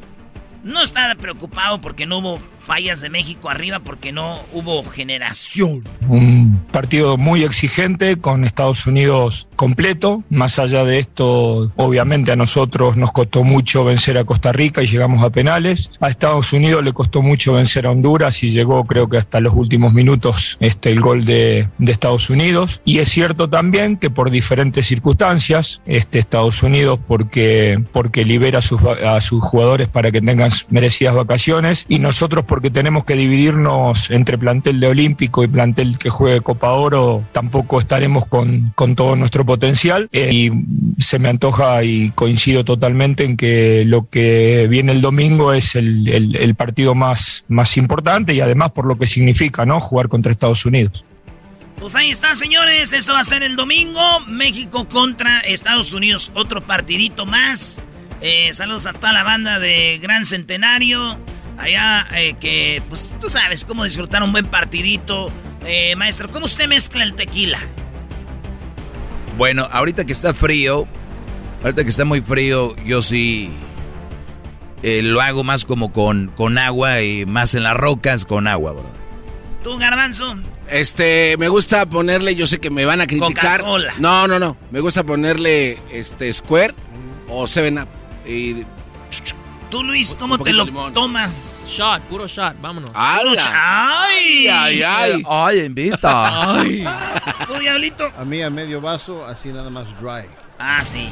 no está preocupado porque no hubo fallas de México arriba, porque no hubo generación. Un partido muy exigente con Estados Unidos completo. Más allá de esto, obviamente a nosotros nos costó mucho vencer a Costa Rica y llegamos a penales. A Estados Unidos le costó mucho vencer a Honduras y llegó creo que hasta los últimos minutos este, el gol de, de Estados Unidos. Y es cierto también que por diferentes circunstancias, este, Estados Unidos porque, porque libera a sus, a sus jugadores para que tengan merecidas vacaciones y nosotros porque tenemos que dividirnos entre plantel de Olímpico y plantel que juegue Copa Oro, tampoco estaremos con, con todo nuestro potencial Eh, y se me antoja y coincido totalmente en que lo que viene el domingo es el, el- partido más, más importante y además por lo que significa, ¿no? Jugar contra Estados Unidos. Pues ahí está, señores. Esto va a ser el domingo. México contra Estados Unidos. Otro partidito más. Eh, saludos a toda la banda de Gran Centenario. Allá eh, que, pues tú sabes cómo disfrutar un buen partidito. Eh, maestro, ¿cómo usted mezcla el tequila? Bueno, ahorita que está frío, ahorita que está muy frío, yo sí eh, lo hago más como con, con agua y más en las rocas con agua, bro. ¿Tú, Garbanzo? Este, me gusta ponerle, yo sé que me van a criticar. No, no, no. Me gusta ponerle este Square o Seven Up. Y Tú, Luis, ¿cómo te lo limón. tomas? Shot, puro shot, vámonos. ¡Ay! ay, ay. Ay, invita. Ay. ¿Tú, Diablito? A mí a medio vaso, así nada más dry. Ah, sí.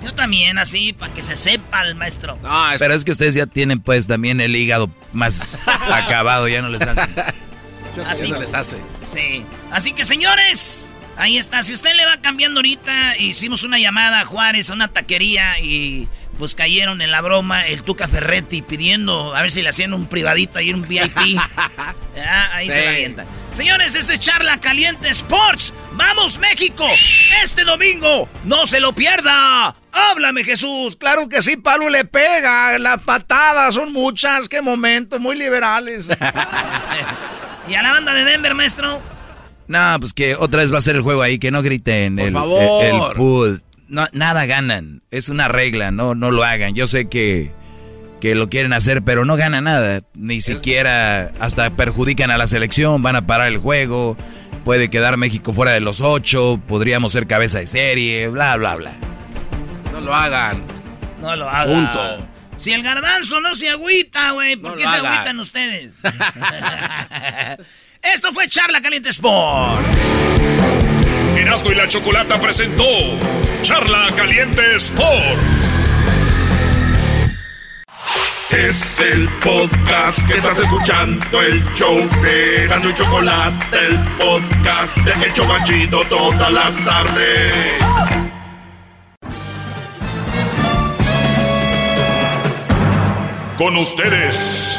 Yo también, así, para que se sepa el maestro. Pero es que ustedes ya tienen pues también el hígado más acabado, ya no les hace. Así no les hace. Sí. Así que, señores, ahí está. Si usted le va cambiando ahorita, hicimos una llamada a Juárez, a una taquería, y pues cayeron en la broma el Tuca Ferretti pidiendo a ver si le hacían un privadito ahí, un VIP. Ah, ahí se la avienta. Señores, este es Charla Caliente Sports. ¡Vamos, México! Este domingo, no se lo pierda. ¡Háblame, Jesús! Claro que sí, Pablo le pega. Las patadas son muchas. Qué momento, muy liberales. ¿Y a la banda de Denver, maestro? No, pues que otra vez va a ser el juego ahí, que no griten Por el, favor. el, el pool. No, nada ganan, es una regla, no, no lo hagan. Yo sé que, que lo quieren hacer, pero no ganan nada. Ni siquiera hasta perjudican a la selección, van a parar el juego. Puede quedar México fuera de los ocho, podríamos ser cabeza de serie, bla, bla, bla. No lo hagan. No lo hagan. Punto. Si el garbanzo no se agüita, güey, ¿por No qué se hagan. agüitan ustedes? Esto fue Charla Caliente Sport. Erasmo y la Chocolata presentó Charla Caliente Sports. Es el podcast que estás escuchando, el show de Gano y Chocolate, el podcast de El Chocachito todas las tardes. Con ustedes.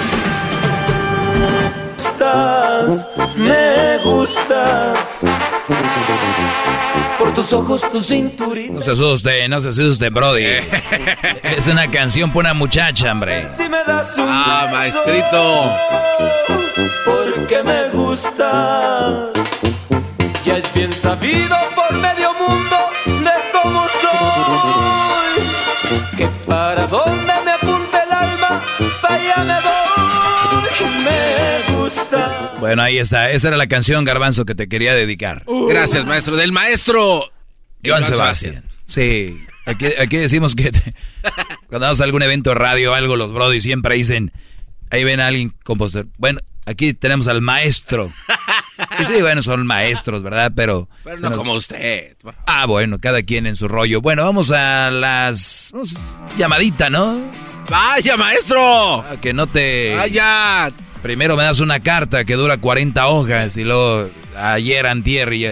me gustas. Por tus ojos, tu cinturita. No se asuste, no se asuste, Brody. es una canción para una muchacha, hombre. ah, maestrito. Porque me gustas. Ya es bien sabido por medio mundo de cómo soy. Que para donde Bueno, ahí está. Esa era la canción, Garbanzo, que te quería dedicar. Gracias, maestro. Del maestro Joan Sebastián. Sí. Aquí, aquí decimos que cuando vamos a algún evento de radio o algo, los brody siempre dicen, ahí ven a alguien compositor. Bueno, aquí tenemos al maestro. Y sí, bueno, son maestros, ¿verdad? Pero... Pero no como usted. Ah, bueno, cada quien en su rollo. Bueno, vamos a las... llamadita, ¿no? ¡Vaya, maestro! Ah, que no te... ¡Vaya! Primero me das una carta que dura 40 hojas y luego ayer, antier, y,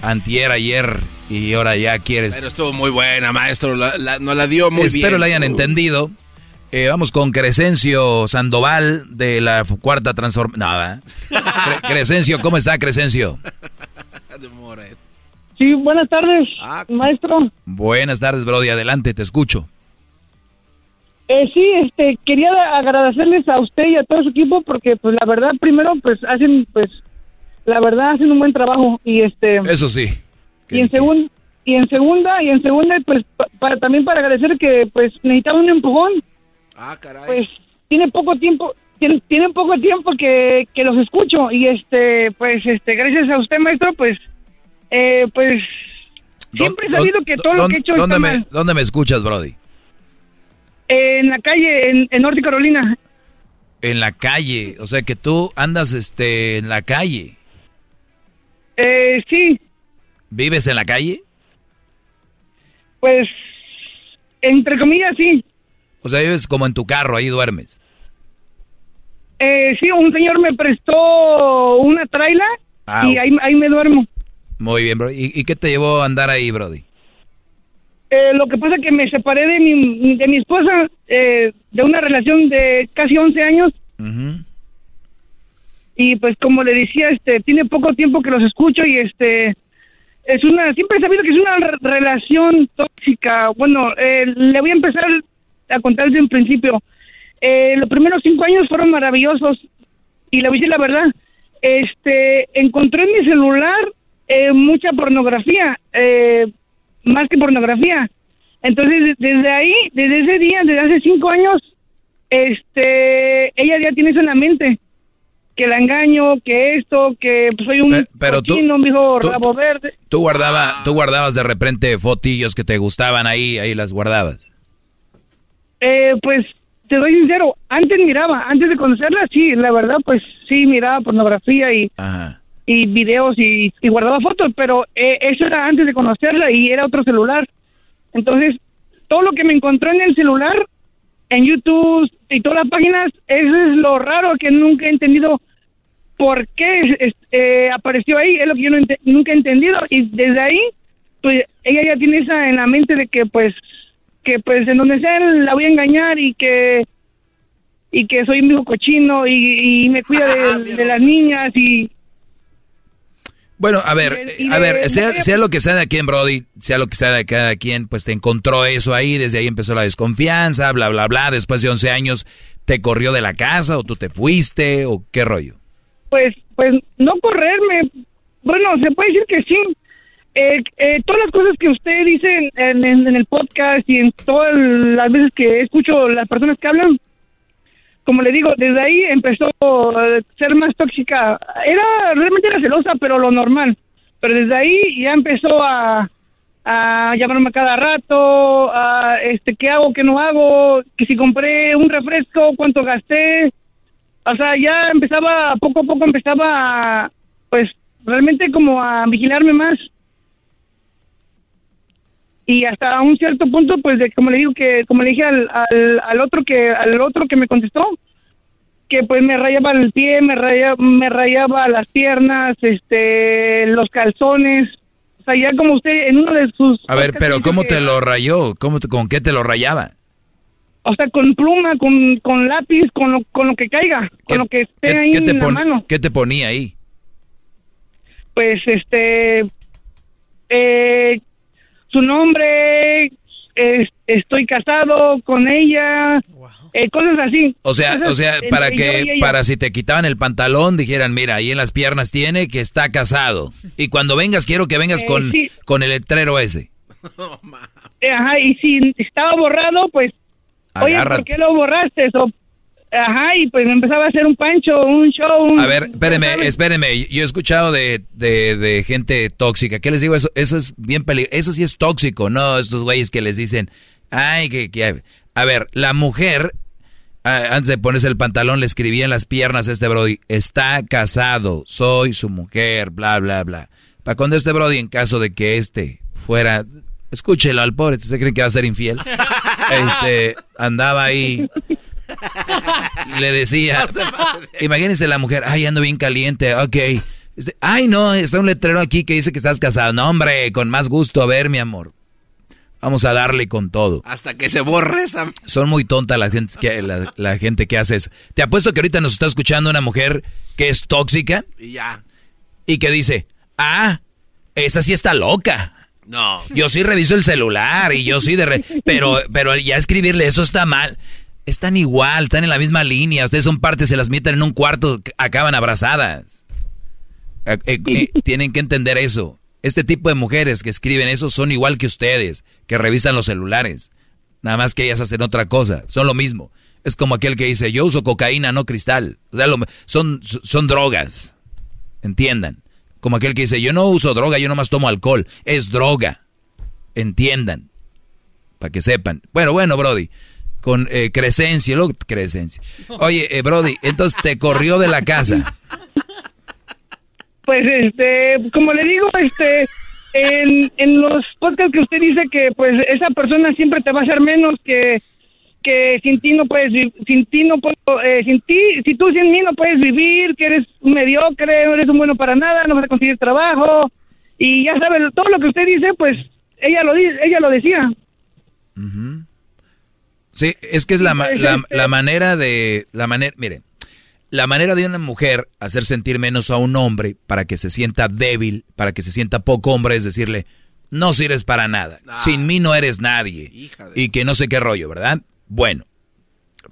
antier, ayer y ahora ya quieres... Pero estuvo muy buena, maestro. La, nos la dio muy bien. Espero la hayan entendido. Eh, vamos con Crescencio Sandoval de la cuarta transformación. Nada. Crescencio, ¿cómo está Crescencio? Sí, buenas tardes, ah. maestro. Buenas tardes, Brody. Adelante, te escucho. Eh, sí, este, quería agradecerles a usted y a todo su equipo porque, pues, la verdad, primero, pues, hacen, pues, la verdad, hacen un buen trabajo y, este... Eso sí. Y en, segundo y en segunda, y en segunda, pues, para, también para agradecer que, pues, necesitaba un empujón Ah, caray. Pues tiene poco tiempo, tiene, tiene poco tiempo que, que, los escucho y este, pues, este, gracias a usted, maestro, pues, eh, pues, siempre he sabido que todo lo que he hecho ¿dónde me, ¿Dónde me escuchas, Brody? En la calle, en, en Norte Carolina. En la calle, o sea que tú andas, este, en la calle. Eh, sí. ¿Vives en la calle? Pues, entre comillas, sí. O sea, vives como en tu carro, ahí duermes. Eh, sí, un señor me prestó una traila ah, y ahí, me duermo. Muy bien, bro. ¿Y, qué te llevó a andar ahí, Brody? Eh, lo que pasa es que me separé de mi, de mi esposa eh, de una relación de casi 11 años. Y pues como le decía, este, tiene poco tiempo que los escucho y este es una, siempre he sabido que es una relación tóxica. Bueno, eh, le voy a empezar a contar desde un principio. Eh, los primeros cinco años fueron maravillosos y le voy a decir la verdad. Este, encontré en mi celular eh, mucha pornografía, eh, más que pornografía. Entonces, desde ahí, desde ese día, desde hace cinco años, este, ella ya tiene eso en la mente. Que la engaño, que esto, que soy un pero cochino, tú, rabo verde. Tú, guardaba, tú guardabas de repente fotillos que te gustaban ahí, ahí las guardabas. Eh, pues te doy sincero, antes miraba, antes de conocerla, sí, la verdad, pues sí, miraba pornografía y, y videos y, guardaba fotos, pero eh, eso era antes de conocerla y era otro celular. Entonces, todo lo que me encontró en el celular, en YouTube y todas las páginas, eso es lo raro que nunca he entendido por qué eh, apareció ahí, es lo que yo nunca he entendido y desde ahí, pues ella ya tiene esa en la mente de que pues que pues en donde sea la voy a engañar y que y que soy un hijo cochino y, me cuida de, las niñas y bueno, a ver, a ver, sea, sea, lo que sea de quien, Brody, sea lo que sea de cada quien, pues te encontró eso ahí, desde ahí empezó la desconfianza, bla, bla, bla, después de 11 años, ¿te corrió de la casa o tú te fuiste o qué rollo? Pues, pues no correrme, bueno, se puede decir que sí, eh, eh, todas las cosas que usted dice en, el podcast y en todas las veces que escucho las personas que hablan, como le digo, desde ahí empezó a ser más tóxica. Era realmente era celosa, pero lo normal. Pero desde ahí ya empezó a, a llamarme cada rato, a este qué hago, qué no hago, que si compré un refresco, cuánto gasté. O sea, ya empezaba poco a poco empezaba pues realmente como a vigilarme más y hasta un cierto punto pues de como le digo que como le dije al, al, otro que al otro que me contestó que pues me rayaba el pie, me rayaba, me rayaba las piernas, este, los calzones. O sea, ya como usted en uno de sus... A ver, pero ¿cómo te lo rayó? ¿Cómo te- ¿Con qué te lo rayaba? O sea, con pluma, con, con lápiz, con lo, con lo que caiga, con lo que esté ahí ¿Qué te, en la mano. ¿Qué te ponía ahí? Pues, este, eh, su nombre, es- estoy casado con ella, eh, cosas así. O sea, Cosas o sea, para que, para si te quitaban el pantalón, dijeran, mira, ahí en las piernas tiene que está casado. Y cuando vengas, quiero que vengas Eh, con, sí. con el letrero ese. Eh, Ajá, y si estaba borrado, pues, oye. ¿por qué lo borraste? O, ajá, y pues me empezaba a hacer un pancho, un show. un- A ver, espéreme, espéreme. Yo he escuchado de, de, de gente tóxica. ¿Qué les digo? Eso, eso es bien peligroso. Eso sí es tóxico, ¿no? Estos güeyes que les dicen, ay, que, que... A ver, la mujer, antes de ponerse el pantalón, le escribía en las piernas a este Brody, está casado, soy su mujer, bla, bla, bla. Para cuando este Brody, en caso de que este fuera... Escúchelo al pobre, ¿usted cree que va a ser infiel? Este, andaba ahí le decía, imagínense la mujer, ay, ando bien caliente, ok. Este, ay, no, está un letrero aquí que dice que estás casado. No, hombre, con más gusto, a ver, mi amor. Vamos a darle con todo. Hasta que se borre esa... Son muy tontas la gente que, la, la gente que hace eso. Te apuesto que ahorita nos está escuchando una mujer que es tóxica Y ya. y que dice, ah, esa sí está loca. No. Yo sí reviso el celular y yo sí de... re- pero, pero ya escribirle eso está mal. Están igual, están en la misma línea. Ustedes son partes, se las meten en un cuarto, acaban abrazadas. Eh, eh, eh, tienen que entender eso. Este tipo de mujeres que escriben eso son igual que ustedes, que revisan los celulares. Nada más que ellas hacen otra cosa. Son lo mismo. Es como aquel que dice, yo uso cocaína, no cristal. O sea, lo- son, son drogas. Entiendan. Como aquel que dice, yo no uso droga, yo nomás tomo alcohol. Es droga. Entiendan. Para que sepan. Bueno, bueno, Brody. Con eh, Crescencia, luego Crescencia. Oye, eh, Brody, entonces te corrió de la casa. Pues, este, como le digo, este, en, en los podcasts que usted dice que, pues, esa persona siempre te va a hacer menos que, que sin ti no puedes, sin ti no puedo, eh, sin ti, si tú sin mí no puedes vivir, que eres un mediocre, no eres un bueno para nada, no vas a conseguir trabajo, y ya sabe, todo lo que usted dice, pues, ella lo ella lo decía. Sí, es que es la, la, la manera de... La manera, mire, la manera de una mujer hacer sentir menos a un hombre para que se sienta débil, para que se sienta poco hombre, es decirle, no sirves para nada. Sin mí no eres nadie. Y que no sé qué rollo, ¿verdad? Bueno,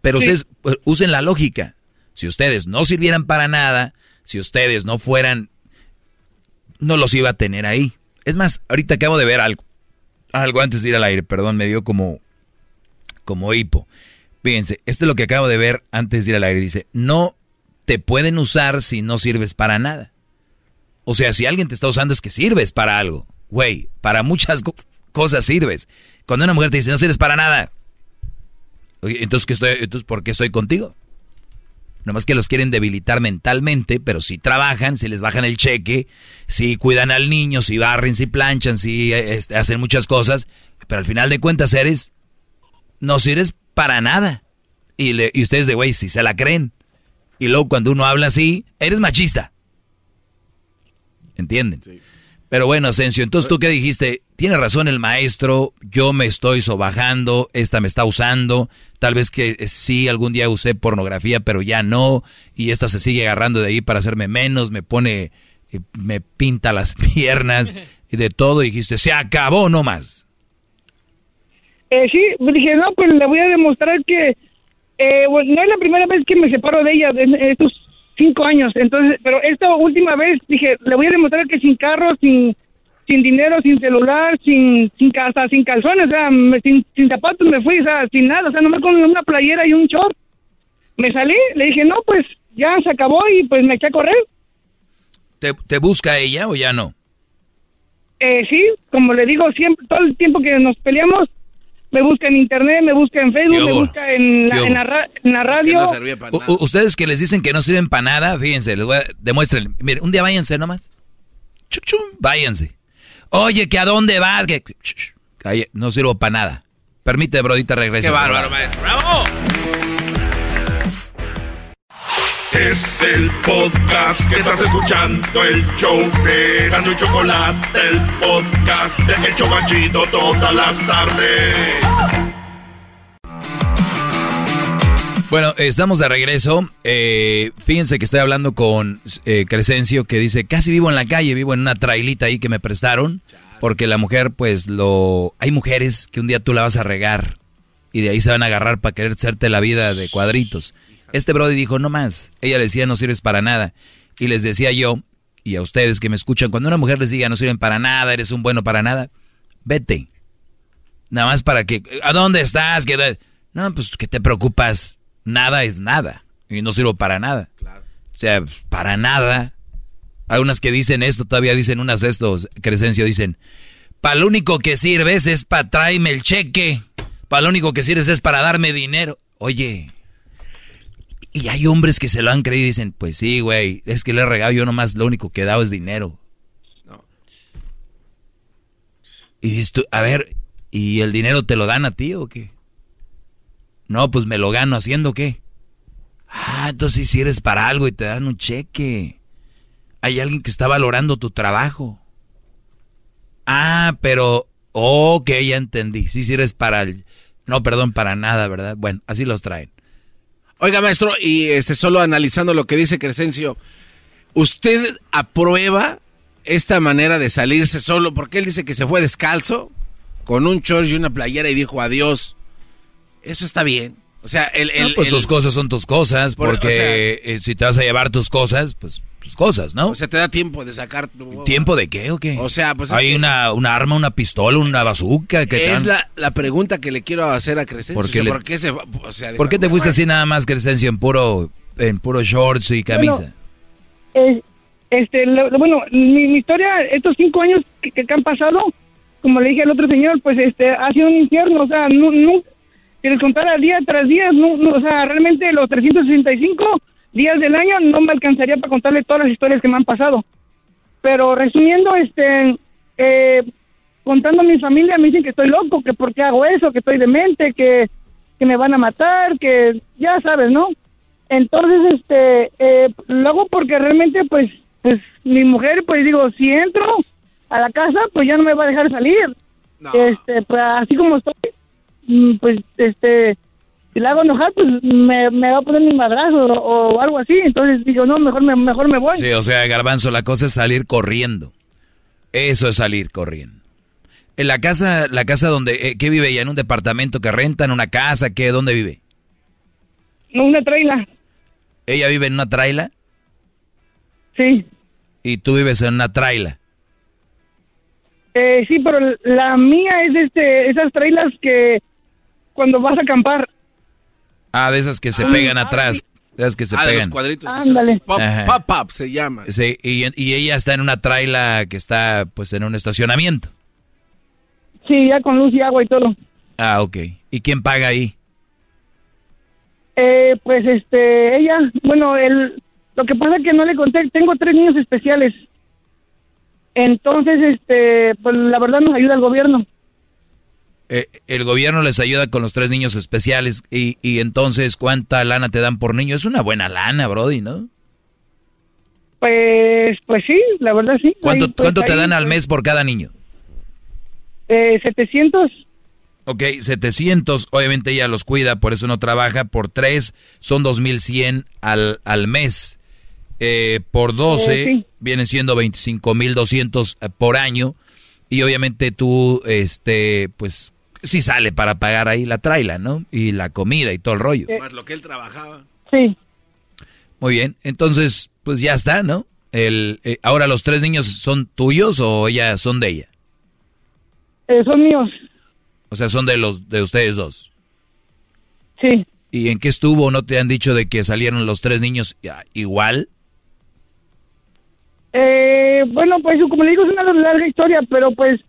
pero Sí. ustedes pues, usen la lógica. Si ustedes no sirvieran para nada, si ustedes no fueran, no los iba a tener ahí. Es más, ahorita acabo de ver algo. Algo antes de ir al aire, perdón, me dio como, como hipo. Fíjense, esto es lo que acabo de ver antes de ir al aire. Dice, no te pueden usar si no sirves para nada. O sea, si alguien te está usando es que sirves para algo. Güey, para muchas co- cosas sirves. Cuando una mujer te dice, no sirves para nada. Entonces, ¿qué estoy, entonces ¿por qué estoy contigo? Nomás que los quieren debilitar mentalmente, pero si trabajan, si les bajan el cheque, si cuidan al niño, si barren, si planchan, si eh, este, hacen muchas cosas, pero al final de cuentas eres, no sirves para nada. Y, le- y ustedes de güey, si se la creen. Y luego cuando uno habla así, eres machista. ¿Entienden? Pero bueno, Asensio, entonces tú qué dijiste, tiene razón el maestro, yo me estoy sobajando, esta me está usando, tal vez que eh, sí algún día usé pornografía, pero ya no, y esta se sigue agarrando de ahí para hacerme menos, me pone, eh, me pinta las piernas y de todo, y dijiste, se acabó nomás. Eh, sí, pues dije, no, pues le voy a demostrar que eh, bueno, no es la primera vez que me separo de ella en estos cinco años. Entonces, pero esta última vez dije, le voy a demostrar que sin carro, sin sin dinero, sin celular, sin sin casa, sin calzones, o sea, me- sin, sin zapatos me fui, o sea, sin nada, o sea, nomás con una playera y un short. Me salí, le dije, no, pues ya se acabó y pues me eché a correr. ¿Te, te busca ella o ya no? Eh, sí, como le digo, siempre, todo el tiempo que nos peleamos, me busca en internet, me busca en Facebook, ¿Qué me busca en la, ¿Qué en la, ra- en la radio. Ustedes que les dicen que no sirven para nada, fíjense, les voy a demuestren. Miren, un día váyanse nomás. Chuc, chum, váyanse. Oye, ¿que a dónde vas? Que no sirvo para nada. Permite, brodita, regrese. Qué bárbaro, maestro. ¡Bravo! Es el podcast que estás escuchando, el show de y Chocolate, el podcast de El Chocachito todas las tardes. Bueno, estamos de regreso. Eh, fíjense que estoy hablando con eh, Crescencio que dice, casi vivo en la calle, vivo en una trailita ahí que me prestaron, porque la mujer, pues lo... Hay mujeres que un día tú la vas a regar y de ahí se van a agarrar para querer hacerte la vida de cuadritos. Este Brody dijo, no más. Ella le decía, no sirves para nada. Y les decía yo, y a ustedes que me escuchan, cuando una mujer les diga, no sirven para nada, eres un bueno para nada, vete. Nada más para que, ¿a dónde estás? No, pues que te preocupas nada es nada. Y no sirvo para nada. O sea, para nada. Hay unas que dicen esto, todavía dicen unas estos, Crescencio, dicen, para lo único que sirves es para traerme el cheque. Para lo único que sirves es para darme dinero. Oye, y hay hombres que se lo han creído y dicen, pues sí, güey, es que le he regado yo nomás, lo único que he dado es dinero. Y dices tú, a ver, ¿y el dinero te lo dan a ti o qué? No, pues me lo gano haciendo qué. Ah, entonces si eres para algo y te dan un cheque. Hay alguien que está valorando tu trabajo. Ah, pero, ok, ya entendí. Si si eres para el... No, perdón, para nada, ¿verdad? Bueno, así los traen. Oiga, maestro, y este solo analizando lo que dice Crescencio, ¿usted aprueba esta manera de salirse solo? Porque él dice que se fue descalzo, con un short y una playera y dijo adiós eso está bien. O sea, el... el pues tus cosas son tus cosas, porque eh, si te vas a llevar tus cosas, pues tus cosas, ¿no? O sea, te da tiempo de sacar tu... ¿Tiempo de qué o qué? O sea, pues... Hay una, una arma, una pistola, una bazooka que Es la, la, pregunta que le quiero hacer a Crescencio. ¿Por qué, ¿por qué, se, o sea, ¿Por qué te fuiste así nada más, Crescencio, en puro, en puro shorts y camisa? este, bueno, mi, historia, estos cinco años que, que, han pasado, como le dije al otro señor, pues este, ha sido un infierno, o sea, no, no, si les contara día tras día, no, o sea, realmente los 365 días del año no me alcanzaría para contarle todas las historias que me han pasado. Pero resumiendo, este, eh, contando a mi familia, me dicen que estoy loco, que por qué hago eso, que estoy demente, que, que me van a matar, que ya sabes, ¿no? Entonces, este, eh, lo hago porque realmente, pues, pues, mi mujer, pues digo, si entro a la casa, pues ya no me va a dejar salir. Este, pues así como estoy, pues, este, si la hago enojar, pues me, va a poner mi madrazo o, algo así. Entonces digo, no, mejor me, mejor me voy. Sí, o sea, Garbanzo, la cosa es salir corriendo. Eso es salir corriendo. En la casa, la casa donde, eh, ¿qué vive ella? ¿En un departamento que renta? ¿En una casa? ¿Qué? ¿Dónde vive? En una traila. ¿Ella vive en una traila? Sí. ¿Y tú vives en una traila? Eh, sí, pero la mía es este, esas trailas que cuando vas a acampar. Ah, de esas que se pegan ah, atrás. De esas que se ah, pegan. De los cuadritos. Ándale. Pop, pop, pop, se llama. Sí, y, y, ella está en una traila que está pues en un estacionamiento. Sí, ya con luz y agua y todo. Ah, ok. ¿Y quién paga ahí? Eh, pues este, ella, bueno, el, lo que pasa es que no le conté, tengo tres niños especiales. Entonces, este, pues la verdad nos ayuda el gobierno. Eh, el gobierno les ayuda con los tres niños especiales y, y, entonces ¿cuánta lana te dan por niño? Es una buena lana, Brody, ¿no? Pues, pues sí, la verdad sí. ¿Cuánto, pues, ¿cuánto te dan al mes por cada niño? Eh, 700. Ok, 700, obviamente ella los cuida, por eso no trabaja, por tres son 2100 al, al mes. Eh, por 12 eh, vienen siendo 25,200 eh, por año y obviamente tú, este, pues sí sale para pagar ahí la traila, ¿no? Y la comida y todo el rollo. Más lo que él trabajaba. Sí. Muy bien, entonces, pues ya está, ¿no? El, eh, ahora los tres niños son tuyos o ya son de ella. Eh, son míos. O sea, son de los de ustedes dos. Sí. ¿Y en qué estuvo? ¿No te han dicho de que salieron los tres niños igual? Eh, bueno, pues como le digo, es una larga historia, pero pues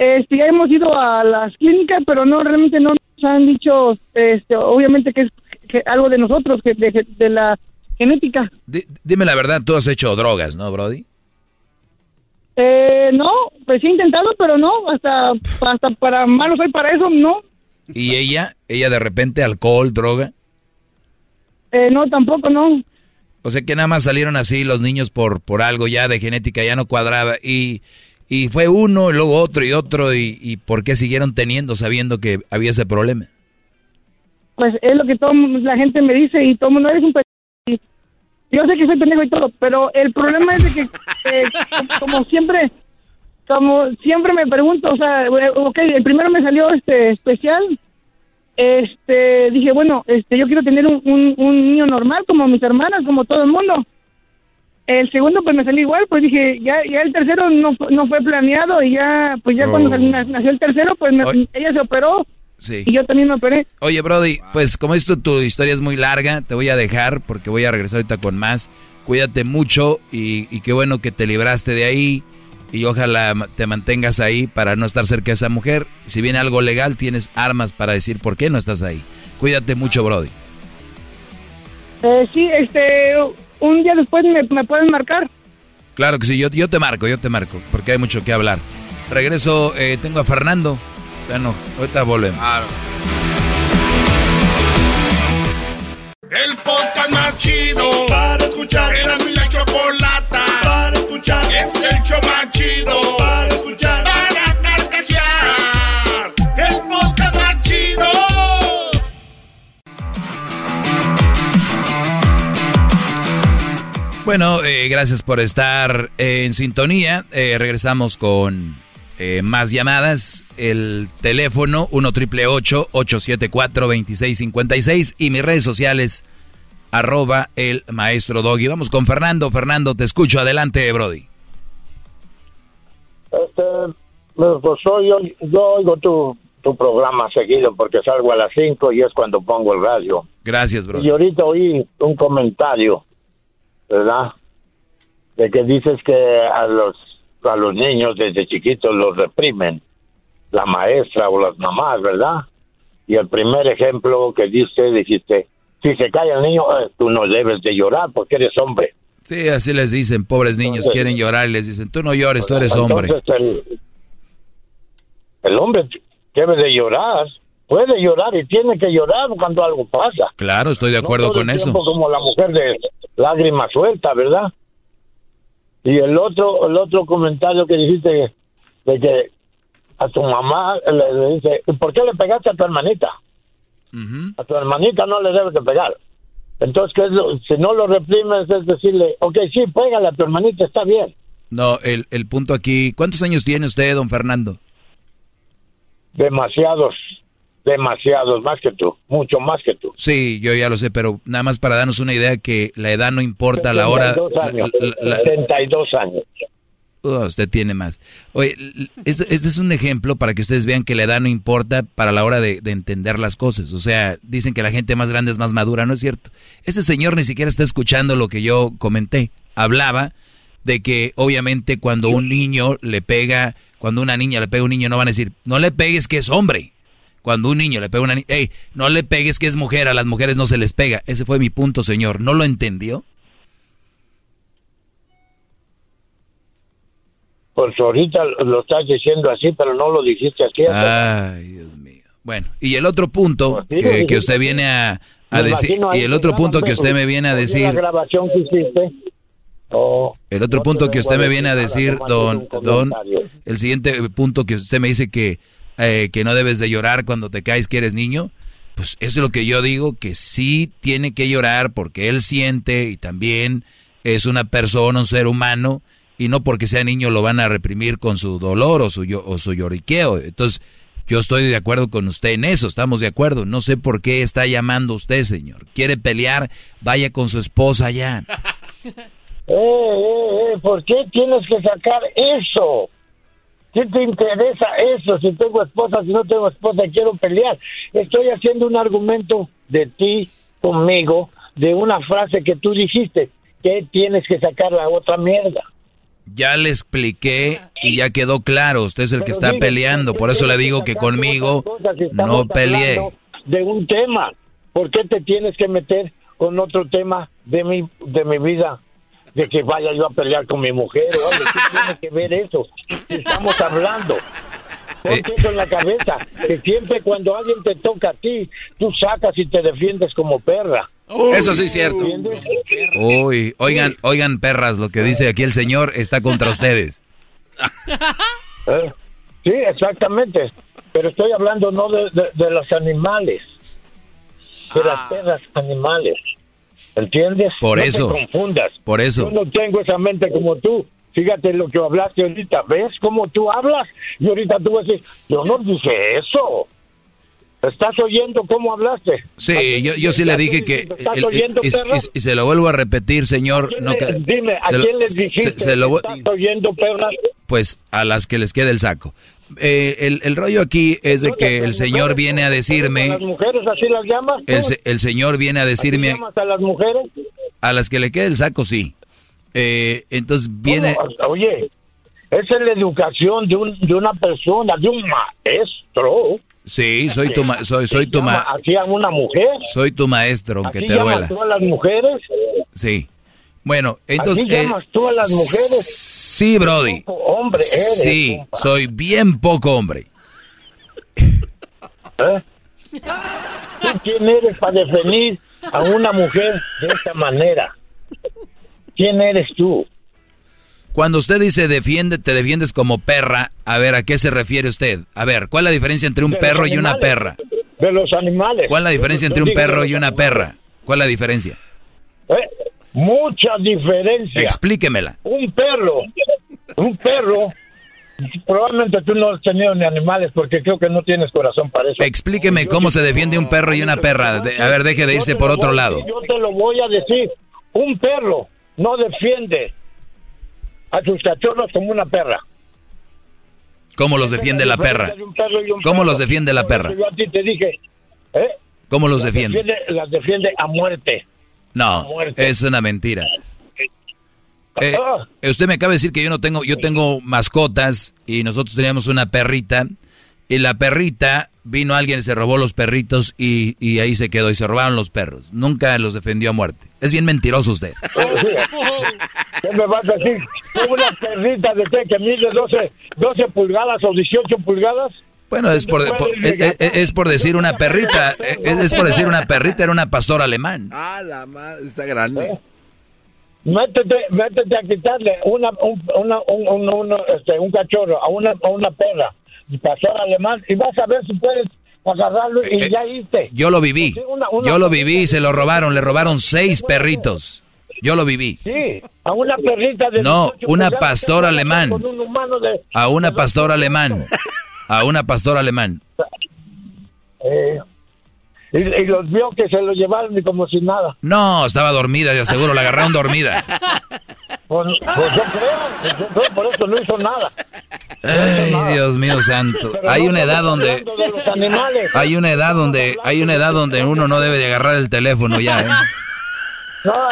este, ya hemos ido a las clínicas, pero no, realmente no nos han dicho, este, obviamente que es algo de nosotros, que de, la genética. dime la verdad, tú has hecho drogas, ¿no, Brody? Eh, no, pues he intentado, pero no, hasta, hasta para malo soy para eso, no. ¿Y ella? ¿Ella de repente alcohol, droga? Eh, no, tampoco, no. O sea que nada más salieron así los niños por, por algo ya de genética ya no cuadraba. Y, y fue uno, y luego otro y otro. Y, y ¿por qué siguieron teniendo sabiendo que había ese problema? Pues es lo que toda la gente me dice y todo el mundo eres un pendejo. Yo sé que soy pendejo y todo, pero el problema es de que, eh, como siempre, como siempre me pregunto, o sea, eh, ok, el primero me salió este especial, este, dije, bueno, este, yo quiero tener un, un, niño normal como mis hermanas, como todo el mundo. El segundo pues me salió igual, pues dije, ya, ya el tercero no, no fue planeado y ya, pues ya cuando Oh. nació el tercero, pues me- ella se operó Sí. y yo también me operé. Oye, Brody, pues como esto tu historia es muy larga, te voy a dejar porque voy a regresar ahorita con más. Cuídate mucho y, y qué bueno que te libraste de ahí y ojalá te mantengas ahí para no estar cerca de esa mujer. Si viene algo legal, tienes armas para decir por qué no estás ahí. Cuídate mucho, Brody. Eh, sí, este, un día después me, me pueden marcar. Claro que sí, yo, yo te marco, yo te marco, porque hay mucho que hablar. Regreso, eh, tengo a Fernando. Bueno, ahorita volvemos. El podcast más chido para escuchar. Era mi la chocolata para escuchar. Es el show más chido Bueno, eh, gracias por estar en sintonía. Eh, regresamos con eh, más llamadas. El teléfono 1 triple 874 2656 y mis redes sociales arroba el maestro Doggy. Vamos con Fernando. Fernando, te escucho. Adelante, Brody. Este, pues soy yo, yo oigo tu, tu programa seguido porque salgo a las 5 y es cuando pongo el radio. Gracias, Brody. Y ahorita oí un comentario, ¿verdad? De que dices que a los a los niños desde chiquitos los reprimen la maestra o las mamás, ¿verdad? Y el primer ejemplo que diste, dijiste, si se cae el niño, eh, tú no debes de llorar porque eres hombre. Sí, así les dicen, pobres niños, quieren llorar y les dicen, tú no llores, tú eres hombre. Entonces el, el hombre debe de llorar, puede llorar y tiene que llorar cuando algo pasa. Claro, estoy de acuerdo No todo con el eso. como la mujer de lágrima suelta, ¿verdad? Y el otro, el otro comentario que dijiste de que a tu mamá le, le dice, "¿Y ¿por qué le pegaste a tu hermanita? A tu hermanita no le debes de pegar. Entonces, ¿qué es lo- si no lo reprimes es decirle, ok, sí, pégale a tu hermanita, está bien. No, el, el punto aquí, ¿cuántos años tiene usted, don Fernando? Demasiados, demasiados, más que tú, mucho más que tú. Sí, yo ya lo sé, pero nada más para darnos una idea que la edad no importa a la hora. 72 años, la- la- la- 72 años. Oh, usted tiene más. Oye, este, este es un ejemplo para que ustedes vean que la edad no importa para la hora de, de entender las cosas. O sea, dicen que la gente más grande es más madura, no es cierto. Ese señor ni siquiera está escuchando lo que yo comenté. Hablaba de que obviamente cuando un niño le pega, cuando una niña le pega a un niño, no van a decir, no le pegues que es hombre. Cuando un niño le pega a una niña, hey, no le pegues que es mujer, a las mujeres no se les pega. Ese fue mi punto, señor. ¿No lo entendió? Pues ahorita lo estás diciendo así, pero no lo dijiste así. Ay, Dios mío. Bueno, y el otro punto Pues sí, que, que usted viene a, a decir, y el otro punto que usted me viene a decir, La grabación que hiciste. Oh, el otro punto que usted me viene a decir, don, don, el siguiente punto que usted me dice que, eh, que no debes de llorar cuando te caes que eres niño, pues eso es lo que yo digo, que sí tiene que llorar porque él siente y también es una persona, un ser humano, y no porque sea niño lo van a reprimir con su dolor o su, o su lloriqueo. Entonces, yo estoy de acuerdo con usted en eso, estamos de acuerdo. No sé por qué está llamando usted, señor. ¿Quiere pelear? Vaya con su esposa ya. Eh, eh, eh, ¿por qué tienes que sacar eso? ¿Qué te interesa eso? Si tengo esposa, si no tengo esposa, quiero pelear. Estoy haciendo un argumento de ti conmigo, de una frase que tú dijiste, que tienes que sacar la otra mierda. Ya le expliqué y ya quedó claro, usted es el que está digo, peleando, por eso le digo que conmigo no peleé. De un tema. ¿Por qué te tienes que meter con otro tema de mi, de mi vida? De que vaya yo a pelear con mi mujer. ¿qué tiene que ver eso? Estamos hablando. Ponte eso en la cabeza. Que siempre cuando alguien te toca a ti, tú sacas y te defiendes como perra. Eso sí es cierto. Uy, oigan, oigan perras, lo que dice aquí el señor está contra ustedes. ¿Eh? Sí, exactamente. Pero estoy hablando no de, de- de los animales, de las perras animales. ¿Entiendes? Por No eso. te confundas. Por eso. Yo no tengo esa mente como tú. Fíjate lo que hablaste ahorita. ¿Ves cómo tú hablas? Y ahorita tú vas a decir, yo no dije eso. ¿Estás oyendo cómo hablaste? Sí, yo, yo sí le dije que... ¿Estás el- oyendo, y, perro? y- y se lo vuelvo a repetir, señor. No, Dime, ¿a se lo- quién les se- dijiste? se lo voy- ¿Estás oyendo, perras? pues a las que les quede el saco. Eh, el, el rollo aquí es de que el señor viene a ¿A decirme... las mujeres así las llamas? El, se- el señor viene a ¿Así decirme... a las mujeres? A las que le quede el saco, sí. Eh, entonces viene... Oye, esa es la educación de, un, de una persona, de un maestro. Sí, soy tu, ma- soy, soy tu, ma- Así a una mujer. soy tu maestro, aunque Así te duela. tú a las mujeres. Sí. Bueno, entonces... Así eh, llamas tú a las mujeres. Sí, Brody. Hombre, eres. Sí, compa. soy bien poco hombre. ¿Eh? ¿Tú quién eres para definir a una mujer de esta manera? ¿Quién eres tú? Cuando usted dice defiende, te defiendes como perra, a ver, ¿a qué se refiere usted? A ver, ¿cuál es la diferencia entre un De perro y una perra? De los animales. ¿Cuál es la diferencia entre un perro y una perra? ¿Cuál es la diferencia? ¿Eh? Mucha diferencia. Explíquemela. un perro, un perro, probablemente tú no has tenido ni animales porque creo que no tienes corazón para eso. Explíqueme cómo se defiende un perro y una perra. De- a ver, deje de irse por otro lado. Yo te lo voy a decir, un perro no defiende a sus cachorros como una perra. ¿Cómo los defiende la perra? ¿Cómo los defiende la perra? Yo a ti te dije, ¿eh? ¿Cómo los defiende? Las defiende a muerte. No, es una mentira. Eh, usted me acaba de decir que yo no tengo, yo tengo mascotas y nosotros teníamos una perrita y la perrita vino alguien y se robó los perritos y, y ahí se quedó y se robaron los perros. Nunca los defendió a muerte. Es bien mentiroso usted. ¿Qué me vas a decir? ¿Una perrita de? Que mide 12, 12 pulgadas o 18 pulgadas? Bueno, es por, por- es, es- por decir una perrita, es, es por decir una perrita, era una pastora alemán. Ah, la madre, está grande. Métete, métete a quitarle una, un, una, un, un, un, este, un cachorro a una, a una perra y pasar alemán y vas a ver si puedes agarrarlo y ya irte. Yo lo viví, Una- una yo lo viví y se lo robaron, le robaron seis perritos. Yo lo viví. Sí, a una perrita de No, 18 una pastora alemán. A una pastora alemán. A una pastora alemán. eh, y, y los vio que se lo llevaron y como si nada. No, estaba dormida, de seguro, la agarraron dormida. Pues, pues yo creo, yo creo, por eso no hizo nada. Ay, Dios mío santo. Pero Hay no una edad donde de los hay una edad donde hay una edad donde uno no debe de agarrar el teléfono ya, ¿eh? No,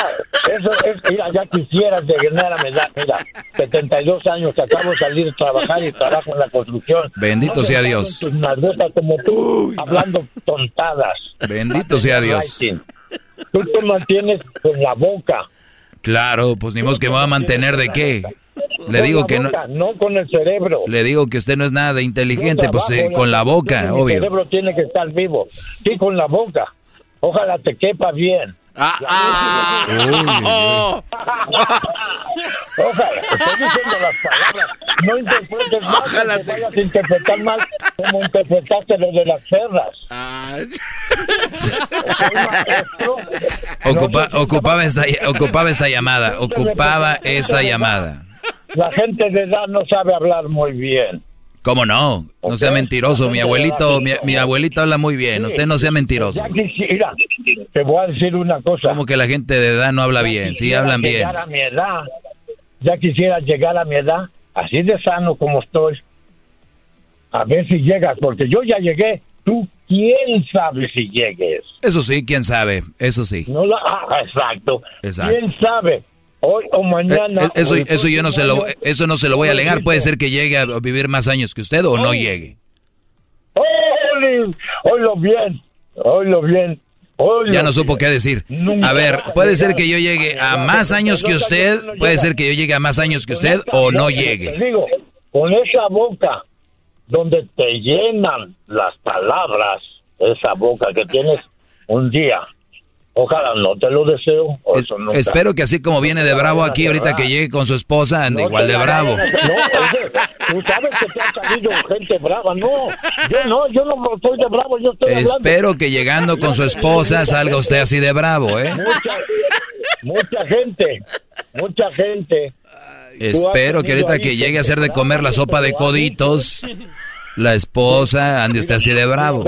eso es, mira, ya quisieras de ganar a edad, mira, 72 años que acabo de salir de trabajar y trabajo en la construcción. Bendito No sea Dios. Tus como tú, hablando tontadas. Bendito sea Dios. Tú te mantienes con la boca. Claro, pues ni modo que me va a mantener de qué. Le digo que no boca, no con el cerebro. le digo que usted no es nada de inteligente, pues eh, con la boca, obvio. cerebro tiene que estar vivo. Sí, con la boca. Ojalá te quepa bien. Ah, Ojalá, estoy diciendo las palabras. No interpretes mal, Ojalá que vayas a interpretar mal como interpretaste lo de las perras. Ocupa- ocupaba esta ocupaba esta llamada, ocupaba esta llamada. La gente de edad no sabe hablar muy bien. ¿Cómo no? No sea mentiroso, mi abuelito, mi, mi abuelito habla muy bien, usted no sea mentiroso. Ya quisiera, te voy a decir una cosa. Como que la gente de edad no habla bien, sí hablan bien. Llegar a mi edad, ya quisiera llegar a mi edad, así de sano como estoy. A ver si llegas, porque yo ya llegué. Tú, quién sabe si llegues. Eso sí, quién sabe, eso sí. No la, ah, exacto. Exacto. ¿Quién sabe? Hoy o mañana. Eh, Eso, o el eso yo no se lo, eso no se lo voy a alegar. Puede ser que llegue a vivir más años que usted o no llegue. Oílo bien, oílo bien. Ya no supo qué decir. A ver, puede ser que yo llegue a más años que usted, puede ser que yo llegue a más años que usted o no llegue. Digo, con esa boca donde te llenan las palabras, esa boca que tienes un día, Ojalá no te lo deseo. nunca. Espero que así como viene de bravo aquí, ahorita que llegue con su esposa, ande No igual de bravo. No, oye, tú sabes que te ha salido gente brava. No, yo no, yo no estoy de bravo, yo estoy hablando. Espero que llegando con su esposa salga usted así de bravo, ¿eh? Mucha, mucha gente, mucha gente. Espero que ahorita que llegue a hacer de comer la sopa de coditos, la esposa ande usted así de bravo.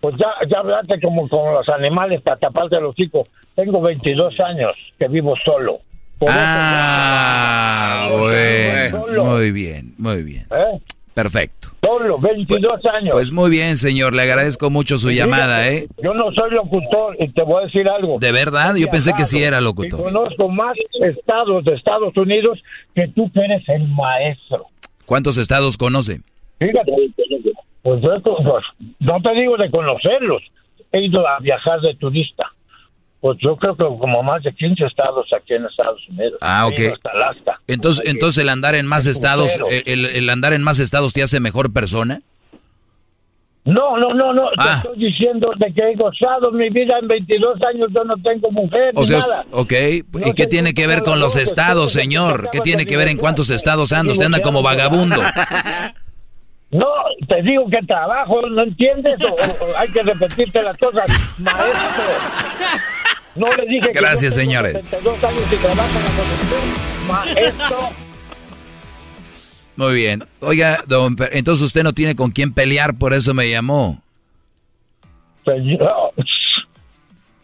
Pues ya, ya hablaste como con los animales para taparte los hocico. Tengo 22 años que vivo solo. Por Ah, bueno. Muy bien, muy bien. ¿eh? Perfecto. Solo, 22 años. Pues muy bien, señor. Le agradezco mucho su llamada, ¿eh? Yo no soy locutor y te voy a decir algo. ¿De verdad? Yo pensé que sí era Y locutor. conozco más estados de Estados Unidos que tú que eres el maestro. ¿Cuántos estados conoce? Fíjate, pues yo pues, no te digo de conocerlos, he ido a viajar de turista. Pues yo creo que como más de 15 estados aquí en Estados Unidos. Ah, ok. Hasta Alaska. Entonces, entonces el andar en más estados, eh, el, el andar en más estados te hace mejor persona. No, no, no, no, Ah. te estoy diciendo de que he gozado mi vida en 22 años, yo no tengo mujer O ni sea, nada. ok. ¿Y qué tiene que ver con los estados, señor? ¿Qué tiene que ver en cuántos estados anda? Usted anda como vagabundo. No, te digo que trabajo, ¿no entiendes? O, o hay que repetirte las cosas, maestro. No le dije que Gracias, tengo señores. 72 años y trabajo en la. Maestro, Muy bien. Oiga, don, entonces usted no tiene con quién pelear, por eso me llamó. pues yo-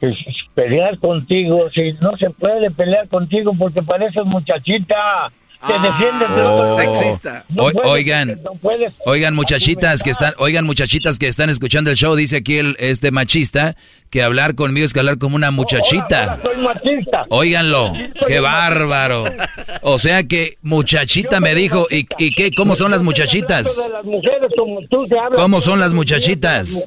pues, pelear contigo, si no se puede pelear contigo porque pareces muchachita. Te defiendes de Oh. Sexista. No O- puedes, oigan, no oigan muchachitas que están, oigan muchachitas que están escuchando el show, dice aquí el este machista que hablar conmigo es que hablar como una muchachita. Soy machista. Óiganlo, qué bárbaro. O sea que muchachita me dijo, ¿y, y qué? ¿Cómo son las muchachitas? ¿Cómo son las muchachitas?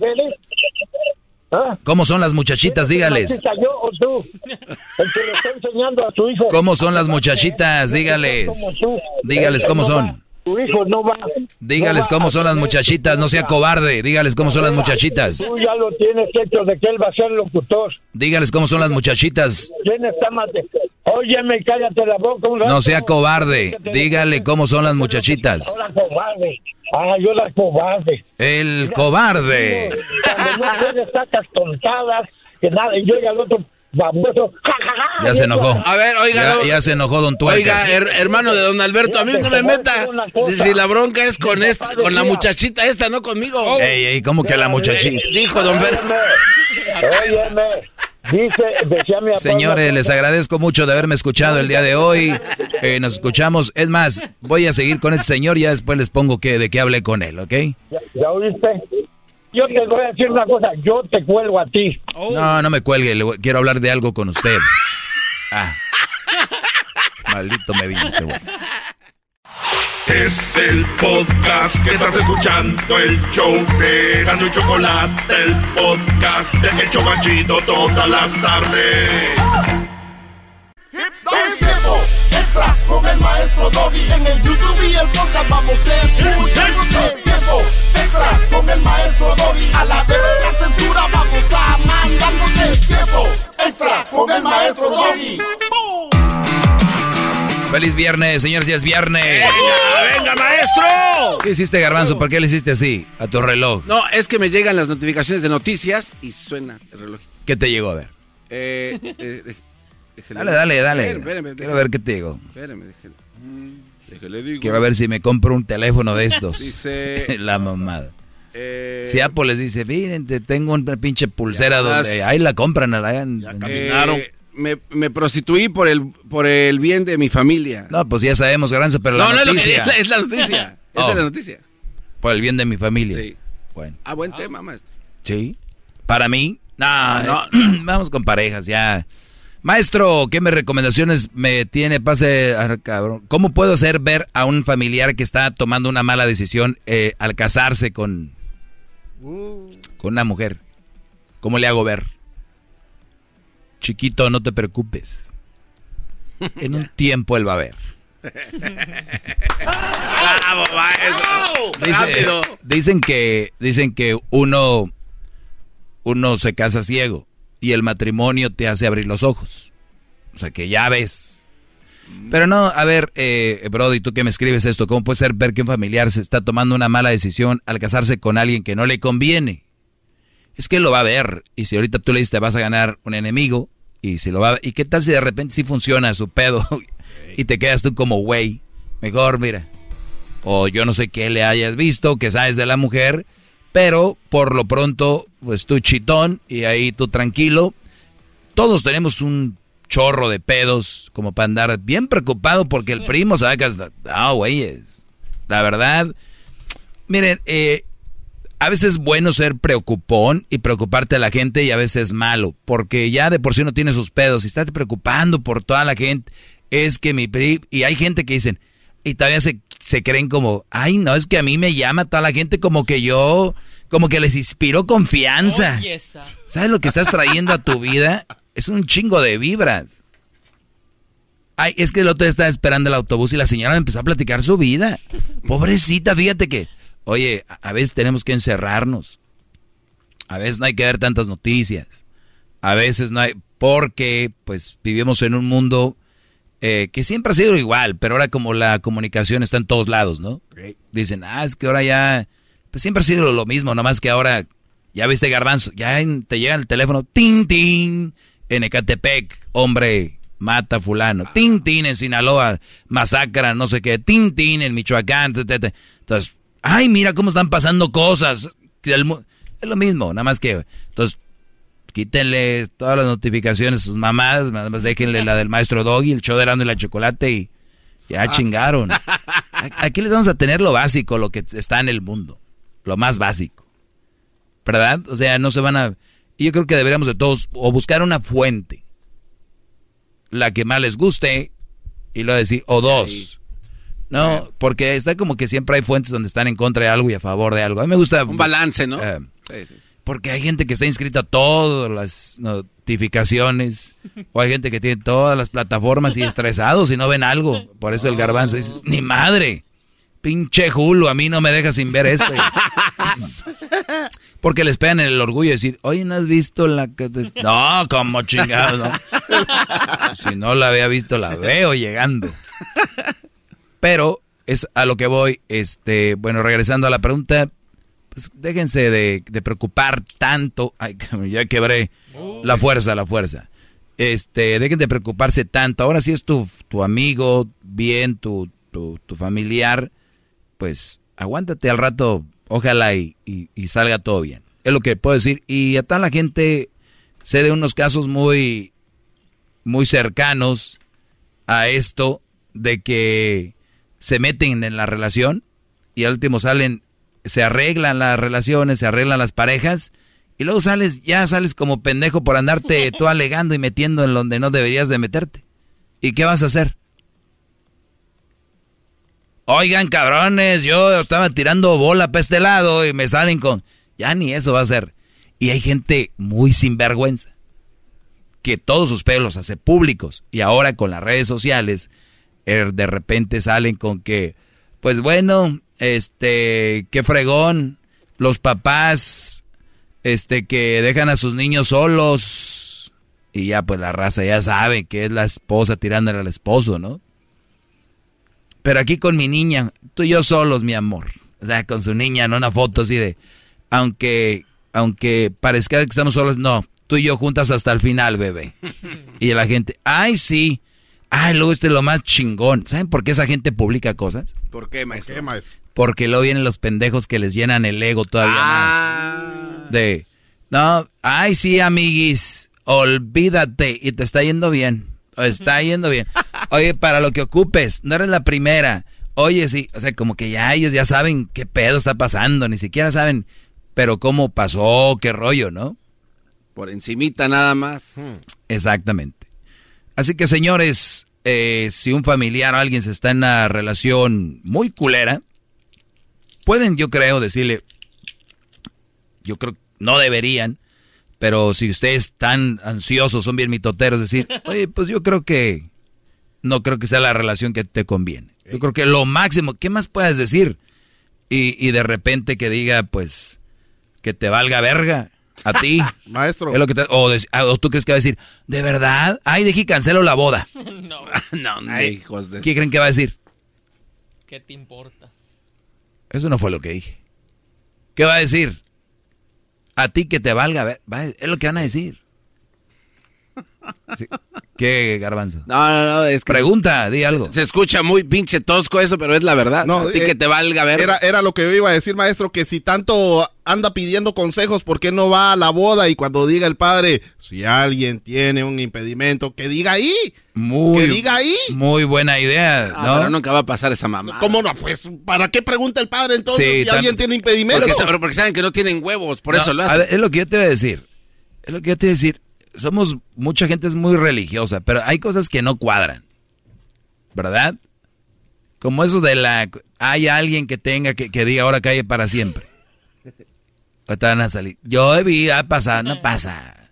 ¿Ah? ¿Cómo son las muchachitas? Dígales. ¿Machista yo o tú? El que le está enseñando a tu hijo. ¿Cómo son las muchachitas? Dígales. Dígales cómo son. Tu hijo no va. Dígales cómo son las muchachitas, no sea cobarde. Dígales cómo son las muchachitas. Tú ya lo tienes hecho de que él va a ser locutor. Dígales cómo son las muchachitas. ¿Quién está más? de- Óyeme, cállate la boca un rato. No sea cobarde. Dígale cómo son las muchachitas. Ahora cobarde. Ah, yo la cobarde. El cobarde. Cuando no sacas tontadas, que nada, y llega el otro baboso. ja, ja, ja, Ya se enojó. A ver, oiga, Ya, don- ya se enojó Don Oiga, Tuercas. her- hermano de don Alberto, a mí no me meta. Si la bronca es con esta, con la muchachita esta, no conmigo. Ey, ey, ¿cómo que la muchachita? Dijo don Fer. Óyeme, dice, decía mi. Señores, les agradezco mucho de haberme escuchado el día de hoy. Eh, nos escuchamos. Es más, voy a seguir con este señor y ya después les pongo que, de qué hablé con él, ¿ok? ¿Ya, ya oíste? Yo te voy a decir una cosa, yo te cuelgo a ti. No, no me cuelgue. le voy- quiero hablar de algo con usted. Ah. Maldito me vino ese güey. Es el podcast que estás escuchando, el show de y Chocolate, el podcast de El Chobachito todas las tardes. Es tiempo extra con el maestro Doggy. En el YouTube y el podcast vamos a escuchar. Es tiempo extra con el maestro Doggy. A la vez la censura vamos a mandar. Es tiempo extra con el maestro Doggy. Feliz viernes, señores, ya es viernes. ¡Venga, maestro! ¿Qué hiciste, Garbanzo? ¿Por qué le hiciste así a tu reloj? No, es que me llegan las notificaciones de noticias y suena el reloj. ¿Qué te llegó a ver? Eh, eh, Dale, dale, dale. Espérame, espérame, Quiero ver qué te llegó. Espérame, déjele. Mm, déjele digo. Quiero ver si me compro un teléfono de estos. Dice- La mamada. Eh, Si Apple les dice, miren, te tengo una pinche pulsera Ya donde ahí la compran. en- en- eh, me, me prostituí por el, por el bien de mi familia. No, pues ya sabemos, Garbanzo, pero no, la no es, lo que- noticia. es la, es la noticia. Esa Oh. es la noticia. Por el bien de mi familia. Sí. Bueno. Ah, buen tema, maestro. ¿Sí? ¿Para mí? No, No. eh, vamos con parejas, ya. Maestro, ¿qué me recomendaciones me tiene? Pase, ah, cabrón. ¿Cómo puedo hacer ver a un familiar que está tomando una mala decisión eh, al casarse con, con una mujer? ¿Cómo le hago ver? Chiquito, no te preocupes. En un tiempo él va a ver. ¡Bravo, maestro! Dice- ¡Rápido! dicen que dicen que uno uno se casa ciego y el matrimonio te hace abrir los ojos. O sea que ya ves. Pero no, a ver, eh, Brody, tú que me escribes esto, ¿cómo puede ser ver que un familiar se está tomando una mala decisión al casarse con alguien que no le conviene? Es que él lo va a ver. Y si ahorita tú le dices te vas a ganar un enemigo, y si lo va a ¿y qué tal si de repente sí funciona su pedo? y te quedas tú como güey. Mejor, mira. O yo no sé qué le hayas visto, que sabes de la mujer, pero por lo pronto, pues tú chitón y ahí tú tranquilo. Todos tenemos un chorro de pedos como para andar bien preocupado porque el primo sabe que Ah, güeyes. La verdad, miren, eh, a veces es bueno ser preocupón y preocuparte a la gente y a veces es malo, porque ya de por sí no tiene sus pedos y estás preocupando por toda la gente. Es que mi primo, y hay gente que dicen, y todavía se, se creen como, ay, no, es que a mí me llama toda la gente como que yo, como que les inspiró confianza. ¿Sabes lo que estás trayendo a tu vida? Es un chingo de vibras. Ay, es que el otro día estaba esperando el autobús y la señora me empezó a platicar su vida. Pobrecita, fíjate que, oye, a veces tenemos que encerrarnos. A veces no hay que ver tantas noticias. A veces no hay, porque pues vivimos en un mundo eh, que siempre ha sido igual, pero ahora como la comunicación está en todos lados, ¿no? Dicen, ah, es que ahora ya, pues siempre ha sido lo mismo, nomás que ahora, ya viste garbanzo, ya te llega el teléfono, tin, tin, en Ecatepec, hombre, mata fulano. Tintín en Sinaloa, masacra, no sé qué. Tintín en Michoacán. Entonces, ay, mira cómo están pasando cosas. Es lo mismo, nada más que... Entonces, quítenle todas las notificaciones a sus mamás, nada más déjenle la del maestro Doggy, el show de y la chocolate y ya chingaron. Aquí les vamos a tener lo básico, lo que está en el mundo. Lo más básico. ¿Verdad? O sea, no se van a... Y yo creo que deberíamos de todos o buscar una fuente, la que más les guste, y luego decir, o dos. No, porque está como que siempre hay fuentes donde están en contra de algo y a favor de algo. A mí me gusta... Un balance, ¿no? Eh, porque hay gente que está inscrita a todas las notificaciones, o hay gente que tiene todas las plataformas y estresados y no ven algo. Por eso el garbanzo dice, ni madre, pinche Julo, a mí no me deja sin ver esto. Porque les pegan en el orgullo de decir, oye, ¿no has visto la que No, como chingado, ¿no? si no la había visto, la veo llegando. Pero es a lo que voy, este, bueno, regresando a la pregunta, pues déjense de, preocupar tanto. Ay, ya quebré la fuerza, la fuerza. Este, dejen de preocuparse tanto. Ahora sí es tu, tu amigo, bien, tu, tu, tu familiar, pues aguántate al rato, ojalá y, salga todo bien. Es lo que puedo decir. Y a toda la gente sé de unos casos muy, muy cercanos a esto de que se meten en la relación y al último salen, se arreglan las relaciones, se arreglan las parejas y luego sales, ya sales como pendejo por andarte tú alegando y metiendo en donde no deberías de meterte. ¿Y qué vas a hacer? Oigan, cabrones, yo estaba tirando bola para este lado y me salen con... Ya ni eso va a ser. Y hay gente muy sinvergüenza que todos sus pelos hace públicos y ahora con las redes sociales de repente salen con que, pues bueno, este, qué fregón, los papás, este, que dejan a sus niños solos y ya pues la raza ya sabe que es la esposa tirándole al esposo, ¿no? Pero aquí con mi niña, tú y yo solos, mi amor. O sea, con su niña, no una foto así de, aunque, aunque parezca que estamos solos, no, tú y yo juntas hasta el final, bebé. Y la gente, ay, sí. Ay, luego este es lo más chingón. ¿Saben por qué esa gente publica cosas? ¿Por qué, maestro? Porque luego vienen los pendejos que les llenan el ego todavía ah. más. De, no, ay, sí, amiguis, olvídate. Y te está yendo bien. Está yendo bien. Oye, para lo que ocupes, no eres la primera. Oye, sí, o sea, como que ya ellos ya saben qué pedo está pasando, ni siquiera saben, pero cómo pasó, qué rollo, ¿no? Por encimita nada más. Hmm. Exactamente. Así que, señores, eh, si un familiar o alguien se está en una relación muy culera, pueden, yo creo, decirle, yo creo, no deberían, pero si ustedes están ansiosos, son bien mitoteros, decir, oye, pues yo creo que no creo que sea la relación que te conviene. Yo creo que lo máximo, ¿qué más puedes decir? Y, y de repente que diga, pues, que te valga verga. A ti. Maestro. Es lo que te- o, de- ah, o tú crees que va a decir, ¿de verdad? Ay, que cancelo la boda. no, no, Ay, hijos de... ¿Qué creen que va a decir? ¿Qué te importa? Eso no fue lo que dije. ¿Qué va a decir? A ti que te valga, ver- va- es lo que van a decir. Sí. ¿Qué, garbanzo? No, no, no, es que... Pregunta, di algo. Se escucha muy pinche tosco eso, pero es la verdad. No, a ti eh, que te valga ver. Era, era lo que yo iba a decir, maestro, que si tanto anda pidiendo consejos, ¿por qué no va a la boda? Y cuando diga el padre, si alguien tiene un impedimento, que diga ahí. Muy, Que diga ahí. Muy buena idea, Ah, ¿no? pero nunca va a pasar esa mamá. ¿Cómo no? Pues, ¿para qué pregunta el padre entonces Sí, si tan- alguien tiene impedimento? Porque, sa- porque saben que no tienen huevos, por No, eso lo a hacen. ver, es lo que yo te voy a decir. Es lo que yo te voy a decir. Somos, mucha gente es muy religiosa, pero hay cosas que no cuadran. ¿Verdad? Como eso de la... Hay alguien que tenga, que, que diga ahora calle para siempre. Ahorita van a salir. Yo vi, ha pasado, no pasa.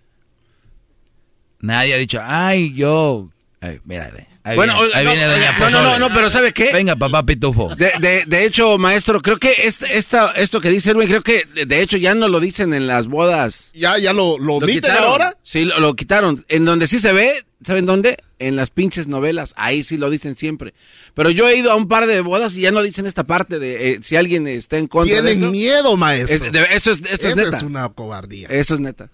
Nadie ha dicho, ay, yo... Ay, mira, ve, ahí Bueno, viene, ahí no, viene Doña no, no, Pozole. no, no, pero ¿sabe qué? Venga, papá Pitufo. De, de, de hecho, maestro, creo que este, esta, esto que dice Erwin, creo que de, de hecho ya no lo dicen en las bodas. ¿Ya, ya lo, lo quitaron. ahora? Sí, lo, lo quitaron. En donde sí se ve, ¿saben dónde? En las pinches novelas. Ahí sí lo dicen siempre. Pero yo he ido a un par de bodas y ya no dicen esta parte de eh, si alguien está en contra de Tienen esto. miedo, maestro. Es- de- esto es, esto es neta. es una cobardía. Eso es neta.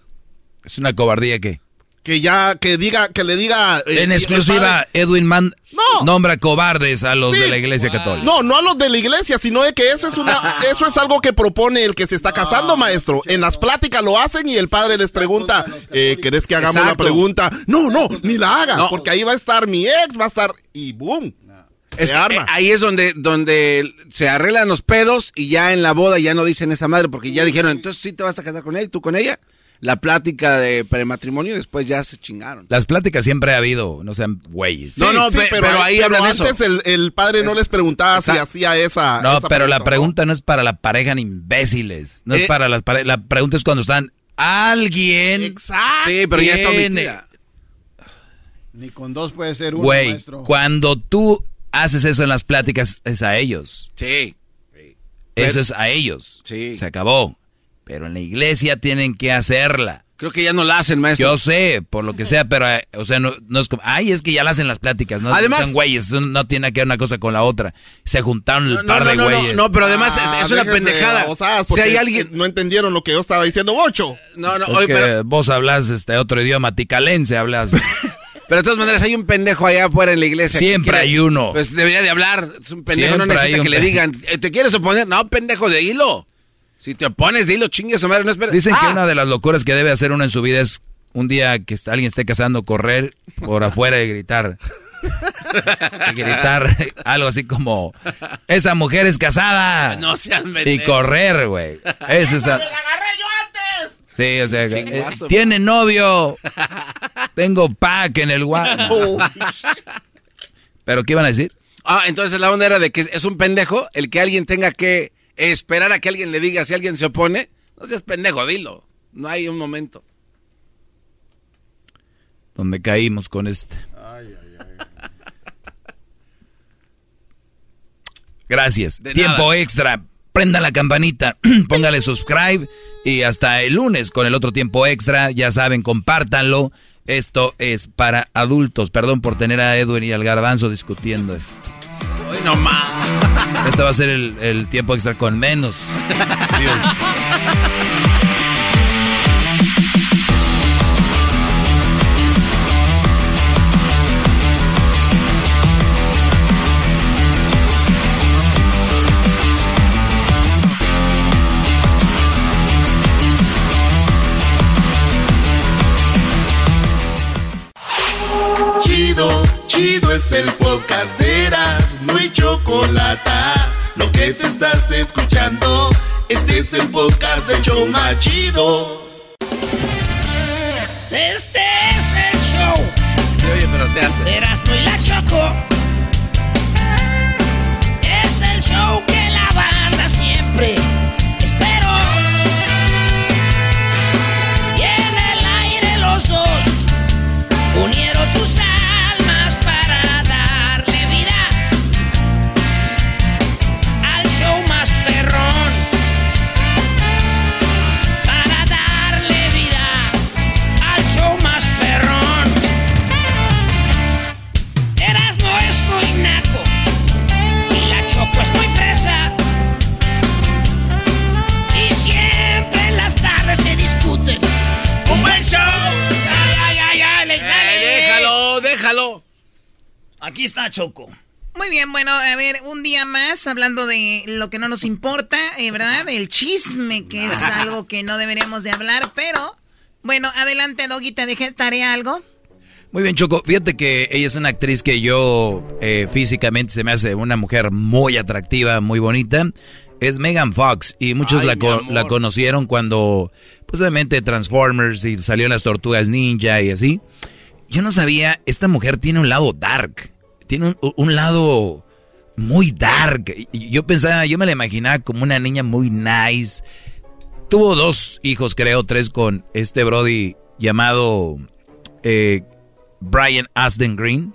Es una cobardía que... Que ya, que diga, que le diga... eh, En exclusiva, Edwin Man No. nombra cobardes a los Sí. de la iglesia católica. No, no a los de la iglesia, sino de que eso es una, eso es algo que propone el que se está casando, maestro. En las pláticas lo hacen y el padre les pregunta, eh, ¿querés que hagamos Exacto. la pregunta? No, no, ni la haga, No. porque ahí va a estar mi ex, va a estar y boom. Se Es arma. eh, ahí es donde, donde se arreglan los pedos y ya en la boda ya no dicen esa madre porque ya dijeron, entonces sí te vas a casar con él, tú con ella. La plática de prematrimonio después ya se chingaron. Las pláticas siempre ha habido, no sean güeyes. No, no, pe- pero ahí eso. antes el, el padre no les preguntaba si hacía esa. No, esa pero la pregunta no es para la pareja ni imbéciles. No Eh. es para las parejas. La pregunta es cuando están alguien. Exacto. Sí, pero ya está omitida. Ni con dos puede ser uno, Güey, maestro. cuando tú haces eso en las pláticas, es a ellos. Sí. Eso es a ellos. Sí. Se acabó. Pero en la iglesia tienen que hacerla. Creo que ya no la hacen, maestro. Yo sé, por lo que sea, pero, eh, o sea, no, no es como, ay, es que ya la hacen las pláticas, no Además- son güeyes, no tiene que ver una cosa con la otra. Se juntaron el No, par no, de no, no, güeyes. no, pero además Ah, es, es una pendejada. Si hay alguien... No entendieron lo que yo estaba diciendo, Bocho. No, no, Es oye, que pero, vos hablas este otro idioma, ticalense hablas. pero de todas maneras hay un pendejo allá afuera en la iglesia. que Siempre quiere- hay uno. Pues debería de hablar. Es un pendejo, no Siempre necesita que le digan, "Eh, ¿te quieres oponer? No, pendejo, de hilo. Si te opones, dilo, chingue su madre, no esperes. Dicen que Ah, una de las locuras que debe hacer uno en su vida es un día que está- alguien esté casando, correr por afuera y gritar. y gritar algo así como, esa mujer es casada. No seas y correr, güey. Esa es... Sí, o sea, eh, Chingazo. tiene novio. Tengo pack en el guapo. ¿Pero qué iban a decir? Ah, entonces la onda era de que es un pendejo el que alguien tenga que esperar a que alguien le diga si alguien se opone. No seas pendejo, dilo. No hay un momento. Donde caímos con este. Gracias. De Tiempo nada. extra. Prenda la campanita, póngale subscribe y hasta el lunes con el otro tiempo extra. Ya saben, compártanlo. Esto es para adultos. Perdón por tener a Edwin y al garbanzo discutiendo esto. Hoy no más. Este va a ser el, el tiempo extra con menos. Dios. Chido, chido es el podcast de Eras, no hay chocolate. Lo que te estás escuchando, este es el podcast de Choma Chido. Este es el show Sí, oye, pero se hace. Erasmo y la Choco. Aquí está Choco. Muy bien, bueno, a ver, un día más hablando de lo que no nos importa, eh, ¿verdad? El chisme, que es algo que no deberíamos de hablar, pero bueno, adelante, Doggy, te dejé tarea algo. Muy bien, Choco. Fíjate que ella es una actriz que yo eh, físicamente se me hace una mujer muy atractiva, muy bonita. Es Megan Fox y muchos la, la, conocieron cuando, pues obviamente Transformers y salió las Tortugas Ninja y así. Yo no sabía, esta mujer tiene un lado dark tiene un, lado muy dark. Yo pensaba, yo me la imaginaba como una niña muy nice. Tuvo dos hijos, creo, tres con este Brody llamado eh, Brian Asden Green.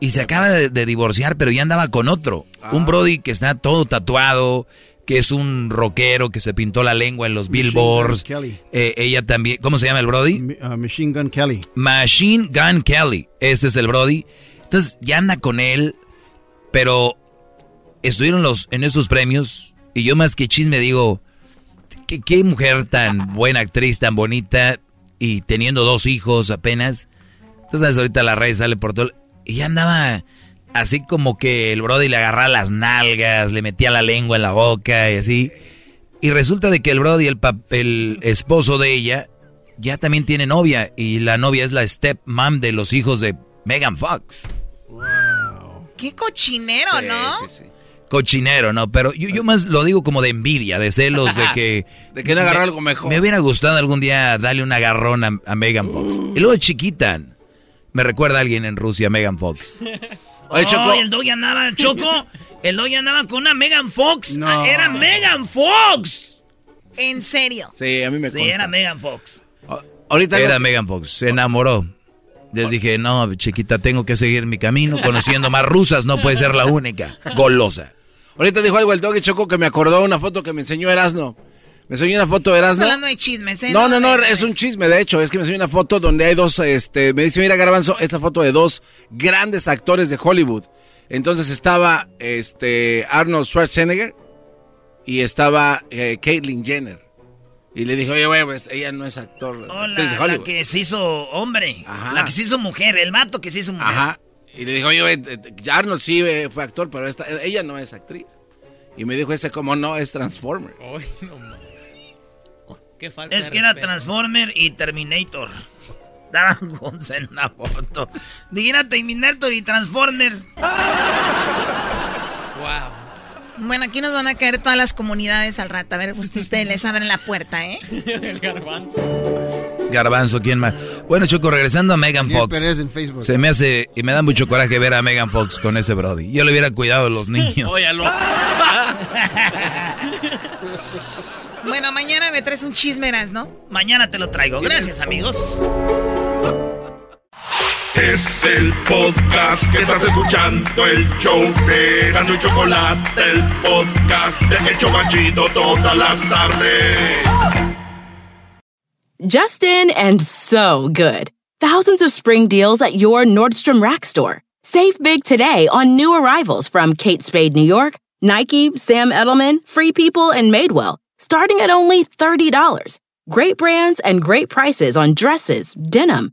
Y se acaba de, divorciar, pero ya andaba con otro. Un ah. Brody que está todo tatuado, que es un rockero que se pintó la lengua en los billboards. Eh, ella también, ¿cómo se llama el Brody? Uh, Machine Gun Kelly. Machine Gun Kelly. Este es el Brody. Entonces ya anda con él, pero estuvieron los, en esos premios y yo más que chisme digo, ¿qué, qué mujer tan buena actriz, tan bonita y teniendo dos hijos apenas. Entonces ahorita la raíz sale por todo. Y ya andaba así como que el Brody le agarraba las nalgas, le metía la lengua en la boca y así. Y resulta de que el Brody, el, el esposo de ella, ya también tiene novia. Y la novia es la stepmom de los hijos de Megan Fox. Qué cochinero, ¿no? Sí, sí. Cochinero, ¿no? Pero yo, yo más lo digo como de envidia, de celos, de que... de que no agarrar algo mejor. Me hubiera gustado algún día darle un agarrón a, Megan Fox. Y luego chiquita. Me recuerda a alguien en Rusia, Megan Fox. Oye, Choco. el doggy andaba, Choco. El doggy andaba con una Megan Fox. No. Era Megan Fox. ¿En serio? Sí, a mí me Sí, era Megan Fox. ahorita era Megan Fox. Se enamoró. Les dije, no, chiquita, tengo que seguir mi camino. Conociendo más rusas, no puede ser la única. Golosa. Ahorita dijo algo el dog Choco que me acordó una foto que me enseñó Erasno. Me enseñó una foto de Erasno. hablando de chismes, ¿eh? No, no, no, es un chisme, de hecho. Es que me enseñó una foto donde hay dos, este, me dice, mira, Garbanzo, esta foto de dos grandes actores de Hollywood. Entonces estaba, este, Arnold Schwarzenegger y estaba eh, Caitlyn Jenner. Y le dijo, oye, güey, pues ella no es actor. Hola, la que se hizo hombre. La que se hizo mujer, el mato que se hizo mujer. Ajá. Y le dijo, oye, güey, Arnold sí fue actor, pero esta, ella no es actriz. Y me dijo, este como no, es Transformer. Ay, no más. Qué falta es que era Transformer y Terminator. Daban juntos en una foto. Dijera Terminator y Transformer. wow. Bueno, aquí nos van a caer todas las comunidades al rato. A ver, pues, ustedes les abren la puerta, ¿eh? El garbanzo. Garbanzo, ¿quién más? Bueno, Choco, regresando a Megan Fox. Se me hace, y me da mucho coraje ver a Megan Fox con ese Brody. Yo le hubiera cuidado a los niños. Óyalo. bueno, mañana me traes un chismeras, ¿no? Mañana te lo traigo. Gracias, amigos. Es el podcast que estás escuchando, el show de Gano y Chocolate, el podcast de todas las tardes. Justin and so good. Thousands of spring deals at your Nordstrom Rack store. Save big today on new arrivals from Kate Spade New York, Nike, Sam Edelman, Free People, and Madewell, starting at only $30. Great brands and great prices on dresses, denim,